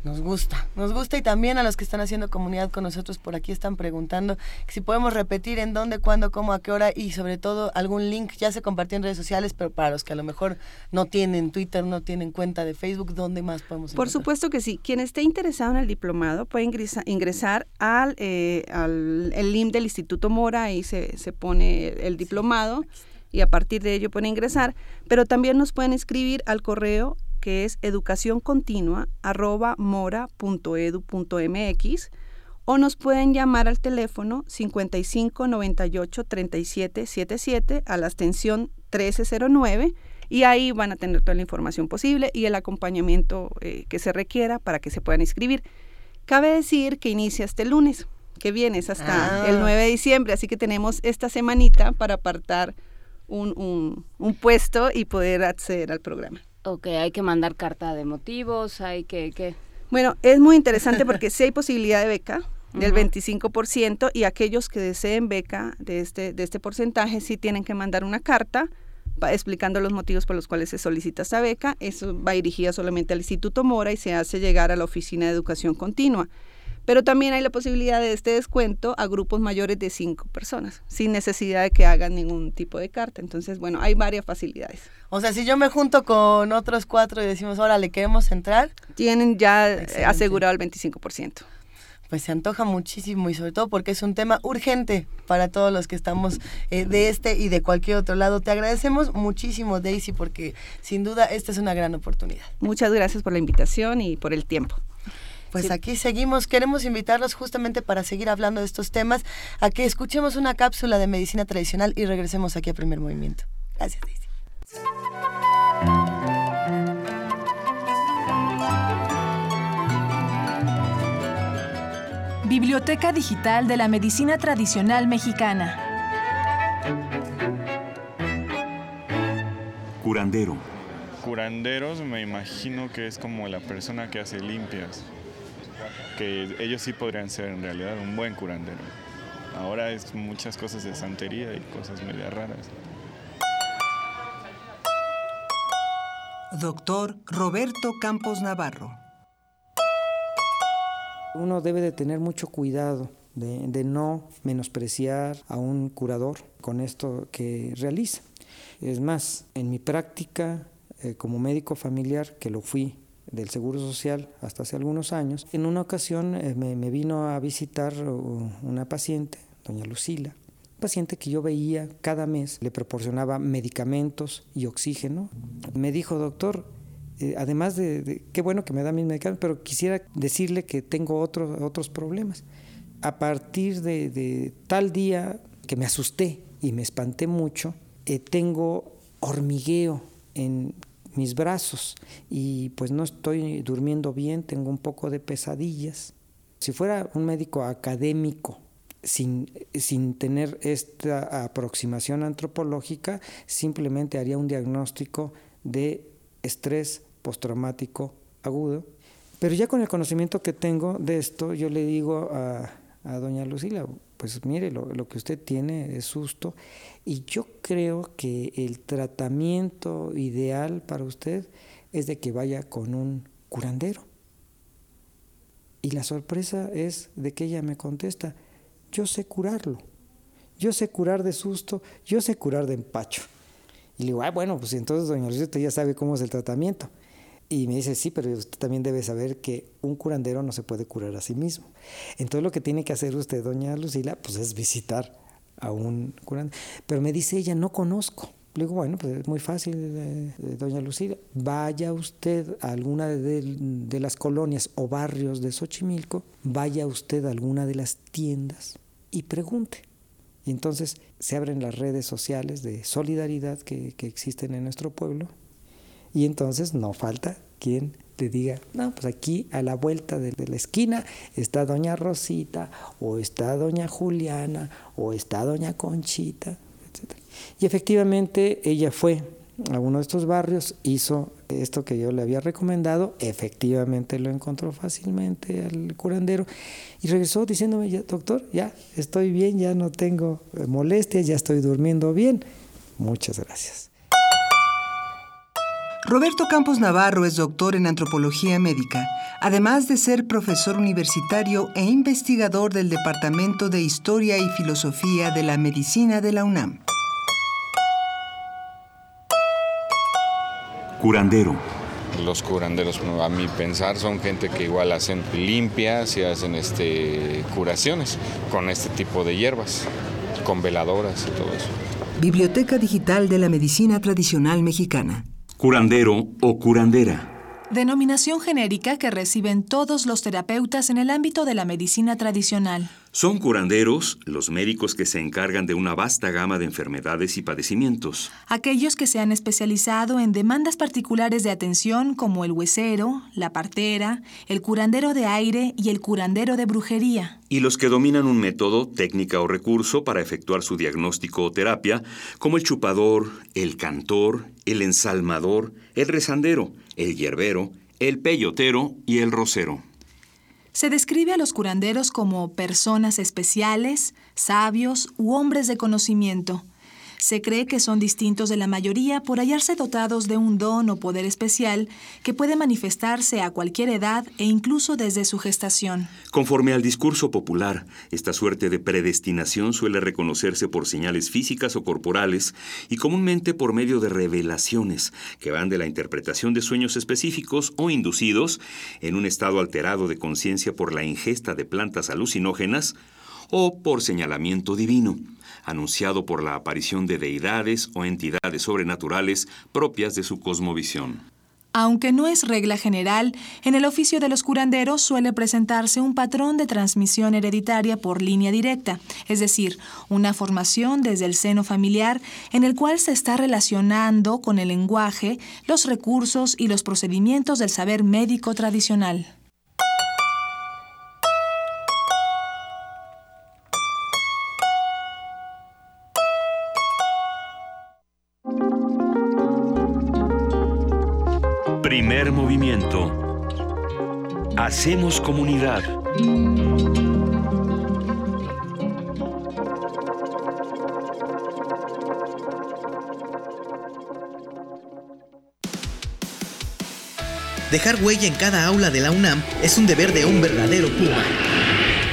Nos gusta, nos gusta y también a los que están haciendo comunidad con nosotros por aquí están preguntando si podemos repetir en dónde, cuándo, cómo, a qué hora y sobre todo algún link. Ya se compartió en redes sociales, pero para los que a lo mejor no tienen Twitter, no tienen cuenta de Facebook, ¿dónde más podemos Por supuesto que sí. Quien esté interesado en el diplomado puede ingresar al, eh, al el link del Instituto Mora, ahí se, se pone el diplomado y a partir de ello pueden ingresar, pero también nos pueden escribir al correo que es educacioncontinua.mora.edu.mx o nos pueden llamar al teléfono 55 98 37 77 a la extensión 1309 y ahí van a tener toda la información posible y el acompañamiento eh, que se requiera para que se puedan inscribir. Cabe decir que inicia este lunes, que viene es hasta el 9 ah. de diciembre, así que tenemos esta semanita para apartar un, un puesto y poder acceder al programa. Ok, hay que mandar carta de motivos, hay que... ¿qué? Bueno, es muy interesante porque sí hay posibilidad de beca del 25% y aquellos que deseen beca de este, de este porcentaje sí tienen que mandar una carta explicando los motivos por los cuales se solicita esta beca. Eso va dirigida solamente al Instituto Mora y se hace llegar a la Oficina de Educación Continua. Pero también hay la posibilidad de este descuento a grupos mayores de cinco personas, sin necesidad de que hagan ningún tipo de carta. Entonces, bueno, hay varias facilidades. O sea, si yo me junto con otros cuatro y decimos, ahora le queremos entrar. Tienen ya asegurado el 25% pues se antoja muchísimo y sobre todo porque es un tema urgente para todos los que estamos eh, de este y de cualquier otro lado. Te agradecemos muchísimo, Daisy, porque sin duda esta es una gran oportunidad. Muchas gracias por la invitación y por el tiempo. Pues aquí seguimos. Queremos invitarlos justamente para seguir hablando de estos temas a que escuchemos una cápsula de medicina tradicional y regresemos aquí a Primer Movimiento. Gracias, Daisy. Biblioteca Digital de la Medicina Tradicional Mexicana. Curandero. Curanderos me imagino que es como la persona que hace limpias que ellos sí podrían ser en realidad un buen curandero. Ahora es muchas cosas de santería y cosas media raras. Doctor Roberto Campos Navarro. Uno debe de tener mucho cuidado de, no menospreciar a un curador con esto que realiza. Es más, en mi práctica eh, como médico familiar, que lo fui del Seguro Social hasta hace algunos años. En una ocasión eh, me, vino a visitar una paciente, doña Lucila, paciente que yo veía cada mes, le proporcionaba medicamentos y oxígeno. Me dijo, doctor, eh, además de, qué bueno que me da mis medicamentos, pero quisiera decirle que tengo otros otros problemas. A partir de, tal día que me asusté y me espanté mucho, eh, tengo hormigueo en mis brazos y pues no estoy durmiendo bien, tengo un poco de pesadillas. Si fuera un médico académico sin, sin tener esta aproximación antropológica, simplemente haría un diagnóstico de estrés postraumático agudo. Pero ya con el conocimiento que tengo de esto, yo le digo a, a doña Lucila, pues mire, lo, que usted tiene es susto y yo creo que el tratamiento ideal para usted es de que vaya con un curandero. Y la sorpresa es de que ella me contesta, yo sé curarlo, yo sé curar de susto, yo sé curar de empacho. Y le digo, ah, bueno, pues entonces doña usted ya sabe cómo es el tratamiento. Y me dice, sí, pero usted también debe saber que un curandero no se puede curar a sí mismo. Entonces lo que tiene que hacer usted, doña Lucila, pues es visitar a un curandero. Pero me dice ella, no conozco. Le digo, bueno, pues es muy fácil, eh, eh, doña Lucila. Vaya usted a alguna de, las colonias o barrios de Xochimilco, vaya usted a alguna de las tiendas y pregunte. Y entonces se abren las redes sociales de solidaridad que, existen en nuestro pueblo y entonces no falta quien te diga, no, pues aquí a la vuelta de, la esquina está doña Rosita, o está doña Juliana, o está doña Conchita, etc. Y efectivamente ella fue a uno de estos barrios, hizo esto que yo le había recomendado, efectivamente lo encontró fácilmente al curandero y regresó diciéndome, doctor, ya estoy bien, ya no tengo molestias, ya estoy durmiendo bien. Muchas gracias. Roberto Campos Navarro es doctor en antropología médica, además de ser profesor universitario e investigador del Departamento de Historia y Filosofía de la Medicina de la UNAM. Curandero. Los curanderos, a mi pensar, son gente que igual hacen limpias y hacen este, curaciones con este tipo de hierbas, con veladoras y todo eso. Biblioteca Digital de la Medicina Tradicional Mexicana. Curandero o curandera Denominación genérica que reciben todos los terapeutas en el ámbito de la medicina tradicional. Son curanderos los médicos que se encargan de una vasta gama de enfermedades y padecimientos. Aquellos que se han especializado en demandas particulares de atención como el huesero, la partera, el curandero de aire y el curandero de brujería. Y los que dominan un método, técnica o recurso para efectuar su diagnóstico o terapia, como el chupador, el cantor, el ensalmador, el rezandero, el hierbero, el peyotero y el rosero. Se describe a los curanderos como personas especiales, sabios u hombres de conocimiento, se cree que son distintos de la mayoría por hallarse dotados de un don o poder especial que puede manifestarse a cualquier edad e incluso desde su gestación. Conforme al discurso popular, esta suerte de predestinación suele reconocerse por señales físicas o corporales y comúnmente por medio de revelaciones que van de la interpretación de sueños específicos o inducidos en un estado alterado de conciencia por la ingesta de plantas alucinógenas o por señalamiento divino anunciado por la aparición de deidades o entidades sobrenaturales propias de su cosmovisión. Aunque no es regla general, en el oficio de los curanderos suele presentarse un patrón de transmisión hereditaria por línea directa, es decir, una formación desde el seno familiar en el cual se está relacionando con el lenguaje, los recursos y los procedimientos del saber médico tradicional. Primer movimiento. Hacemos comunidad. Dejar huella en cada aula de la UNAM es un deber de un verdadero Puma.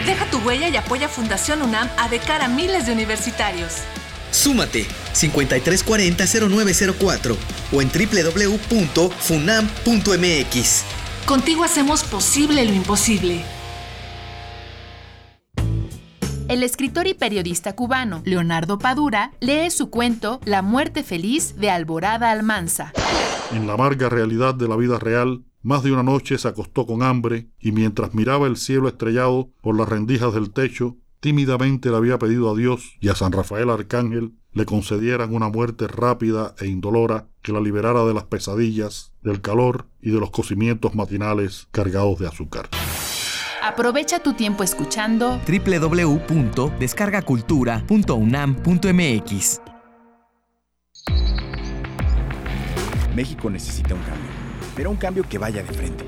Deja tu huella y apoya Fundación UNAM a de cara a miles de universitarios. Súmate 5340-0904 o en www.funam.mx. Contigo hacemos posible lo imposible. El escritor y periodista cubano Leonardo Padura lee su cuento La muerte feliz de Alborada Almanza. En la amarga realidad de la vida real, más de una noche se acostó con hambre y mientras miraba el cielo estrellado por las rendijas del techo, tímidamente le había pedido a Dios y a San Rafael Arcángel le concedieran una muerte rápida e indolora que la liberara de las pesadillas, del calor y de los cocimientos matinales cargados de azúcar. Aprovecha tu tiempo escuchando www.descargacultura.unam.mx. México necesita un cambio, pero un cambio que vaya de frente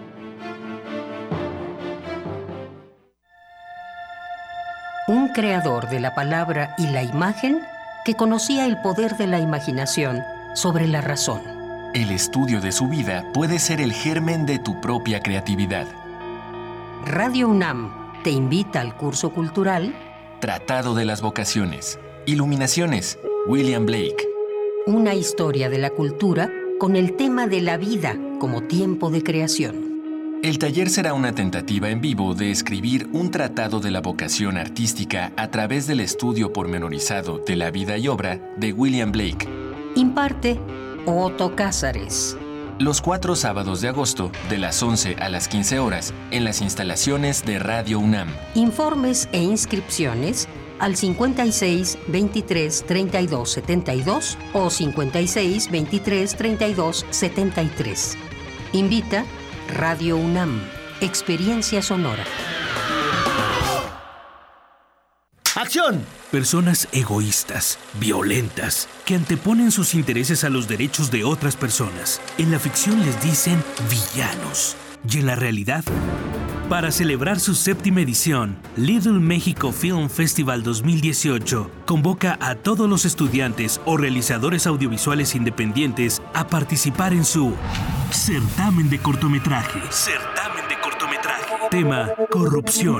Creador de la palabra y la imagen que conocía el poder de la imaginación sobre la razón. El estudio de su vida puede ser el germen de tu propia creatividad. Radio UNAM te invita al curso cultural Tratado de las Vocaciones. Iluminaciones. William Blake. Una historia de la cultura con el tema de la vida como tiempo de creación. El taller será una tentativa en vivo de escribir un tratado de la vocación artística a través del estudio pormenorizado de la vida y obra de William Blake. Imparte Otto Cázares. Los cuatro sábados de agosto, de las 11 a las 15 horas, en las instalaciones de Radio UNAM. Informes e inscripciones al 56 23 32 72 o 56 23 32 73. Invita Radio UNAM, Experiencia Sonora. ¡Acción! Personas egoístas, violentas, que anteponen sus intereses a los derechos de otras personas. En la ficción les dicen villanos. Y en la realidad, para celebrar su séptima edición, Little México Film Festival 2018 convoca a todos los estudiantes o realizadores audiovisuales independientes a participar en su certamen de cortometraje. Certamen de cortometraje. Tema corrupción.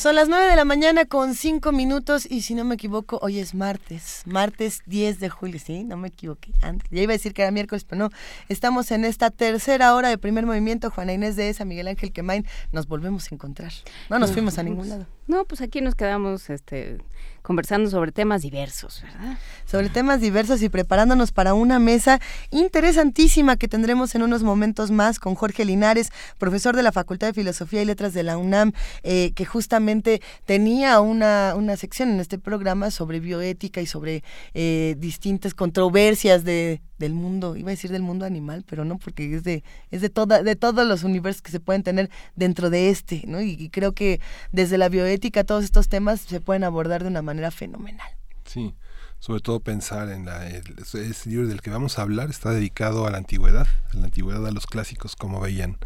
Son las 9 de la mañana con 5 minutos y si no me equivoco, hoy es martes, martes 10 de julio, sí, no me equivoqué antes. Ya iba a decir que era miércoles, pero no. Estamos en esta tercera hora de primer movimiento. Juana Inés de esa, Miguel Ángel Quemain, nos volvemos a encontrar. No nos fuimos a ningún lado. No, pues aquí nos quedamos este conversando sobre temas diversos, ¿verdad? Sobre temas diversos y preparándonos para una mesa interesantísima que tendremos en unos momentos más con Jorge Linares, profesor de la Facultad de Filosofía y Letras de la UNAM, eh, que justamente tenía una, una sección en este programa sobre bioética y sobre eh, distintas controversias de, del mundo, iba a decir del mundo animal, pero no, porque es de, es de, toda, de todos los universos que se pueden tener dentro de este, ¿no? Y, y creo que desde la bioética todos estos temas se pueden abordar de una manera fenomenal. Sí, sobre todo pensar en la, el, ese libro del que vamos a hablar está dedicado a la antigüedad, a la antigüedad a los clásicos, cómo veían,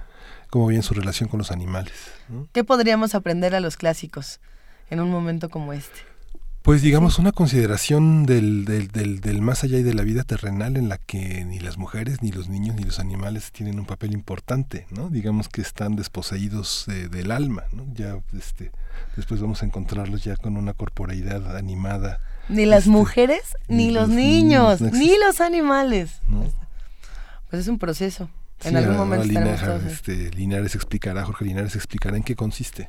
cómo veían su relación con los animales. ¿no? ¿Qué podríamos aprender a los clásicos en un momento como este? Pues digamos una consideración del, del, del, del, más allá y de la vida terrenal en la que ni las mujeres, ni los niños, ni los animales tienen un papel importante, ¿no? Digamos que están desposeídos eh, del alma, ¿no? Ya este, después vamos a encontrarlos ya con una corporeidad animada. Ni las este, mujeres, ni, ni los, los, niños, niños, ni los animales. ¿no? Pues es un proceso. En sí, algún momento Linares, este, Linares explicará, Jorge Linares explicará en qué consiste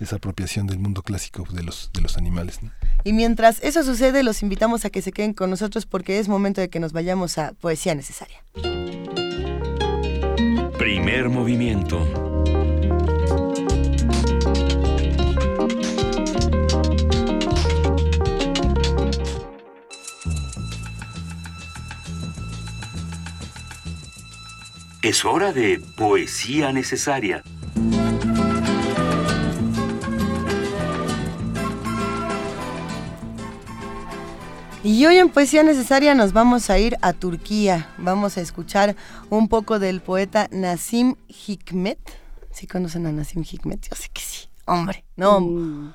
esa apropiación del mundo clásico de los, de los animales. ¿no? Y mientras eso sucede, los invitamos a que se queden con nosotros porque es momento de que nos vayamos a Poesía Necesaria. Primer movimiento. Es hora de Poesía Necesaria. Y hoy en Poesía Necesaria nos vamos a ir a Turquía. Vamos a escuchar un poco del poeta Nasim Hikmet. ¿Sí conocen a Nasim Hikmet? Yo sé que sí. Hombre, no, mm,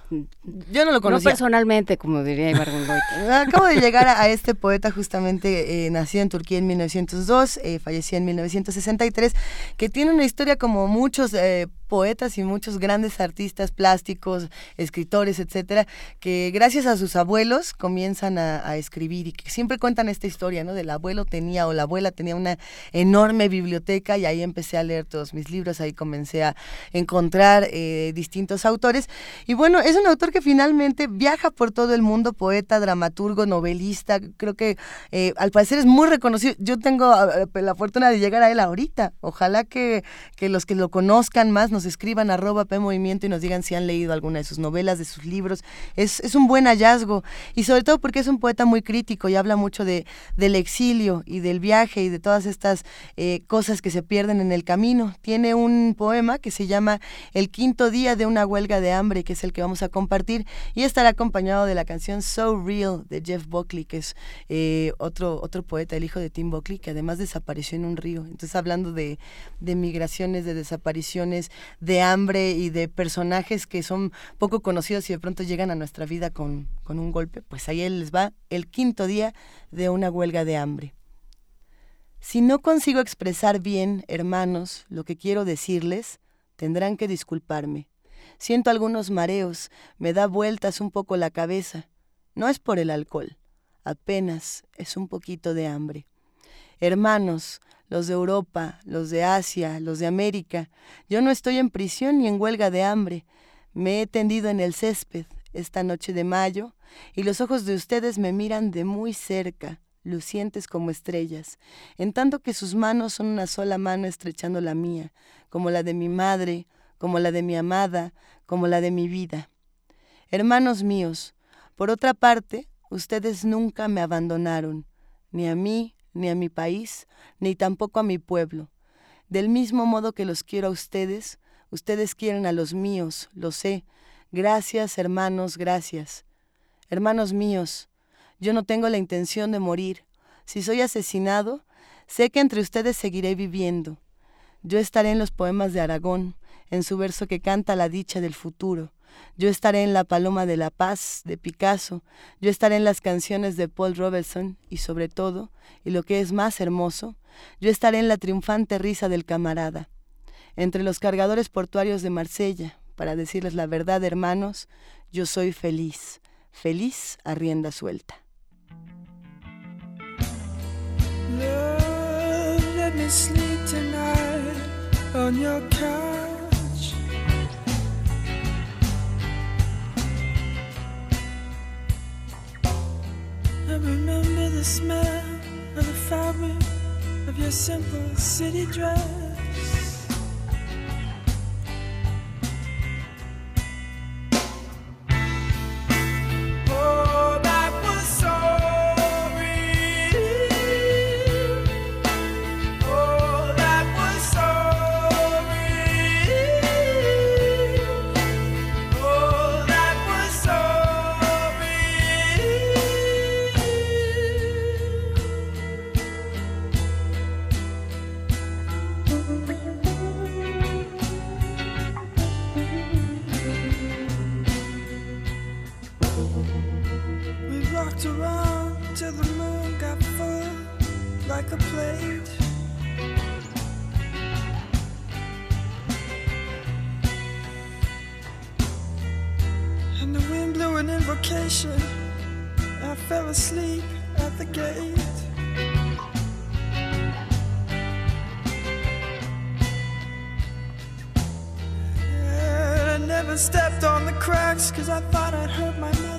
yo no lo conocía. No personalmente, como diría Ibargüen Acabo de llegar a, este poeta justamente eh, nacido en Turquía en 1902, eh, falleció en 1963, que tiene una historia como muchos eh, poetas y muchos grandes artistas plásticos, escritores, etcétera, que gracias a sus abuelos comienzan a, escribir y que siempre cuentan esta historia, ¿no? Del abuelo tenía o la abuela tenía una enorme biblioteca y ahí empecé a leer todos mis libros, ahí comencé a encontrar eh, distintos autores. Y bueno, es un autor que finalmente viaja por todo el mundo, poeta, dramaturgo, novelista, creo que eh, al parecer es muy reconocido. Yo tengo la fortuna de llegar a él ahorita. Ojalá que, que los que lo conozcan más nos escriban arroba P Movimiento y nos digan si han leído alguna de sus novelas, de sus libros. Es, es un buen hallazgo y sobre todo porque es un poeta muy crítico y habla mucho de, del exilio y del viaje y de todas estas eh, cosas que se pierden en el camino. Tiene un poema que se llama El quinto día de una huelga de hambre, que es el que vamos a compartir y estará acompañado de la canción So Real de Jeff Buckley, que es eh, otro, otro poeta, el hijo de Tim Buckley, que además desapareció en un río. Entonces hablando de, de migraciones, de desapariciones, de hambre y de personajes que son poco conocidos y de pronto llegan a nuestra vida con, con un golpe, pues ahí les va el quinto día de una huelga de hambre. Si no consigo expresar bien, hermanos, lo que quiero decirles, tendrán que disculparme. Siento algunos mareos, me da vueltas un poco la cabeza. No es por el alcohol, apenas es un poquito de hambre. Hermanos, los de Europa, los de Asia, los de América. Yo no estoy en prisión ni en huelga de hambre. Me he tendido en el césped esta noche de mayo y los ojos de ustedes me miran de muy cerca, lucientes como estrellas, en tanto que sus manos son una sola mano estrechando la mía, como la de mi madre, como la de mi amada, como la de mi vida. Hermanos míos, por otra parte, ustedes nunca me abandonaron, ni a mí, ni a mi país, ni tampoco a mi pueblo. Del mismo modo que los quiero a ustedes, ustedes quieren a los míos, lo sé. Gracias, hermanos, gracias. Hermanos míos, yo no tengo la intención de morir. Si soy asesinado, sé que entre ustedes seguiré viviendo. Yo estaré en los poemas de Aragón, en su verso que canta la dicha del futuro. Yo estaré en La Paloma de la Paz de Picasso, yo estaré en las canciones de Paul Robeson y sobre todo, y lo que es más hermoso, yo estaré en la triunfante risa del camarada. Entre los cargadores portuarios de Marsella, para decirles la verdad, hermanos, yo soy feliz, feliz a rienda suelta. I remember the smell of the fabric of your simple city dress. Oh. And the wind blew an invocation. I fell asleep at the gate. And I never stepped on the cause I thought I'd hurt my.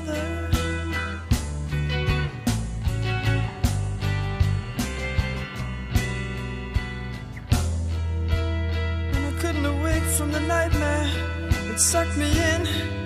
from the nightmare that sucked me in.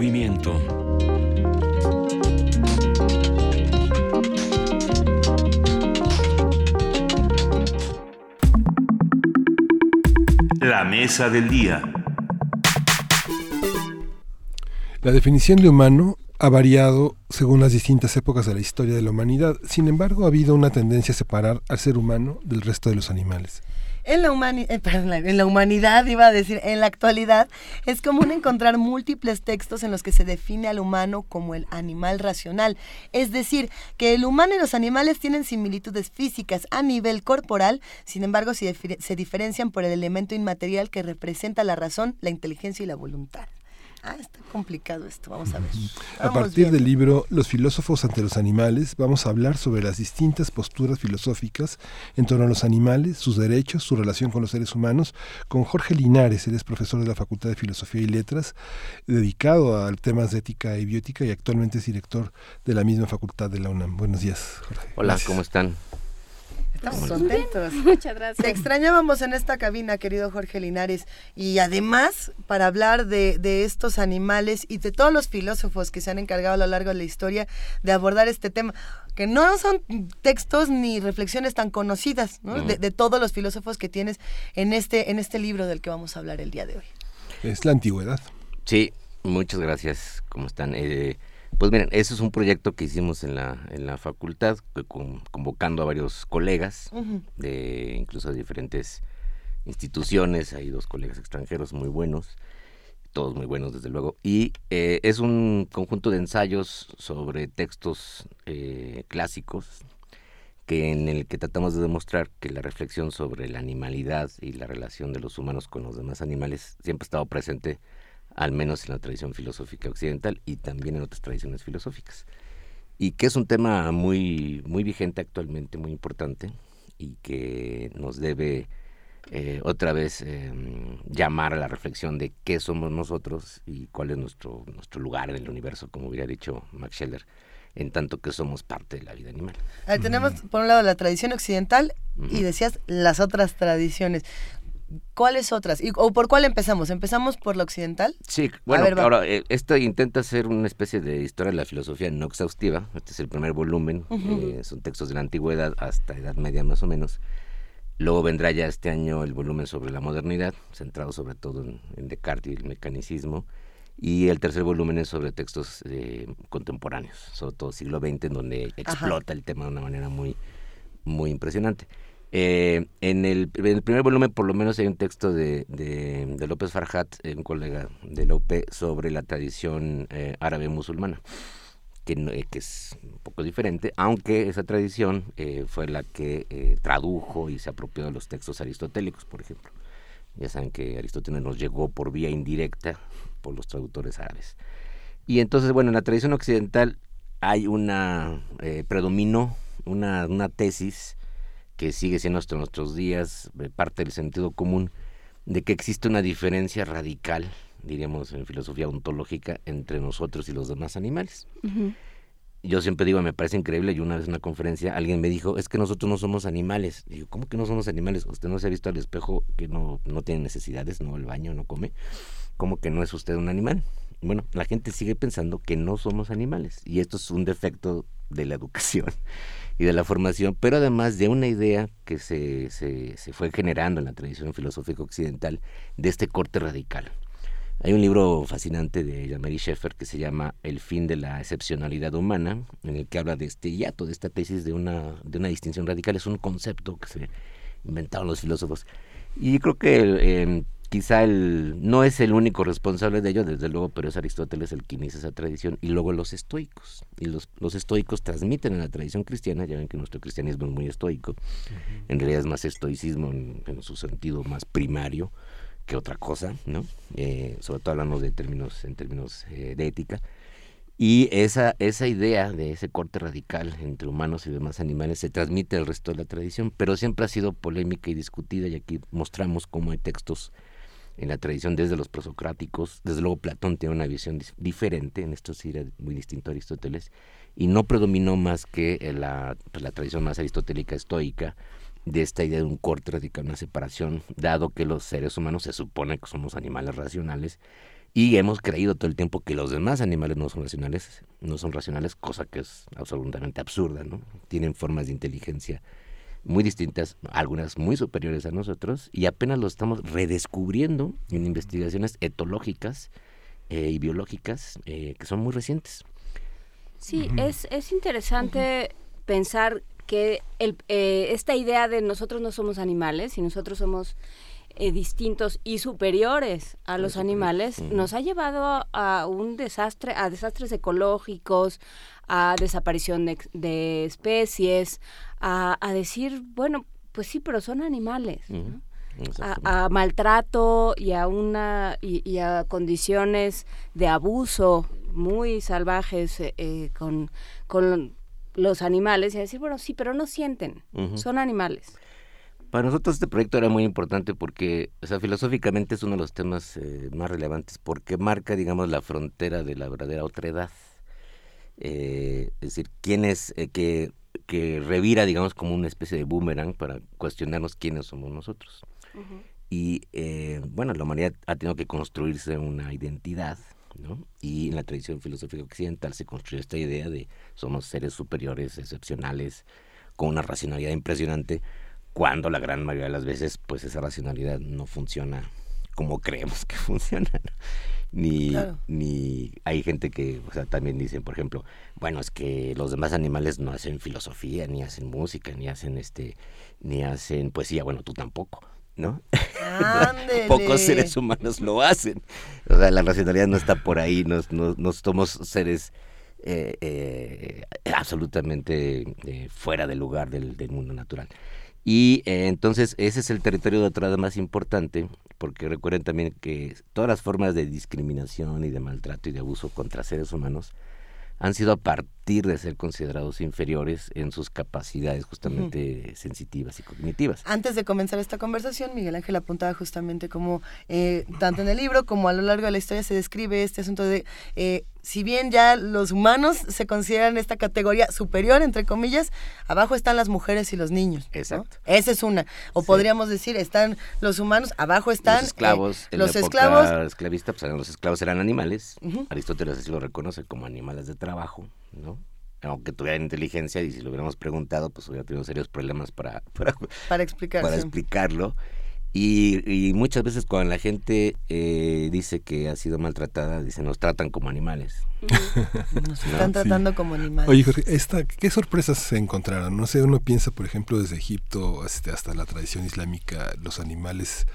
Movimiento. La mesa del día. La definición de humano ha variado según las distintas épocas de la historia de la humanidad. Sin embargo, ha habido una tendencia a separar al ser humano del resto de los animales. En la, humani- eh, en la humanidad, iba a decir, en la actualidad, es común encontrar múltiples textos en los que se define al humano como el animal racional. Es decir, que el humano y los animales tienen similitudes físicas a nivel corporal, sin embargo, se diferencian por el elemento inmaterial que representa la razón, la inteligencia y la voluntad. Ah, está complicado esto, vamos a ver. A partir viendo. del libro Los filósofos ante los animales, vamos a hablar sobre las distintas posturas filosóficas en torno a los animales, sus derechos, su relación con los seres humanos, con Jorge Linares, él es profesor de la Facultad de Filosofía y Letras, dedicado a temas de ética y biótica y actualmente es director de la misma facultad de la UNAM. Buenos días, Jorge. Hola, Gracias. ¿cómo están? Estamos contentos. Muchas gracias. Te extrañábamos en esta cabina, querido Jorge Linares. Y además, para hablar de, de estos animales y de todos los filósofos que se han encargado a lo largo de la historia de abordar este tema, que no son textos ni reflexiones tan conocidas, de, de todos los filósofos que tienes en este, en este libro del que vamos a hablar el día de hoy. Es la antigüedad. Sí, muchas gracias. ¿Cómo están? Eh, pues miren, ese es un proyecto que hicimos en la, en la facultad, con- convocando a varios colegas, de incluso de diferentes instituciones, hay dos colegas extranjeros muy buenos, todos muy buenos desde luego, y eh, es un conjunto de ensayos sobre textos eh, clásicos que en el que tratamos de demostrar que la reflexión sobre la animalidad y la relación de los humanos con los demás animales siempre ha estado presente, al menos en la tradición filosófica occidental y también en otras tradiciones filosóficas. Y que es un tema muy, muy vigente actualmente, muy importante, y que nos debe eh, otra vez eh, llamar a la reflexión de qué somos nosotros y cuál es nuestro, nuestro lugar en el universo, como hubiera dicho Max Scheller, en tanto que somos parte de la vida animal. Tenemos por un lado la tradición occidental y decías las otras tradiciones. ¿Cuáles otras? Y- ¿O por cuál empezamos? ¿Empezamos por la occidental? Sí, bueno, ver, ahora, eh, esto intenta ser una especie de historia de la filosofía no exhaustiva. Este es el primer volumen, Ujú. eh, son textos de la antigüedad hasta Edad Media más o menos. Luego vendrá ya este año el volumen sobre la modernidad, centrado sobre todo en, en Descartes y el mecanicismo. Y el tercer volumen es sobre textos eh, contemporáneos, sobre todo siglo XX, en donde explota el tema de una manera muy, muy impresionante. Eh, en, el, primer volumen, por lo menos, hay un texto de, López Farhat, eh, un colega de la UP, sobre la tradición eh, árabe musulmana, que, es un poco diferente, aunque esa tradición fue la que tradujo y se apropió de los textos aristotélicos, por ejemplo. Ya saben que Aristóteles nos llegó por vía indirecta por los traductores árabes. Y entonces, bueno, en la tradición occidental hay una, predominó una tesis que sigue siendo hasta nuestros días eh, parte del sentido común, de que existe una diferencia radical, diríamos en filosofía ontológica, entre nosotros y los demás animales. Yo siempre digo, me parece increíble, y una vez en una conferencia alguien me dijo, es que nosotros no somos animales. digo, ¿cómo que no somos animales? ¿Usted no se ha visto al espejo que no, no tiene necesidades, no el baño, no come? ¿Cómo que no es usted un animal? Bueno, la gente sigue pensando que no somos animales, y esto es un defecto de la educación y de la formación, pero además de una idea que se, se, se fue generando en la tradición filosófica occidental de este corte radical. Hay un libro fascinante de Jean-Marie Schaeffer que se llama El fin de la excepcionalidad humana, en el que habla de este hiato, de esta tesis de una, de una distinción radical. Es un concepto que se inventaron los filósofos. Y creo que eh, quizá el, no es el único responsable de ello, desde luego, pero es Aristóteles el que inicia esa tradición, y luego los estoicos. Y los, los estoicos transmiten en la tradición cristiana, ya ven que nuestro cristianismo es muy estoico, en realidad es más estoicismo en, en su sentido más primario, que otra cosa, ¿no? Eh, sobre todo hablando de términos, en términos eh, de ética. Y esa, esa idea de ese corte radical entre humanos y demás animales se transmite al resto de la tradición, pero siempre ha sido polémica y discutida y aquí mostramos cómo hay textos en la tradición desde los prosocráticos, desde luego Platón tiene una visión diferente, en esto sí era muy distinto a Aristóteles, y no predominó más que la, pues, la tradición más aristotélica estoica, de esta idea de un corte radical, una separación, dado que los seres humanos se supone que somos animales racionales y hemos creído todo el tiempo que los demás animales no son racionales, no son racionales, cosa que es absolutamente absurda, ¿no? Tienen formas de inteligencia muy distintas, algunas muy superiores a nosotros, y apenas lo estamos redescubriendo en investigaciones etológicas eh, y biológicas eh, que son muy recientes. Sí, es, es interesante pensar que el, eh, esta idea de nosotros no somos animales y nosotros somos eh, distintos y superiores a los animales nos ha llevado a un desastre, a desastres ecológicos, a desaparición de, especies, a, decir, bueno, pues sí, pero son animales. A, maltrato y a una y, a condiciones de abuso muy salvajes eh, con, con los animales y decir, bueno, sí, pero no sienten, son animales. Para nosotros este proyecto era muy importante porque, o sea, filosóficamente es uno de los temas eh, más relevantes porque marca, digamos, la frontera de la verdadera otredad. Eh, es decir, quién es eh, que, que revira, digamos, como una especie de boomerang para cuestionarnos quiénes somos nosotros. Y, bueno, la humanidad ha tenido que construirse una identidad y en la tradición filosófica occidental se construyó esta idea de somos seres superiores, excepcionales, con una racionalidad impresionante, cuando la gran mayoría de las veces pues esa racionalidad no funciona como creemos que funciona. Ni, ni hay gente que o sea, también dicen, por ejemplo, bueno, es que los demás animales no hacen filosofía, ni hacen música, ni hacen este, ni hacen poesía, bueno, tú tampoco. ¿no? Pocos seres humanos lo hacen. O sea, la racionalidad no está por ahí, no, somos seres eh, eh, absolutamente eh, fuera del lugar del, mundo natural. Y entonces ese es el territorio de otra más importante, porque recuerden también que todas las formas de discriminación y de maltrato y de abuso contra seres humanos han sido a partir de ser considerados inferiores en sus capacidades justamente sensitivas y cognitivas. Antes de comenzar esta conversación, Miguel Ángel apuntaba justamente como eh, tanto en el libro como a lo largo de la historia se describe este asunto de eh, si bien ya los humanos se consideran esta categoría superior, entre comillas, abajo están las mujeres y los niños. Exacto. Esa es una. O podríamos decir, están los humanos, abajo están los esclavos. Eh, los esclavos. Esclavista, pues, los esclavos eran animales. Aristóteles así lo reconoce como animales de trabajo, ¿no? aunque tuvieran inteligencia y si lo hubiéramos preguntado, pues hubiera tenido serios problemas para, para, para, explicar, para explicarlo. Y, muchas veces cuando la gente eh, dice que ha sido maltratada, dicen nos tratan como animales. Nos están tratando como animales. Oye, Jorge, esta, ¿qué sorpresas se encontraron? No sé, uno piensa, por ejemplo, desde Egipto este, hasta la tradición islámica, los animales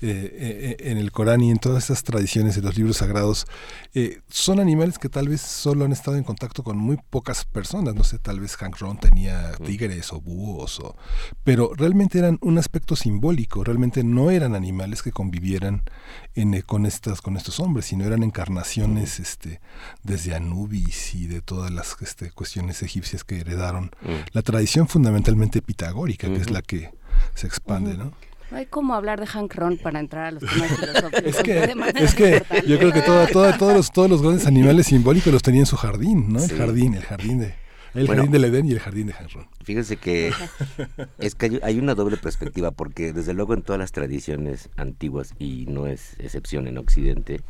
eh, eh, en el Corán y en todas estas tradiciones de los libros sagrados, eh, son animales que tal vez solo han estado en contacto con muy pocas personas. No sé, tal vez Hank Ron tenía tigres o búhos, o, pero realmente eran un aspecto simbólico. Realmente no eran animales que convivieran en, eh, con estas con estos hombres, sino eran encarnaciones este desde Anubis y de todas las este, cuestiones egipcias que heredaron la tradición fundamentalmente pitagórica, que es la que se expande, ¿no? No hay como hablar de Hank Ron para entrar a los temas filosóficos. Es que, es que yo creo que toda, toda, todos, los, todos los grandes animales simbólicos los tenía en su jardín, ¿no? El jardín, el jardín de... El Bueno. jardín del Edén y el jardín de Hank Ron. Fíjense que es que hay, hay una doble perspectiva, porque desde luego en todas las tradiciones antiguas, y no es excepción en Occidente,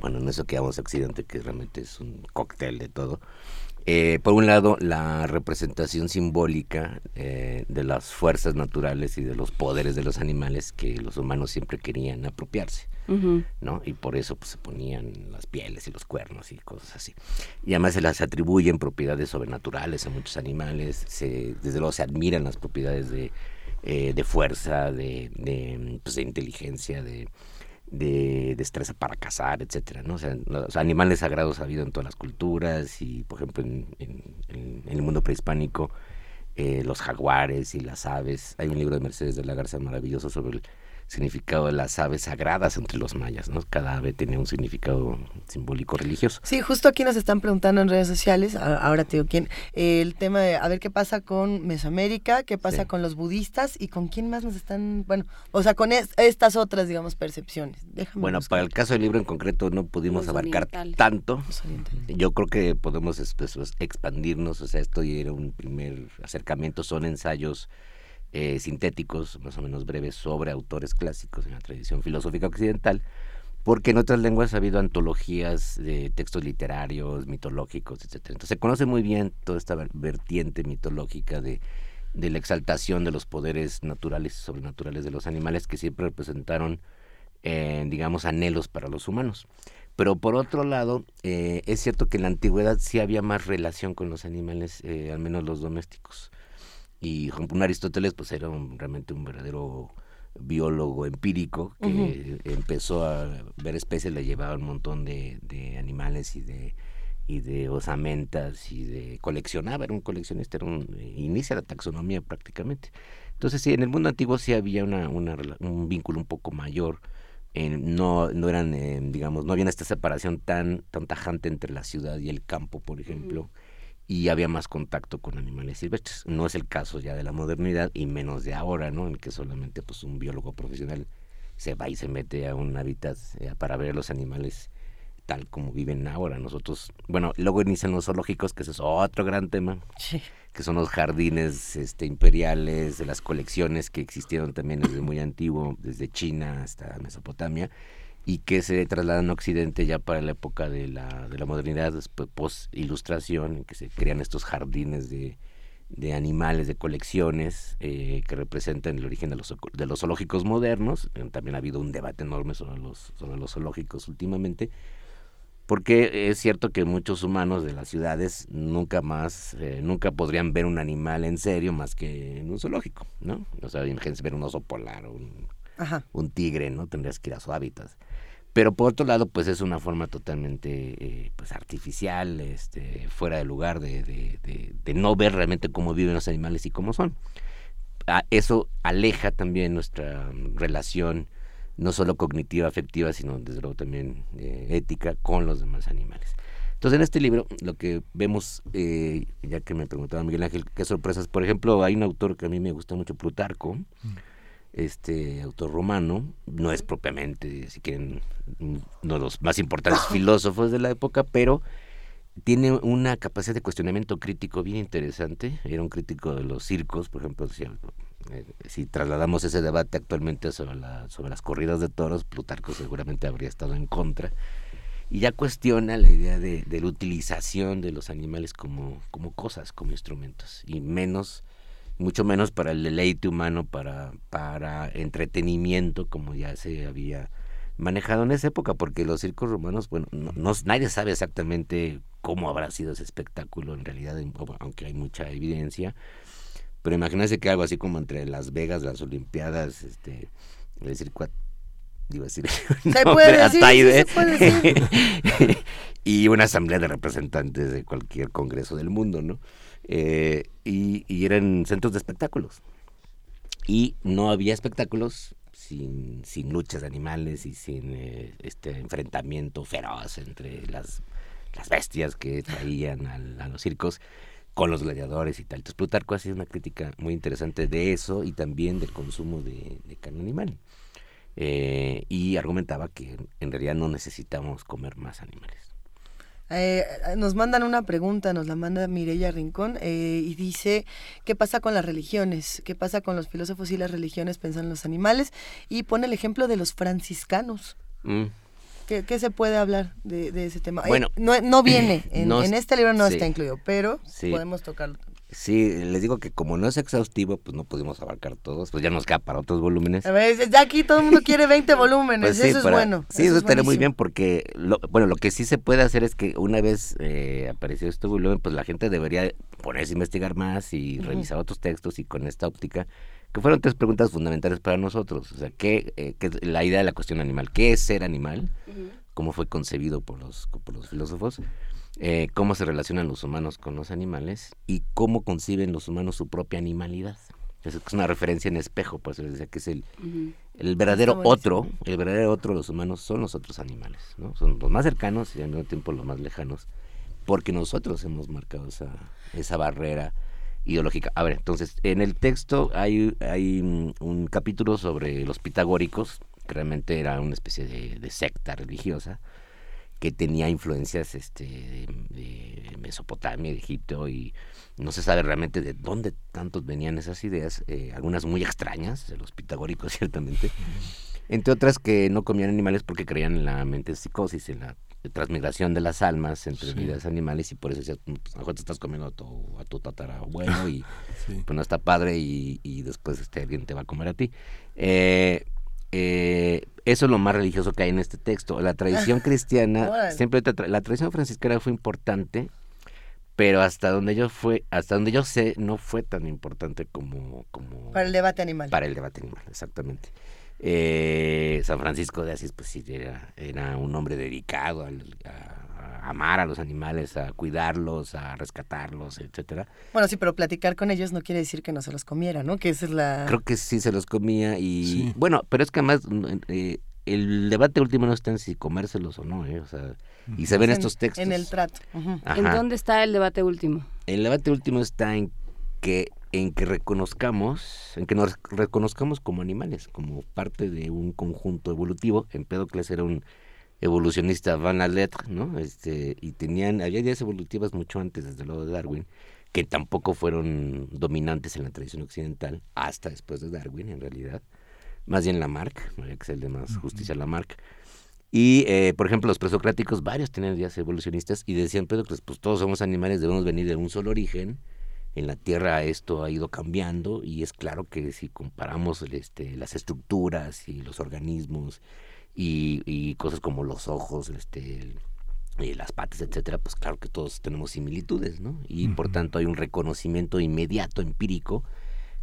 bueno, en eso que llamamos Occidente, que realmente es un cóctel de todo, eh, por un lado, la representación simbólica eh, de las fuerzas naturales y de los poderes de los animales que los humanos siempre querían apropiarse. ¿no? Y por eso pues, se ponían las pieles y los cuernos y cosas así. Y además se las atribuyen propiedades sobrenaturales a muchos animales, se, desde luego se admiran las propiedades de, eh, de fuerza, de, de, pues, de inteligencia, de, de destreza para cazar, etcétera, ¿no? O sea, los animales sagrados ha habido en todas las culturas y, por ejemplo, en, el mundo prehispánico, eh, los jaguares y las aves. Hay un libro de Mercedes de la Garza maravilloso sobre el significado de las aves sagradas entre los mayas, ¿no? Cada ave tenía un significado simbólico religioso. Sí, justo aquí nos están preguntando en redes sociales, ahora te digo quién, el tema de a ver qué pasa con Mesoamérica, qué pasa Sí. con los budistas y con quién más nos están, bueno, o sea, con es- estas otras, digamos, percepciones. Déjame Bueno, buscar. para el caso del libro en concreto no pudimos Los abarcar tanto. Yo creo que podemos es- pues, pues, expandirnos, o sea, esto ya era un primer acercamiento, son ensayos eh, sintéticos, más o menos breves, sobre autores clásicos en la tradición filosófica occidental, porque en otras lenguas ha habido antologías de textos literarios, mitológicos, etcétera. Entonces se conoce muy bien toda esta ver- vertiente mitológica de, de la exaltación de los poderes naturales y sobrenaturales de los animales que siempre representaron, eh, digamos, anhelos para los humanos. Pero por otro lado, eh, es cierto que en la antigüedad sí había más relación con los animales, eh, al menos los domésticos. Y un Aristóteles pues era un- realmente un verdadero biólogo empírico que empezó a ver especies, le llevaba un montón de, de animales y de y de osamentas y de coleccionaba, era un coleccionista, era un, inicia la taxonomía prácticamente. Entonces sí, en el mundo antiguo sí había una, un vínculo un poco mayor, eh, no, no eran, eh, digamos, no había esta separación tan, tan tajante entre la ciudad y el campo, por ejemplo, y había más contacto con animales silvestres. No es el caso ya de la modernidad y menos de ahora, ¿no? En que solamente pues un biólogo profesional se va y se mete a un hábitat eh, para ver a los animales tal como viven ahora. Nosotros, bueno, luego inician los zoológicos, que ese es otro gran tema, que son los jardines este, imperiales, de las colecciones que existieron también desde muy antiguo, desde China hasta Mesopotamia, y que se trasladan a Occidente ya para la época de la, de la modernidad, después post-ilustración, en que se crean estos jardines de, de animales, de colecciones, eh, que representan el origen de los, de los zoológicos modernos. Eh, También ha habido un debate enorme sobre los, sobre los zoológicos últimamente, porque es cierto que muchos humanos de las ciudades nunca más, eh, nunca podrían ver un animal en serio más que en un zoológico, ¿no? O sea, imagínense ver un oso polar o un, un tigre, ¿no? Tendrías que ir a su hábitat. Pero por otro lado, pues es una forma totalmente eh, pues artificial, este, fuera de lugar, de, de, de- de no ver realmente cómo viven los animales y cómo son. Ah, eso aleja también nuestra mm, relación, no solo cognitiva, afectiva, sino desde luego también eh, ética con los demás animales. Entonces en este libro lo que vemos, eh, ya que me preguntaba Miguel Ángel, qué sorpresas, por ejemplo, hay un autor que a mí me gusta mucho, Plutarco, este autor romano, no es propiamente, si quieren, uno de los más importantes filósofos de la época, pero tiene una capacidad de cuestionamiento crítico bien interesante. Era un crítico de los circos, por ejemplo, si, eh, si trasladamos ese debate actualmente sobre, la, sobre las corridas de toros, Plutarco seguramente habría estado en contra. Y ya cuestiona la idea de, de la utilización de los animales como, como cosas, como instrumentos, y menos mucho menos para el deleite humano, para, para entretenimiento, como ya se había manejado en esa época, porque los circos romanos, bueno, no, no- nadie sabe exactamente cómo habrá sido ese espectáculo en realidad, aunque hay mucha evidencia, pero imagínense que algo así como entre Las Vegas, las Olimpiadas, este, el circo, digo decir, Se nombre, puede decir, sí, se puede decir. y una asamblea de representantes de cualquier congreso del mundo, ¿no? Eh, y, eran centros de espectáculos. Y no había espectáculos sin, sin luchas de animales y sin eh, este enfrentamiento feroz entre las, las bestias que traían a los circos con los gladiadores y tal. Entonces Plutarco hace una crítica muy interesante de eso y también del consumo de, de carne animal. Eh, y argumentaba que en realidad no necesitamos comer más animales. Eh, nos mandan una pregunta, nos la manda Mireya Rincón eh, y dice, ¿qué pasa con las religiones? ¿Qué pasa con los filósofos y las religiones pensan en los animales? Y pone el ejemplo de los franciscanos. Mm. ¿Qué, qué se puede hablar de, de ese tema? Eh, Bueno, no, no viene, en, no en es- este libro no sí. está incluido, pero Sí. podemos tocarlo. Sí, les digo que como no es exhaustivo, pues no pudimos abarcar todos, pues ya nos queda para otros volúmenes. A ver, ya aquí todo el mundo quiere 20 volúmenes, Pues sí, eso es bueno. Sí, eso eso es estaría muy bien porque, lo, bueno, lo que sí se puede hacer es que una vez eh, apareció este volumen, pues la gente debería ponerse a investigar más y revisar otros textos y con esta óptica, que fueron tres preguntas fundamentales para nosotros. O sea, ¿qué, eh, qué la idea de la cuestión animal? ¿Qué es ser animal? ¿Cómo fue concebido por los, por los filósofos? Eh, ¿Cómo se relacionan los humanos con los animales? ¿Y cómo conciben los humanos su propia animalidad? Es una referencia en espejo, por eso les decía que es el, el verdadero Está buenísimo. otro, el verdadero otro de los humanos son los otros animales, ¿no? Son los más cercanos y al mismo tiempo los más lejanos, porque nosotros hemos marcado esa, esa barrera ideológica. A ver, entonces, en el texto hay, hay mm, un capítulo sobre los pitagóricos, que realmente era una especie de, de secta religiosa, que tenía influencias este, de, de Mesopotamia, de Egipto, y no se sabe realmente de dónde tantos venían esas ideas, eh, algunas muy extrañas, de los pitagóricos ciertamente, entre otras que no comían animales porque creían en la mente psicosis, en la transmigración de las almas entre Sí. vidas animales y por eso decías, "Mm, pues, a te estás comiendo a tu, a tu tatarabuelo y Sí. pues no está padre y, y después este alguien te va a comer a ti. Eh, eh, eso es lo más religioso que hay en este texto. La tradición cristiana, siempre la tradición franciscana fue importante, pero hasta donde yo fue, hasta donde yo sé, no fue tan importante como, como Para el debate animal. para el debate animal, exactamente. Eh, San Francisco de Asís, pues sí, era, era un hombre dedicado al- a amar a los animales, a cuidarlos, a rescatarlos, etcétera. Bueno, sí, pero platicar con ellos no quiere decir que no se los comiera, ¿no? Que esa es la... Creo que sí se los comía y bueno, pero es que además mm, eh, el debate último no está en si comérselos o no, ¿eh? o sea, y se ven en- estos textos. En el trato. Ajá. ¿En dónde está el debate último? El debate último está en que en que reconozcamos, en que nos reconozcamos como animales, como parte de un conjunto evolutivo. Empédocles era un evolucionista van lettre, ¿no? Este, y tenían, había ideas evolutivas mucho antes, desde luego de Darwin, que tampoco fueron dominantes en la tradición occidental, hasta después de Darwin, en realidad. Más bien Lamarck, no había que ser de más justicia a Lamarck. Y, eh, por ejemplo, los presocráticos, varios tenían ideas evolucionistas y decían, pero pues, pues todos somos animales, debemos venir de un solo origen. En la Tierra esto ha ido cambiando y es claro que si comparamos este, las estructuras y los organismos y, y cosas como los ojos, este, y las patas, etcétera, pues claro que todos tenemos similitudes, ¿no? Y por tanto hay un reconocimiento inmediato, empírico,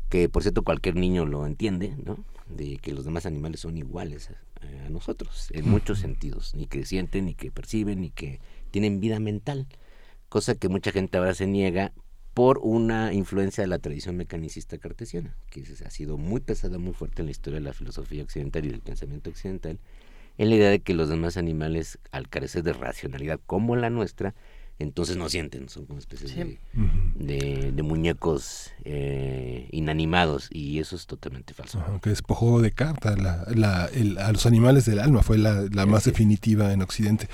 que por cierto cualquier niño lo entiende, ¿no? De que los demás animales son iguales a, a nosotros, en muchos sentidos, ni que sienten, ni que perciben, ni que tienen vida mental, cosa que mucha gente ahora se niega por una influencia de la tradición mecanicista cartesiana, que ha sido muy pesada, muy fuerte en la historia de la filosofía occidental y del pensamiento occidental, en la idea de que los demás animales, al carecer de racionalidad como la nuestra, entonces no sienten, son como especies Sí. de, de- de muñecos eh, inanimados y eso es totalmente falso. Ajá, que despojó de carta la, la- el- a los animales del alma, fue la, la más definitiva en Occidente.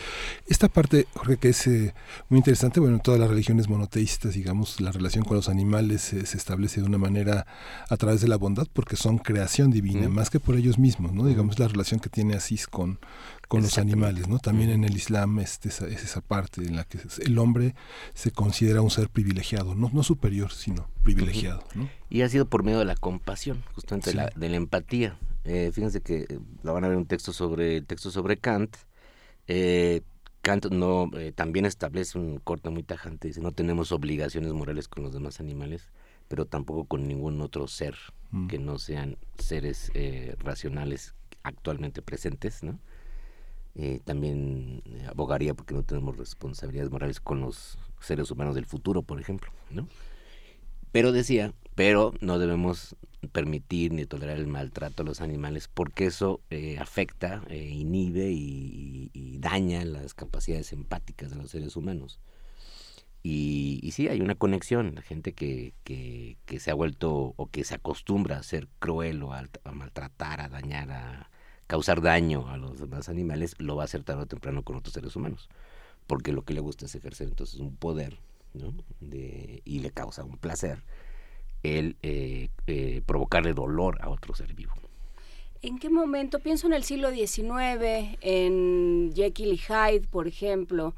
Esta parte, Jorge, que es eh, muy interesante, bueno, en todas las religiones monoteístas, digamos, la relación con los animales eh, se establece de una manera a través de la bondad, porque son creación divina, Mm. más que por ellos mismos, ¿no? Digamos, la relación que tiene Asís con, con los animales, ¿no? También en el Islam este, es esa parte en la que el hombre se considera un ser privilegiado, no, no superior, sino privilegiado, ¿no? Y ha sido por medio de la compasión, justamente Sí. la, de la empatía. Eh, fíjense que eh, la van a ver un texto sobre el texto sobre Kant. Eh, Kant no eh, también establece un corte muy tajante, dice no tenemos obligaciones morales con los demás animales, pero tampoco con ningún otro ser Mm. que no sean seres eh, racionales actualmente presentes, ¿no? Eh, también eh, abogaría porque no tenemos responsabilidades morales con los seres humanos del futuro, por ejemplo, ¿no? Pero decía, pero no debemos permitir ni tolerar el maltrato a los animales porque eso eh, afecta, inhibe y, daña las capacidades empáticas de los seres humanos. Y, y sí, hay una conexión, la gente que, que, que, se ha vuelto o que se acostumbra a ser cruel o a, a maltratar, a dañar, a causar daño a los demás animales, lo va a hacer tarde o temprano con otros seres humanos, porque lo que le gusta es ejercer entonces un poder ¿no? de, y le causa un placer el eh, eh, provocarle dolor a otro ser vivo. ¿En qué momento? Pienso en el siglo XIX, en Jekyll y Hyde, por ejemplo,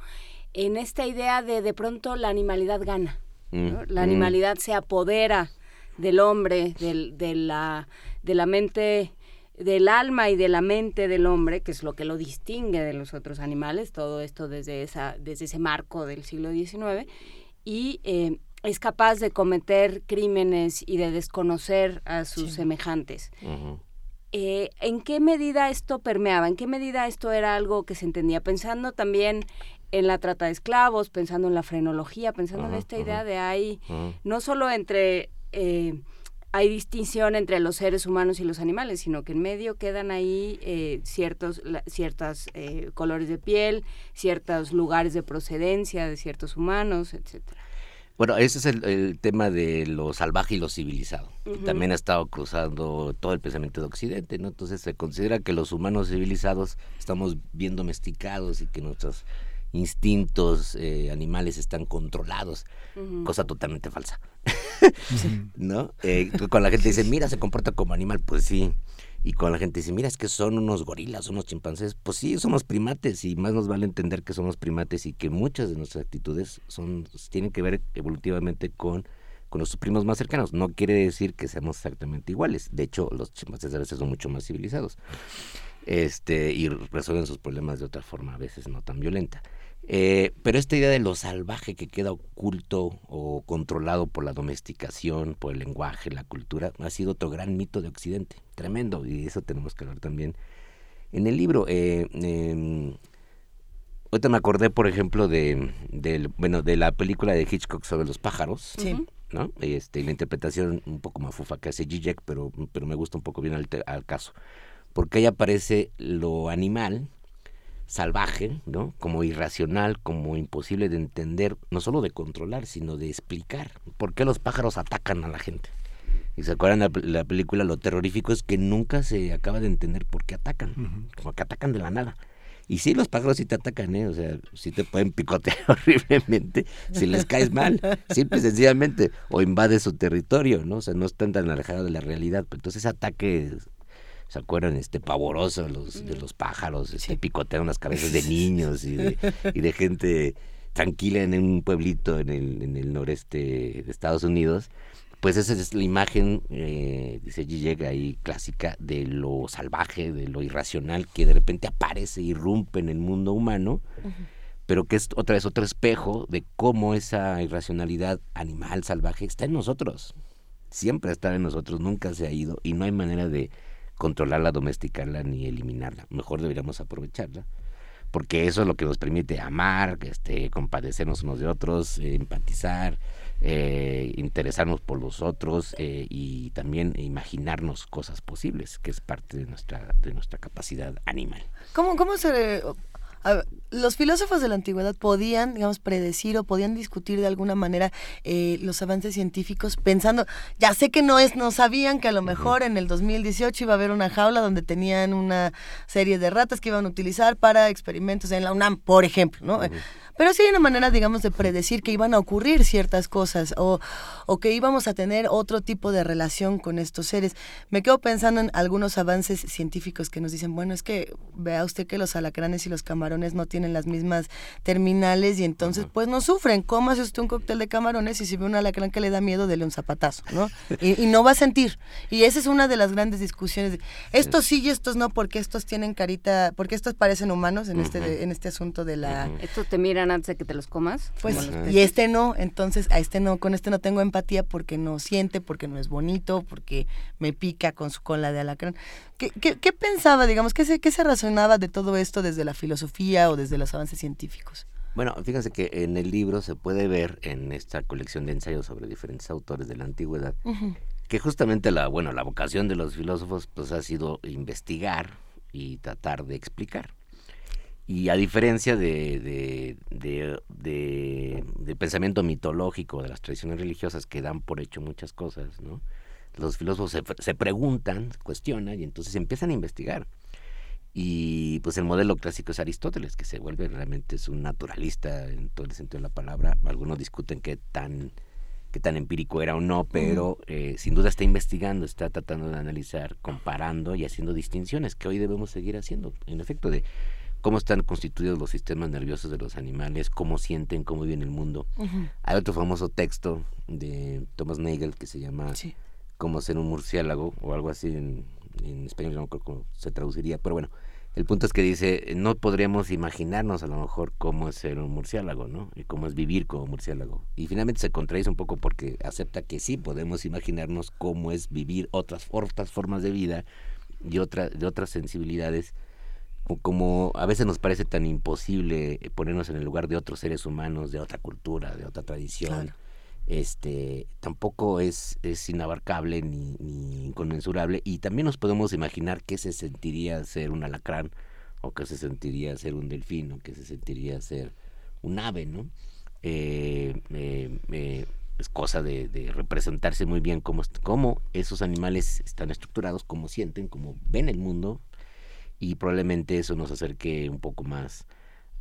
en esta idea de de pronto la animalidad gana, ¿no? Mm, la animalidad se apodera del hombre, del, de, la, de la mente, del alma y de la mente del hombre, que es lo que lo distingue de los otros animales, todo esto desde, esa, desde ese marco del siglo XIX, y eh, es capaz de cometer crímenes y de desconocer a sus sí. semejantes. Uh -huh. eh, ¿En qué medida esto permeaba? ¿En qué medida esto era algo que se entendía? Pensando también en la trata de esclavos, pensando en la frenología, pensando uh -huh, en esta idea uh -huh. de hay, no solo entre... Eh, hay distinción entre los seres humanos y los animales, sino que en medio quedan ahí eh, ciertos la, ciertas eh, colores de piel, ciertos lugares de procedencia de ciertos humanos, etcétera. Bueno, ese es el, el, tema de lo salvaje y lo civilizado. Uh -huh. También ha estado cruzando todo el pensamiento de Occidente, ¿no? Entonces se considera que los humanos civilizados estamos bien domesticados y que nuestros instintos eh, animales están controlados, uh -huh. cosa totalmente falsa. ¿No? Eh, cuando la gente dice, mira, se comporta como animal, pues sí. Y cuando la gente dice, mira, es que son unos gorilas, unos chimpancés, pues sí, somos primates y más nos vale entender que somos primates y que muchas de nuestras actitudes son tienen que ver evolutivamente con, con nuestros primos más cercanos. No quiere decir que seamos exactamente iguales. De hecho, los chimpancés a veces son mucho más civilizados este, y resuelven sus problemas de otra forma, a veces no tan violenta. Eh, pero esta idea de lo salvaje que queda oculto o controlado por la domesticación, por el lenguaje, la cultura, ha sido otro gran mito de Occidente, tremendo, y eso tenemos que hablar también en el libro. Eh, eh, ahorita me acordé, por ejemplo, de, de, bueno, de la película de Hitchcock sobre los pájaros. Sí. ¿no? Este, la interpretación un poco mafufa que hace Zizek, pero, pero me gusta un poco bien al, al caso. Porque ahí aparece lo animal, salvaje, ¿no? Como irracional, como imposible de entender, no solo de controlar, sino de explicar por qué los pájaros atacan a la gente. Y se acuerdan la, la película, lo terrorífico es que nunca se acaba de entender por qué atacan, uh -huh. como que atacan de la nada. Y sí, los pájaros sí te atacan, ¿eh? O sea, sí te pueden picotear horriblemente si les caes mal, simple y sencillamente, o invades su territorio, ¿no? O sea, no están tan alejados de la realidad. Pero entonces ese ataque ¿se acuerdan? Este pavoroso los, de los pájaros, este, sí. las cabezas de niños y de, y de, gente tranquila en un pueblito en el, en el noreste de Estados Unidos. Pues esa es la imagen, eh, dice Zizek ahí, clásica de lo salvaje, de lo irracional, que de repente aparece, irrumpe en el mundo humano, uh -huh. pero que es otra vez otro espejo de cómo esa irracionalidad animal salvaje está en nosotros. Siempre está en nosotros, nunca se ha ido y no hay manera de controlarla, domesticarla ni eliminarla. Mejor deberíamos aprovecharla, porque eso es lo que nos permite amar, este, compadecernos unos de otros, eh, empatizar, eh, interesarnos por los otros eh, y también imaginarnos cosas posibles, que es parte de nuestra, de nuestra capacidad animal. ¿Cómo, cómo se los filósofos de la antigüedad podían, digamos, predecir o podían discutir de alguna manera eh, los avances científicos pensando, ya sé que no es, no sabían que a lo mejor en el 2018 iba a haber una jaula donde tenían una serie de ratas que iban a utilizar para experimentos en la UNAM, por ejemplo, ¿no? Uh -huh. Pero sí hay una manera, digamos, de predecir que iban a ocurrir ciertas cosas o, o, que íbamos a tener otro tipo de relación con estos seres. Me quedo pensando en algunos avances científicos que nos dicen, bueno, es que vea usted que los alacranes y los camarones no tienen las mismas terminales y entonces pues no sufren. Cómase usted un cóctel de camarones y si ve un alacrán que le da miedo, dele un zapatazo, ¿no? Y, y no va a sentir. Y esa es una de las grandes discusiones. Estos sí y estos no, porque estos tienen carita, porque estos parecen humanos en, uh -huh. este, en este asunto de la... Uh -huh. Esto te miran antes de que te los comas. Pues, y este no, entonces a este no, con este no tengo empatía porque no siente, porque no es bonito, porque me pica con su cola de alacrán. ¿Qué, qué, qué pensaba, digamos, qué se, qué se razonaba de todo esto desde la filosofía o desde los avances científicos? Bueno, fíjense que en el libro se puede ver en esta colección de ensayos sobre diferentes autores de la antigüedad que justamente la bueno la vocación de los filósofos pues ha sido investigar y tratar de explicar. Y a diferencia de, de, pensamiento mitológico de las tradiciones religiosas que dan por hecho muchas cosas no los filósofos se, se preguntan cuestionan y entonces empiezan a investigar. Y pues el modelo clásico es Aristóteles, que se vuelve realmente es un naturalista en todo el sentido de la palabra. Algunos discuten qué tan, qué tan empírico era o no, pero eh, sin duda está investigando, está tratando de analizar, comparando y haciendo distinciones que hoy debemos seguir haciendo, en efecto, de cómo están constituidos los sistemas nerviosos de los animales, cómo sienten, cómo viven el mundo. Hay otro famoso texto de Thomas Nagel que se llama Cómo ser un murciélago o algo así en, español no creo cómo se traduciría, pero bueno, el punto es que dice, no podríamos imaginarnos a lo mejor cómo es ser un murciélago, ¿no? Y cómo es vivir como murciélago. Y finalmente se contradice un poco porque acepta que sí podemos imaginarnos cómo es vivir otras, formas de vida y otra, de otras sensibilidades, como a veces nos parece tan imposible ponernos en el lugar de otros seres humanos, de otra cultura, de otra tradición este tampoco es, es inabarcable ni, ni, inconmensurable y también nos podemos imaginar qué se sentiría ser un alacrán o qué se sentiría ser un delfín o qué se sentiría ser un ave, ¿no? Eh, eh, es cosa de, representarse muy bien cómo, cómo esos animales están estructurados, cómo sienten, cómo ven el mundo y probablemente eso nos acerque un poco más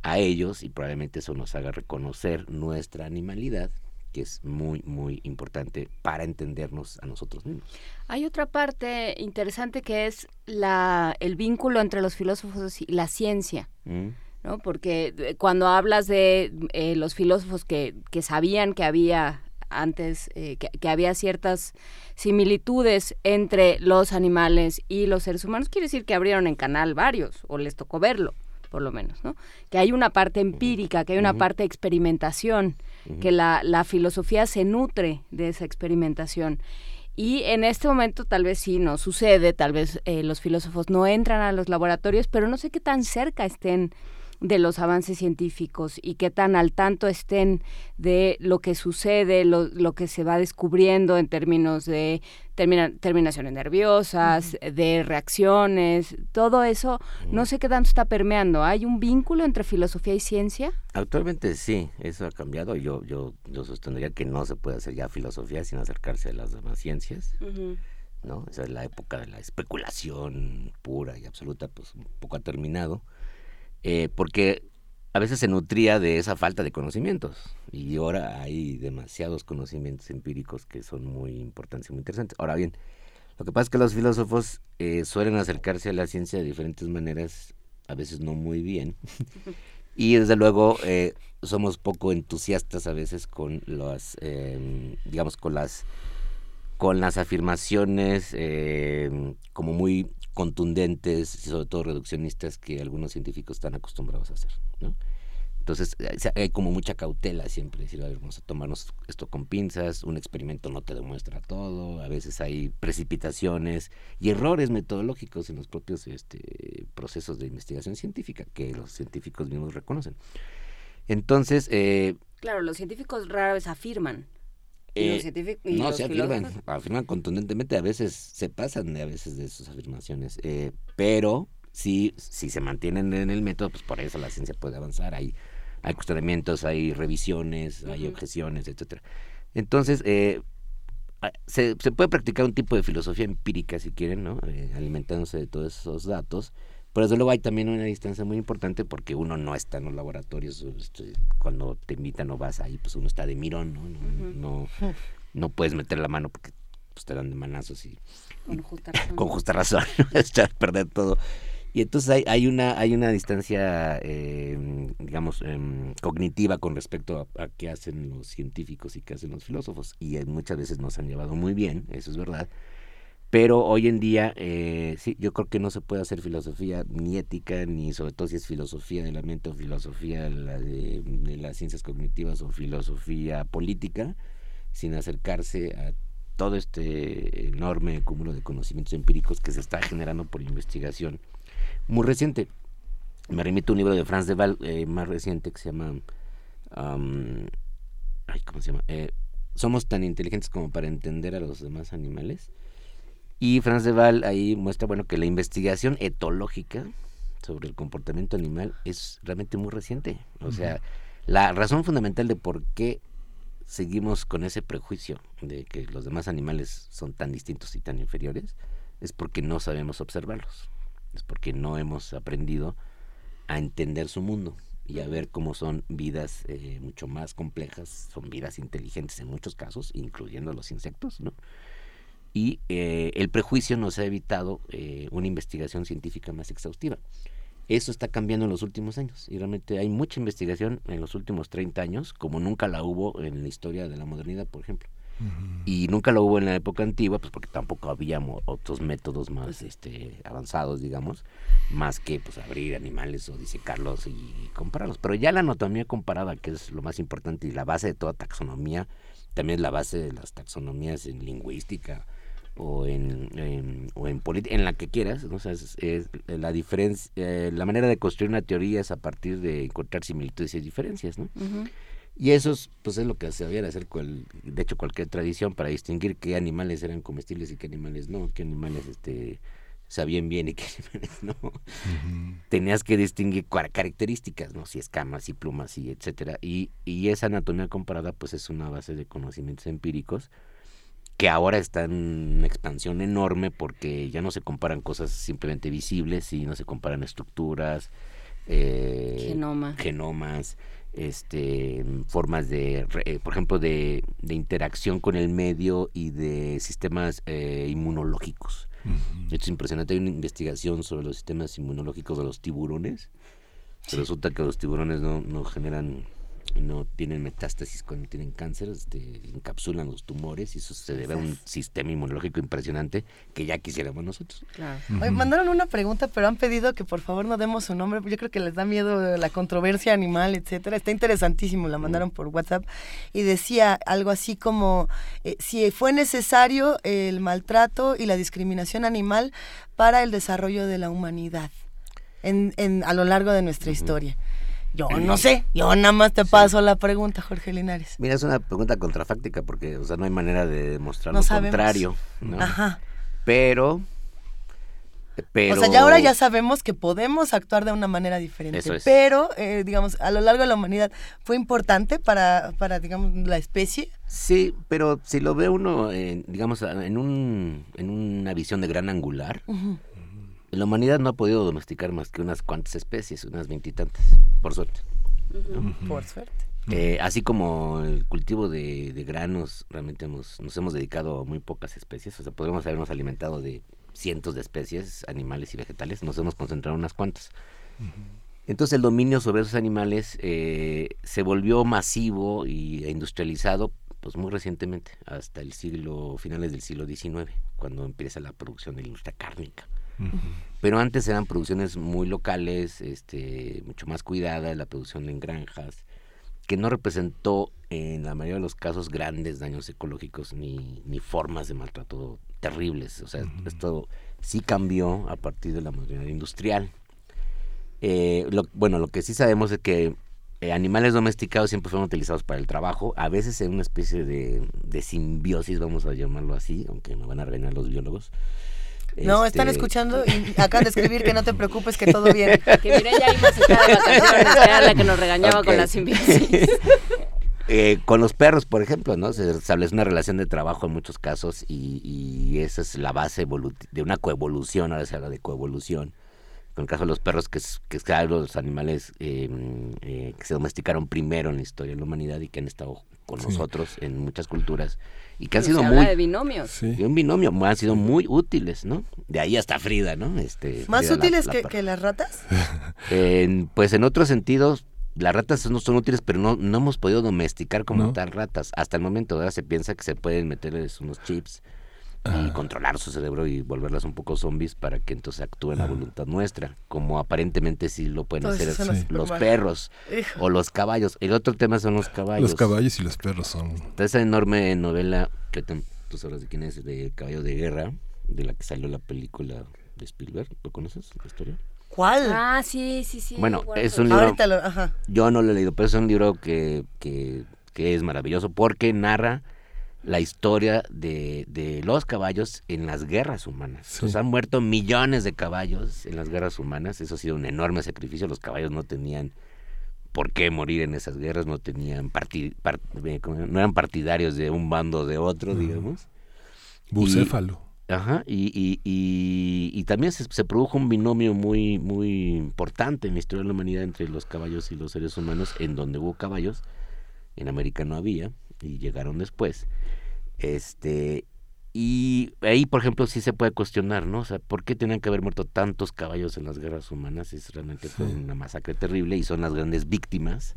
a ellos y probablemente eso nos haga reconocer nuestra animalidad que es muy, muy importante para entendernos a nosotros mismos. Hay otra parte interesante que es la, el vínculo entre los filósofos y la ciencia. Mm. ¿no? Porque eh, cuando hablas de eh, los filósofos que, que, sabían que había antes, eh, que, que, había ciertas similitudes entre los animales y los seres humanos, quiere decir que abrieron en canal varios, o les tocó verlo, por lo menos, ¿no? Que hay una parte empírica, que hay una parte de experimentación que la, la filosofía se nutre de esa experimentación. Y en este momento tal vez sí no sucede, tal vez eh, los filósofos no entran a los laboratorios, pero no sé qué tan cerca estén de los avances científicos y qué tan al tanto estén de lo que sucede, lo, lo que se va descubriendo en términos de terminaciones nerviosas, de reacciones, todo eso, no sé qué tanto está permeando. ¿Hay un vínculo entre filosofía y ciencia? Actualmente sí, eso ha cambiado. Yo, yo, yo sostendría que no se puede hacer ya filosofía sin acercarse a las demás ciencias. ¿no? Esa es la época de la especulación pura y absoluta, pues un poco ha terminado. Eh, porque a veces se nutría de esa falta de conocimientos y ahora hay demasiados conocimientos empíricos que son muy importantes y muy interesantes. Ahora bien, lo que pasa es que los filósofos eh, suelen acercarse a la ciencia de diferentes maneras, a veces no muy bien, y desde luego eh, somos poco entusiastas a veces con las, em, digamos, con las con las afirmaciones em, como muy contundentes y sobre todo reduccionistas que algunos científicos están acostumbrados a hacer. ¿no? Entonces hay como mucha cautela siempre, decir, a ver, vamos a tomarnos esto con pinzas, un experimento no te demuestra todo, a veces hay precipitaciones y errores metodológicos en los propios este, procesos de investigación científica que los científicos mismos reconocen. Entonces... Eh, claro, los científicos rara vez afirman. Eh, no, se afirman, afirman contundentemente, a veces se pasan a veces de sus afirmaciones, eh, pero si, si se mantienen en el método, pues por eso la ciencia puede avanzar, hay, hay cuestionamientos, hay revisiones, hay objeciones, etcétera. Entonces, eh, se, se, puede practicar un tipo de filosofía empírica, si quieren, ¿no? alimentándose de todos esos datos, pero desde luego hay también una distancia muy importante porque uno no está en los laboratorios. Este, cuando te invitan o vas ahí, pues uno está de mirón, ¿no? No, no, puedes meter la mano porque pues, te dan de manazos y, con justa razón, con justa razón echar perder todo. Y entonces hay, hay, una, hay una distancia, eh, digamos, em, cognitiva con respecto a, a, qué hacen los científicos y qué hacen los filósofos. Y muchas veces nos han llevado muy bien, eso es verdad pero hoy en día, eh, sí, yo creo que no se puede hacer filosofía ni ética, ni sobre todo si es filosofía de la mente o filosofía de, de, las ciencias cognitivas o filosofía política, sin acercarse a todo este enorme cúmulo de conocimientos empíricos que se está generando por investigación muy reciente. Me remito a un libro de Franz de Waal, eh, más reciente que se llama am, ay, ¿cómo se llama? Eh, somos tan inteligentes como para entender a los demás animales. Y Franz de Waal ahí muestra, bueno, que la investigación etológica sobre el comportamiento animal es realmente muy reciente. O sea, la razón fundamental de por qué seguimos con ese prejuicio de que los demás animales son tan distintos y tan inferiores es porque no sabemos observarlos. Es porque no hemos aprendido a entender su mundo y a ver cómo son vidas eh, mucho más complejas, son vidas inteligentes en muchos casos, incluyendo los insectos, ¿no? Y eh, el prejuicio nos ha evitado eh, una investigación científica más exhaustiva. Eso está cambiando en los últimos años y realmente hay mucha investigación en los últimos 30 años, como nunca la hubo en la historia de la modernidad, por ejemplo. Y nunca lo hubo en la época antigua, pues porque tampoco había otros métodos más este, avanzados, digamos, más que pues abrir animales o disecarlos y compararlos. Pero ya la anatomía comparada, que es lo más importante y la base de toda taxonomía, también es la base de las taxonomías en lingüística o en, en- o en política, en la que quieras, ¿no? O sea, es, es la diferencia, eh, la manera de construir una teoría es a partir de encontrar similitudes y diferencias, ¿no? Y eso es, pues es lo que se debía de hacer, cual- de hecho, cualquier tradición para distinguir qué animales eran comestibles y qué animales no, qué animales este, sabían bien y qué animales no. Tenías que distinguir características, ¿no? Si escamas y plumas y etcétera. Y, y esa anatomía comparada, pues es una base de conocimientos empíricos que ahora está en expansión enorme porque ya no se comparan cosas simplemente visibles y no se comparan estructuras, eh, Genoma. genomas, este, formas de, eh, por ejemplo, de, de interacción con el medio y de sistemas eh, inmunológicos. Esto es impresionante. Hay una investigación sobre los sistemas inmunológicos de los tiburones. Resulta que los tiburones no, no generan, no tienen metástasis cuando tienen cáncer, este, encapsulan los tumores y eso se debe a un sistema inmunológico impresionante que ya quisiéramos nosotros. Oye, mandaron una pregunta, pero han pedido que por favor no demos su nombre. Yo creo que les da miedo la controversia animal, etcétera. Está interesantísimo, la mandaron por WhatsApp y decía algo así como eh, si fue necesario el maltrato y la discriminación animal para el desarrollo de la humanidad en, en- a lo largo de nuestra historia. Yo no sé, yo nada más te paso la pregunta, Jorge Linares. Mira, es una pregunta contrafáctica porque, o sea, no hay manera de demostrar No lo sabemos. contrario, ¿no? Ajá. Pero, pero... O sea, ya ahora ya sabemos que podemos actuar de una manera diferente. Eso es. Pero, eh, digamos, a lo largo de la humanidad fue importante para, para digamos, la especie. Sí, pero si lo ve uno, en, digamos, en, un, en una visión de gran angular, Ujú. La humanidad no ha podido domesticar más que unas cuantas especies, unas veintitantas, por suerte. Por suerte. Eh, así como el cultivo de, de granos, realmente hemos, nos hemos dedicado a muy pocas especies, o sea, podríamos habernos alimentado de cientos de especies, animales y vegetales, nos hemos concentrado en unas cuantas. Entonces el dominio sobre esos animales eh, se volvió masivo y, e industrializado pues muy recientemente, hasta el siglo, finales del siglo XIX, cuando empieza la producción de la industria cárnica. Pero antes eran producciones muy locales, este, mucho más cuidadas, la producción en granjas, que no representó en la mayoría de los casos grandes daños ecológicos ni, ni formas de maltrato terribles. O sea, esto sí cambió a partir de la modernidad industrial. Eh, lo- bueno, lo que sí sabemos es que eh, animales domesticados siempre fueron utilizados para el trabajo, a veces en una especie de, de simbiosis, vamos a llamarlo así, aunque me van a regañar los biólogos. No, están Este, escuchando y acaban de escribir que no te preocupes, que todo bien. Que Mireya iba a sacar de vacaciones, que era la que nos regañaba con la simbiosis. Eh, con los perros, por ejemplo, ¿no? Se establece una relación de trabajo en muchos casos y, y esa es la base de una coevolución, ahora se habla de coevolución. Con el caso de los perros, que es, que es claro, los animales eh, eh, que se domesticaron primero en la historia de la humanidad y que han estado con Sí. nosotros en muchas culturas y que han Se sido habla muy... de binomios. y un binomio, han sido muy útiles, ¿no? De ahí hasta Frida, ¿no? Este, ¿Más Frida útiles la que, las ratas? En- pues en otros sentidos, las ratas no son útiles, pero no, no hemos podido domesticar como No. tal ratas. Hasta el momento ahora se piensa que se pueden meterles unos chips y controlar su cerebro y volverlas un poco zombies para que entonces actúen a voluntad nuestra, como aparentemente sí lo pueden hacer los perros Hijo. o los caballos. El otro tema son los caballos. Los caballos y los perros son... Está esa enorme novela, que tú sabrás de quién es, de Caballo de Guerra, de la que salió la película de Spielberg. ¿Lo conoces, la historia? ¿Cuál? Ah, sí, sí, sí. Bueno, es un libro. Ahorita lo- ajá. Yo no lo he leído, pero es un libro que, que, que es maravilloso porque narra la historia de, de los caballos en las guerras humanas. Sí. Entonces, han muerto millones de caballos en las guerras humanas. Eso ha sido un enorme sacrificio. Los caballos no tenían por qué morir en esas guerras, no tenían eh, no eran partidarios de un bando o de otro, digamos. Bucéfalo. Y- ajá, y, y, y, y también se, se produjo un binomio muy, muy importante en la historia de la humanidad entre los caballos y los seres humanos, en donde hubo caballos, en América no había, y llegaron después. Este, y ahí, por ejemplo, sí se puede cuestionar, ¿no? O sea, ¿por qué tenían que haber muerto tantos caballos en las guerras humanas? Es realmente fue una masacre terrible y son las grandes víctimas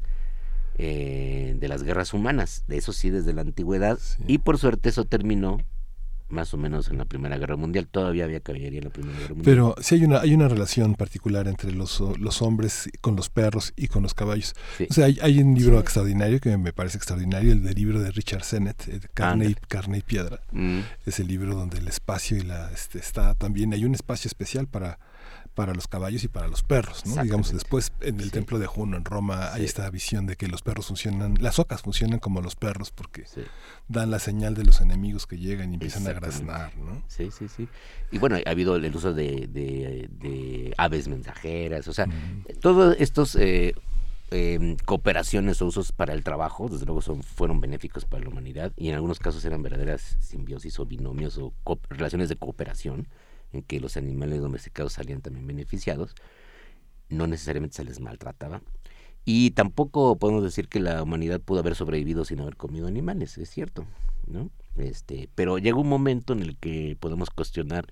eh, de las guerras humanas, de eso sí desde la antigüedad. Y por suerte eso terminó más o menos en la Primera Guerra Mundial. Todavía había caballería en la Primera Guerra Mundial. Pero sí hay una, hay una relación particular entre los, los hombres con los perros y con los caballos. Sí. O sea, hay, hay un libro extraordinario que me parece extraordinario, el del libro de Richard Sennett, eh, Carne, y. Carne y Piedra. Mm. Es el libro donde el espacio y la este, está también, hay un espacio especial para para los caballos y para los perros, ¿no? Digamos, después en el Sí. templo de Juno en Roma hay Sí. esta visión de que los perros funcionan, las ocas funcionan como los perros porque dan la señal de los enemigos que llegan y empiezan a graznar, ¿no? Sí, sí, sí. Y bueno, ha habido el uso de, de- de aves mensajeras, o sea, todos estos eh, eh, cooperaciones o usos para el trabajo, desde luego son, fueron benéficos para la humanidad y en algunos casos eran verdaderas simbiosis o binomios o relaciones de cooperación en que los animales domesticados salían también beneficiados, no necesariamente se les maltrataba. Y tampoco podemos decir que la humanidad pudo haber sobrevivido sin haber comido animales, es cierto, ¿no? Este, pero llega un momento en el que podemos cuestionar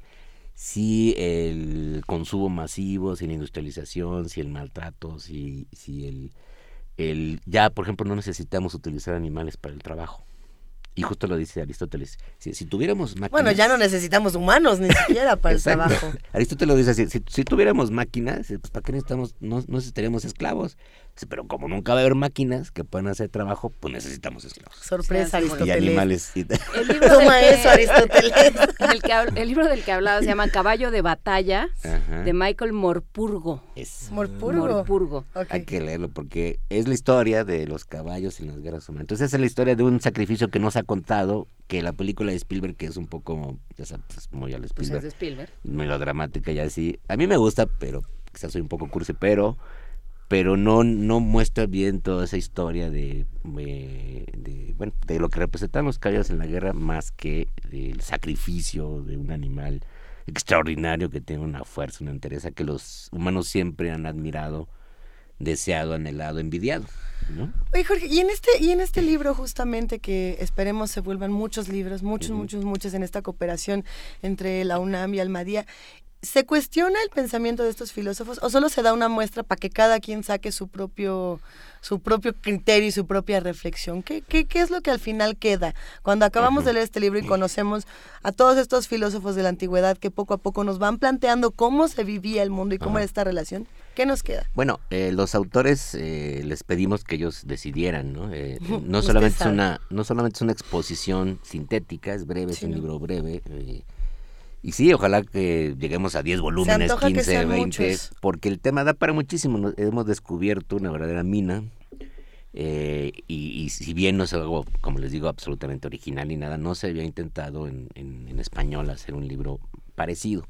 si el consumo masivo, si la industrialización, si el maltrato, si, si el, el ya, por ejemplo, no necesitamos utilizar animales para el trabajo. Y justo lo dice Aristóteles. Si, si tuviéramos máquinas... Bueno, ya no necesitamos humanos ni siquiera para el trabajo. Aristóteles lo dice así, si, si tuviéramos máquinas, pues ¿para qué necesitamos? No, no necesitaríamos esclavos. Pero como nunca va a haber máquinas que puedan hacer trabajo, pues necesitamos esclavos. Sorpresa, Sí, Y animales. y- El libro Toma del que- eso, Aristóteles. que el libro del que hablaba se llama Caballo de Batalla, Ajá. de Michael Morpurgo. Es Morpurgo. Morpurgo. Hay que leerlo porque es la historia de los caballos en las guerras humanas. Entonces esa es la historia de un sacrificio que no se ha contado, que la película de Spielberg, que es un poco, ya sabes, pues, muy al Pues Spielberg, es de Spielberg. melodramática y así. A mí me gusta, pero quizás soy un poco cursi, pero pero no no muestra bien toda esa historia de, eh, de bueno de lo que representan los caballos en la guerra más que del sacrificio de un animal extraordinario que tiene una fuerza una entereza que los humanos siempre han admirado deseado anhelado envidiado ¿no? Oye, Jorge, y en este, y en este libro justamente que esperemos se vuelvan muchos libros, muchos, muchos, muchos en esta cooperación entre la UNAM y Almadía, ¿se cuestiona el pensamiento de estos filósofos o solo se da una muestra para que cada quien saque su propio su propio criterio y su propia reflexión? ¿Qué, qué, qué es lo que al final queda? Cuando acabamos de leer este libro y conocemos a todos estos filósofos de la antigüedad que poco a poco nos van planteando cómo se vivía el mundo y cómo Ajá. era esta relación, ¿qué nos queda? Bueno, eh, los autores eh, les pedimos que ellos decidieran, ¿no? Eh, no solamente es una, no solamente es una exposición sintética, es breve, es un libro breve. Y sí, ojalá que lleguemos a 10 volúmenes, antoja que 15, sean 20, muchos. porque el tema da para muchísimo. Hemos descubierto una verdadera mina. eh, y, y si bien no es algo, como les digo, absolutamente original ni nada, no se había intentado en, en- en español hacer un libro parecido.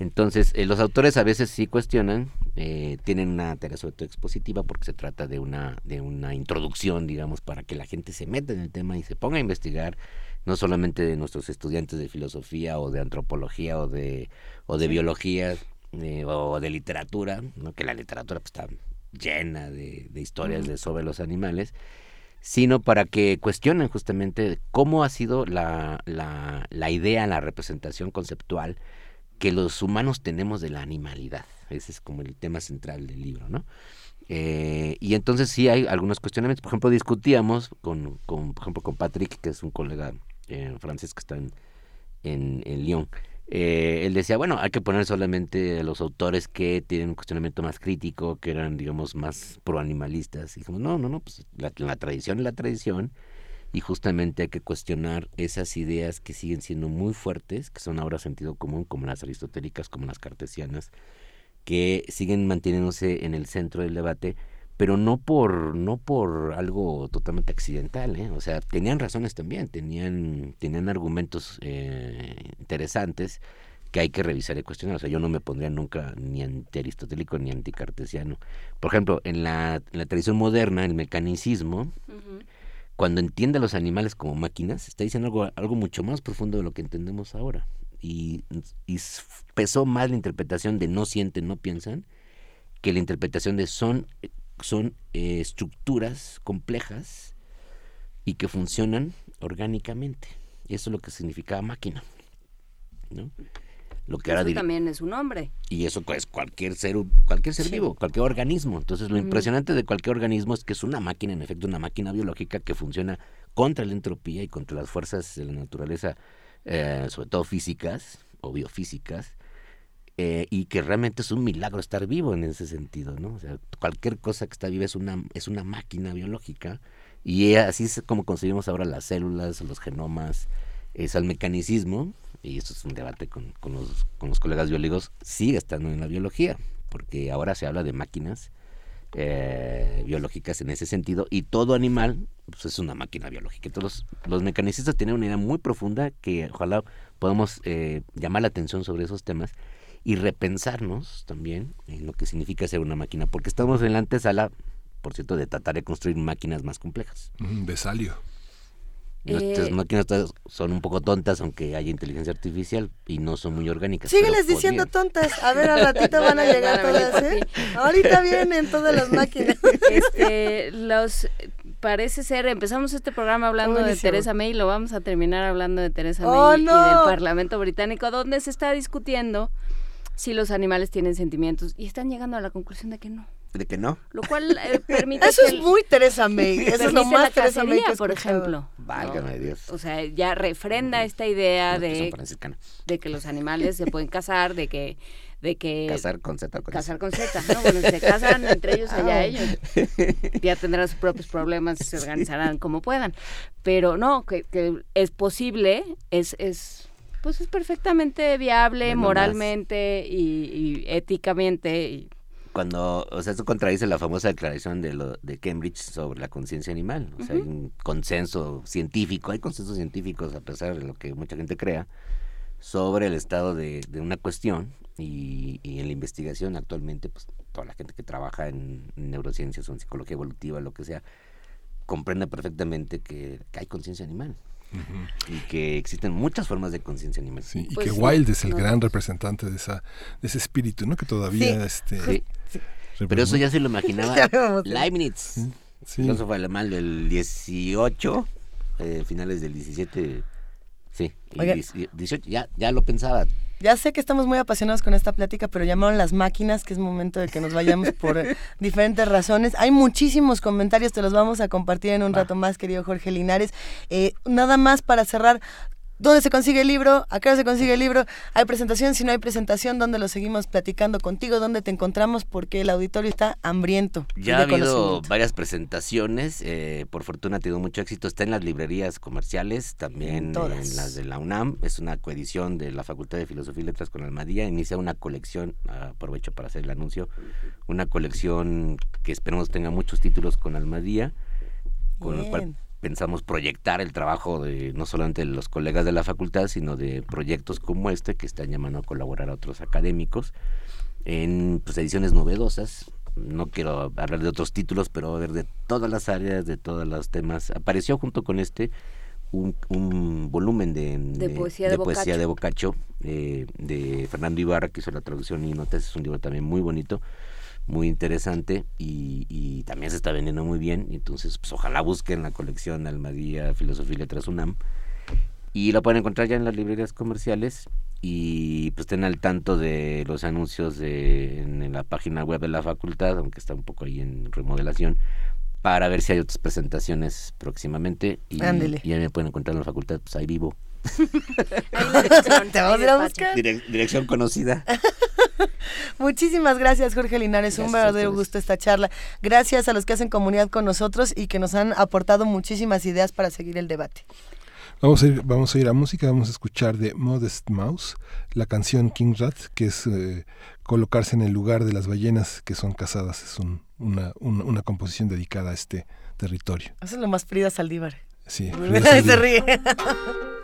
Entonces, eh, los autores a veces sí cuestionan, eh, tienen una tarea sobre todo expositiva porque se trata de una, de una introducción, digamos, para que la gente se meta en el tema y se ponga a investigar, no solamente de nuestros estudiantes de filosofía o de antropología o de, o de biología eh, o de literatura, ¿no? que la literatura pues, está llena de, de historias de, sobre los animales, sino para que cuestionen justamente cómo ha sido la, la, la idea, la representación conceptual que los humanos tenemos de la animalidad. Ese es como el tema central del libro, ¿no? Eh, y entonces sí hay algunos cuestionamientos. Por ejemplo, discutíamos con, con, por ejemplo, con Patrick, que es un colega eh, francés que está en, en, en Lyon. Eh, él decía, bueno, hay que poner solamente los autores que tienen un cuestionamiento más crítico, que eran, digamos, más proanimalistas. Y dijimos, no, no, no, pues la, la tradición es la tradición y justamente hay que cuestionar esas ideas que siguen siendo muy fuertes, que son ahora sentido común, como las aristotélicas, como las cartesianas, que siguen manteniéndose en el centro del debate, pero no por no por algo totalmente accidental, ¿eh? o sea, tenían razones también, tenían tenían argumentos eh, interesantes que hay que revisar y cuestionar. O sea, yo no me pondría nunca ni antiaristotélico ni anticartesiano. Por ejemplo, en la, en la tradición moderna, el mecanicismo, cuando entiende a los animales como máquinas, está diciendo algo, algo mucho más profundo de lo que entendemos ahora. Y, y pesó más la interpretación de no sienten, no piensan, que la interpretación de son, son eh, estructuras complejas y que funcionan orgánicamente. Y eso es lo que significaba máquina. ¿no? Lo que eso también es un hombre. Y eso es cualquier ser, cualquier ser vivo, cualquier organismo. Entonces lo impresionante de cualquier organismo es que es una máquina, en efecto, una máquina biológica que funciona contra la entropía y contra las fuerzas de la naturaleza, eh, sobre todo físicas o biofísicas, eh, y que realmente es un milagro estar vivo en ese sentido, ¿no? O sea, cualquier cosa que está viva es una, es una máquina biológica y así es como concebimos ahora las células, los genomas, es al mecanicismo y esto es un debate con, con, los, con los colegas biólogos, sigue estando en la biología, porque ahora se habla de máquinas eh, biológicas en ese sentido, y todo animal pues, es una máquina biológica. Entonces, los, los, mecanicistas tienen una idea muy profunda que ojalá podamos eh, llamar la atención sobre esos temas y repensarnos también en lo que significa ser una máquina, porque estamos en la antesala, por cierto, de tratar de construir máquinas más complejas. Besalio. Nuestras eh, máquinas son un poco tontas, aunque haya inteligencia artificial y no son muy orgánicas. Sígueles diciendo tontas. A ver, al ratito van a llegar todas, ¿eh? Ahorita vienen todas las máquinas. Este, los parece ser, empezamos este programa hablando de Teresa May y lo vamos a terminar hablando de Teresa oh, May y del Parlamento británico, donde se está discutiendo si los animales tienen sentimientos y están llegando a la conclusión de que no de que no. Lo cual eh, permite. Eso es muy Teresa May. Eso es lo más Teresa May por ejemplo. Válgame Dios. O sea, ya refrenda esta idea de, de que los animales se pueden casar, de que de que casar con Z con casar con Z no bueno se casan entre ellos allá ah. ellos ya tendrán sus propios problemas y se organizarán como puedan pero no que, que es posible es es pues es perfectamente viable moralmente y, y, éticamente y cuando, o sea, eso contradice la famosa declaración de, lo, de Cambridge sobre la conciencia animal. O sea, hay un consenso científico, hay consensos científicos, a pesar de lo que mucha gente crea, sobre el estado de, de una cuestión y, y, en la investigación actualmente, pues toda la gente que trabaja en, neurociencias o en psicología evolutiva, lo que sea, comprende perfectamente que hay conciencia animal. Y que existen muchas formas de conciencia animal. y pues que Wilde es el gran representante de, esa, de ese espíritu, ¿no? Que todavía... Este, Pero eso ya se lo imaginaba Leibniz, filósofo alemán del 18, eh, finales del 17, sí, y 18, ya, ya lo pensaba, ya sé que estamos muy apasionados con esta plática, pero llamaron las máquinas, que es momento de que nos vayamos por diferentes razones. Hay muchísimos comentarios, te los vamos a compartir en un rato más, querido Jorge Linares. Eh, nada más para cerrar, ¿Dónde se consigue el libro? ¿A qué hora se consigue el libro? ¿Hay presentación? Si no hay presentación, ¿dónde lo seguimos platicando contigo? ¿Dónde te encontramos? Porque el auditorio está hambriento. Ya ha habido varias presentaciones. Eh, por fortuna ha tenido mucho éxito. Está en las librerías comerciales, también en, las de la UNAM. Es una coedición de la Facultad de Filosofía y Letras con Almadía. Inicia una colección, aprovecho para hacer el anuncio, una colección que esperamos tenga muchos títulos con Almadía, con lo cual pensamos proyectar el trabajo de no solamente de los colegas de la facultad, sino de proyectos como este que están llamando a colaborar a otros académicos en pues, ediciones novedosas. No quiero hablar de otros títulos, pero ver de todas las áreas, de todos los temas. Apareció junto con este un, un volumen de, de, poesía, de, poesía de Boccaccio, eh, de Fernando Ibarra, que hizo la traducción y notas. Es un libro también muy bonito muy interesante y, también se está vendiendo muy bien. Entonces, pues ojalá busquen la colección Almadía Filosofía y Letras UNAM. Y lo pueden encontrar ya en las librerías comerciales y pues estén al tanto de los anuncios de, en, la página web de la facultad, aunque está un poco ahí en remodelación, para ver si hay otras presentaciones próximamente. Y, y ya me pueden encontrar en la facultad, pues ahí vivo. Te vamos a buscar. dirección conocida. Muchísimas gracias, Jorge Linares. Un verdadero gusto esta charla. Gracias a los que hacen comunidad con nosotros y que nos han aportado muchísimas ideas para seguir el debate. Vamos a, ir, vamos a ir a música, vamos a escuchar de Modest Mouse la canción King Rat, que es eh, colocarse en el lugar de las ballenas que son cazadas. Es un, una, composición dedicada a este territorio. Eso es lo más Frida Saldívar. Sí, Se ríe.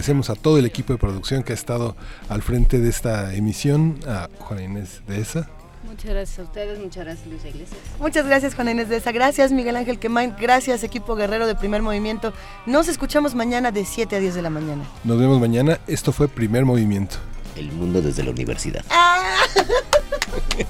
agradecemos a todo el equipo de producción que ha estado al frente de esta emisión, a Juana Inés de esa. Muchas gracias a ustedes, muchas gracias Luis Iglesias. Muchas gracias Juana Inés de esa, gracias Miguel Ángel Quemain, gracias equipo guerrero de Primer Movimiento. Nos escuchamos mañana de 7 a 10 de la mañana. Nos vemos mañana, esto fue Primer Movimiento. El mundo desde la universidad. Ah.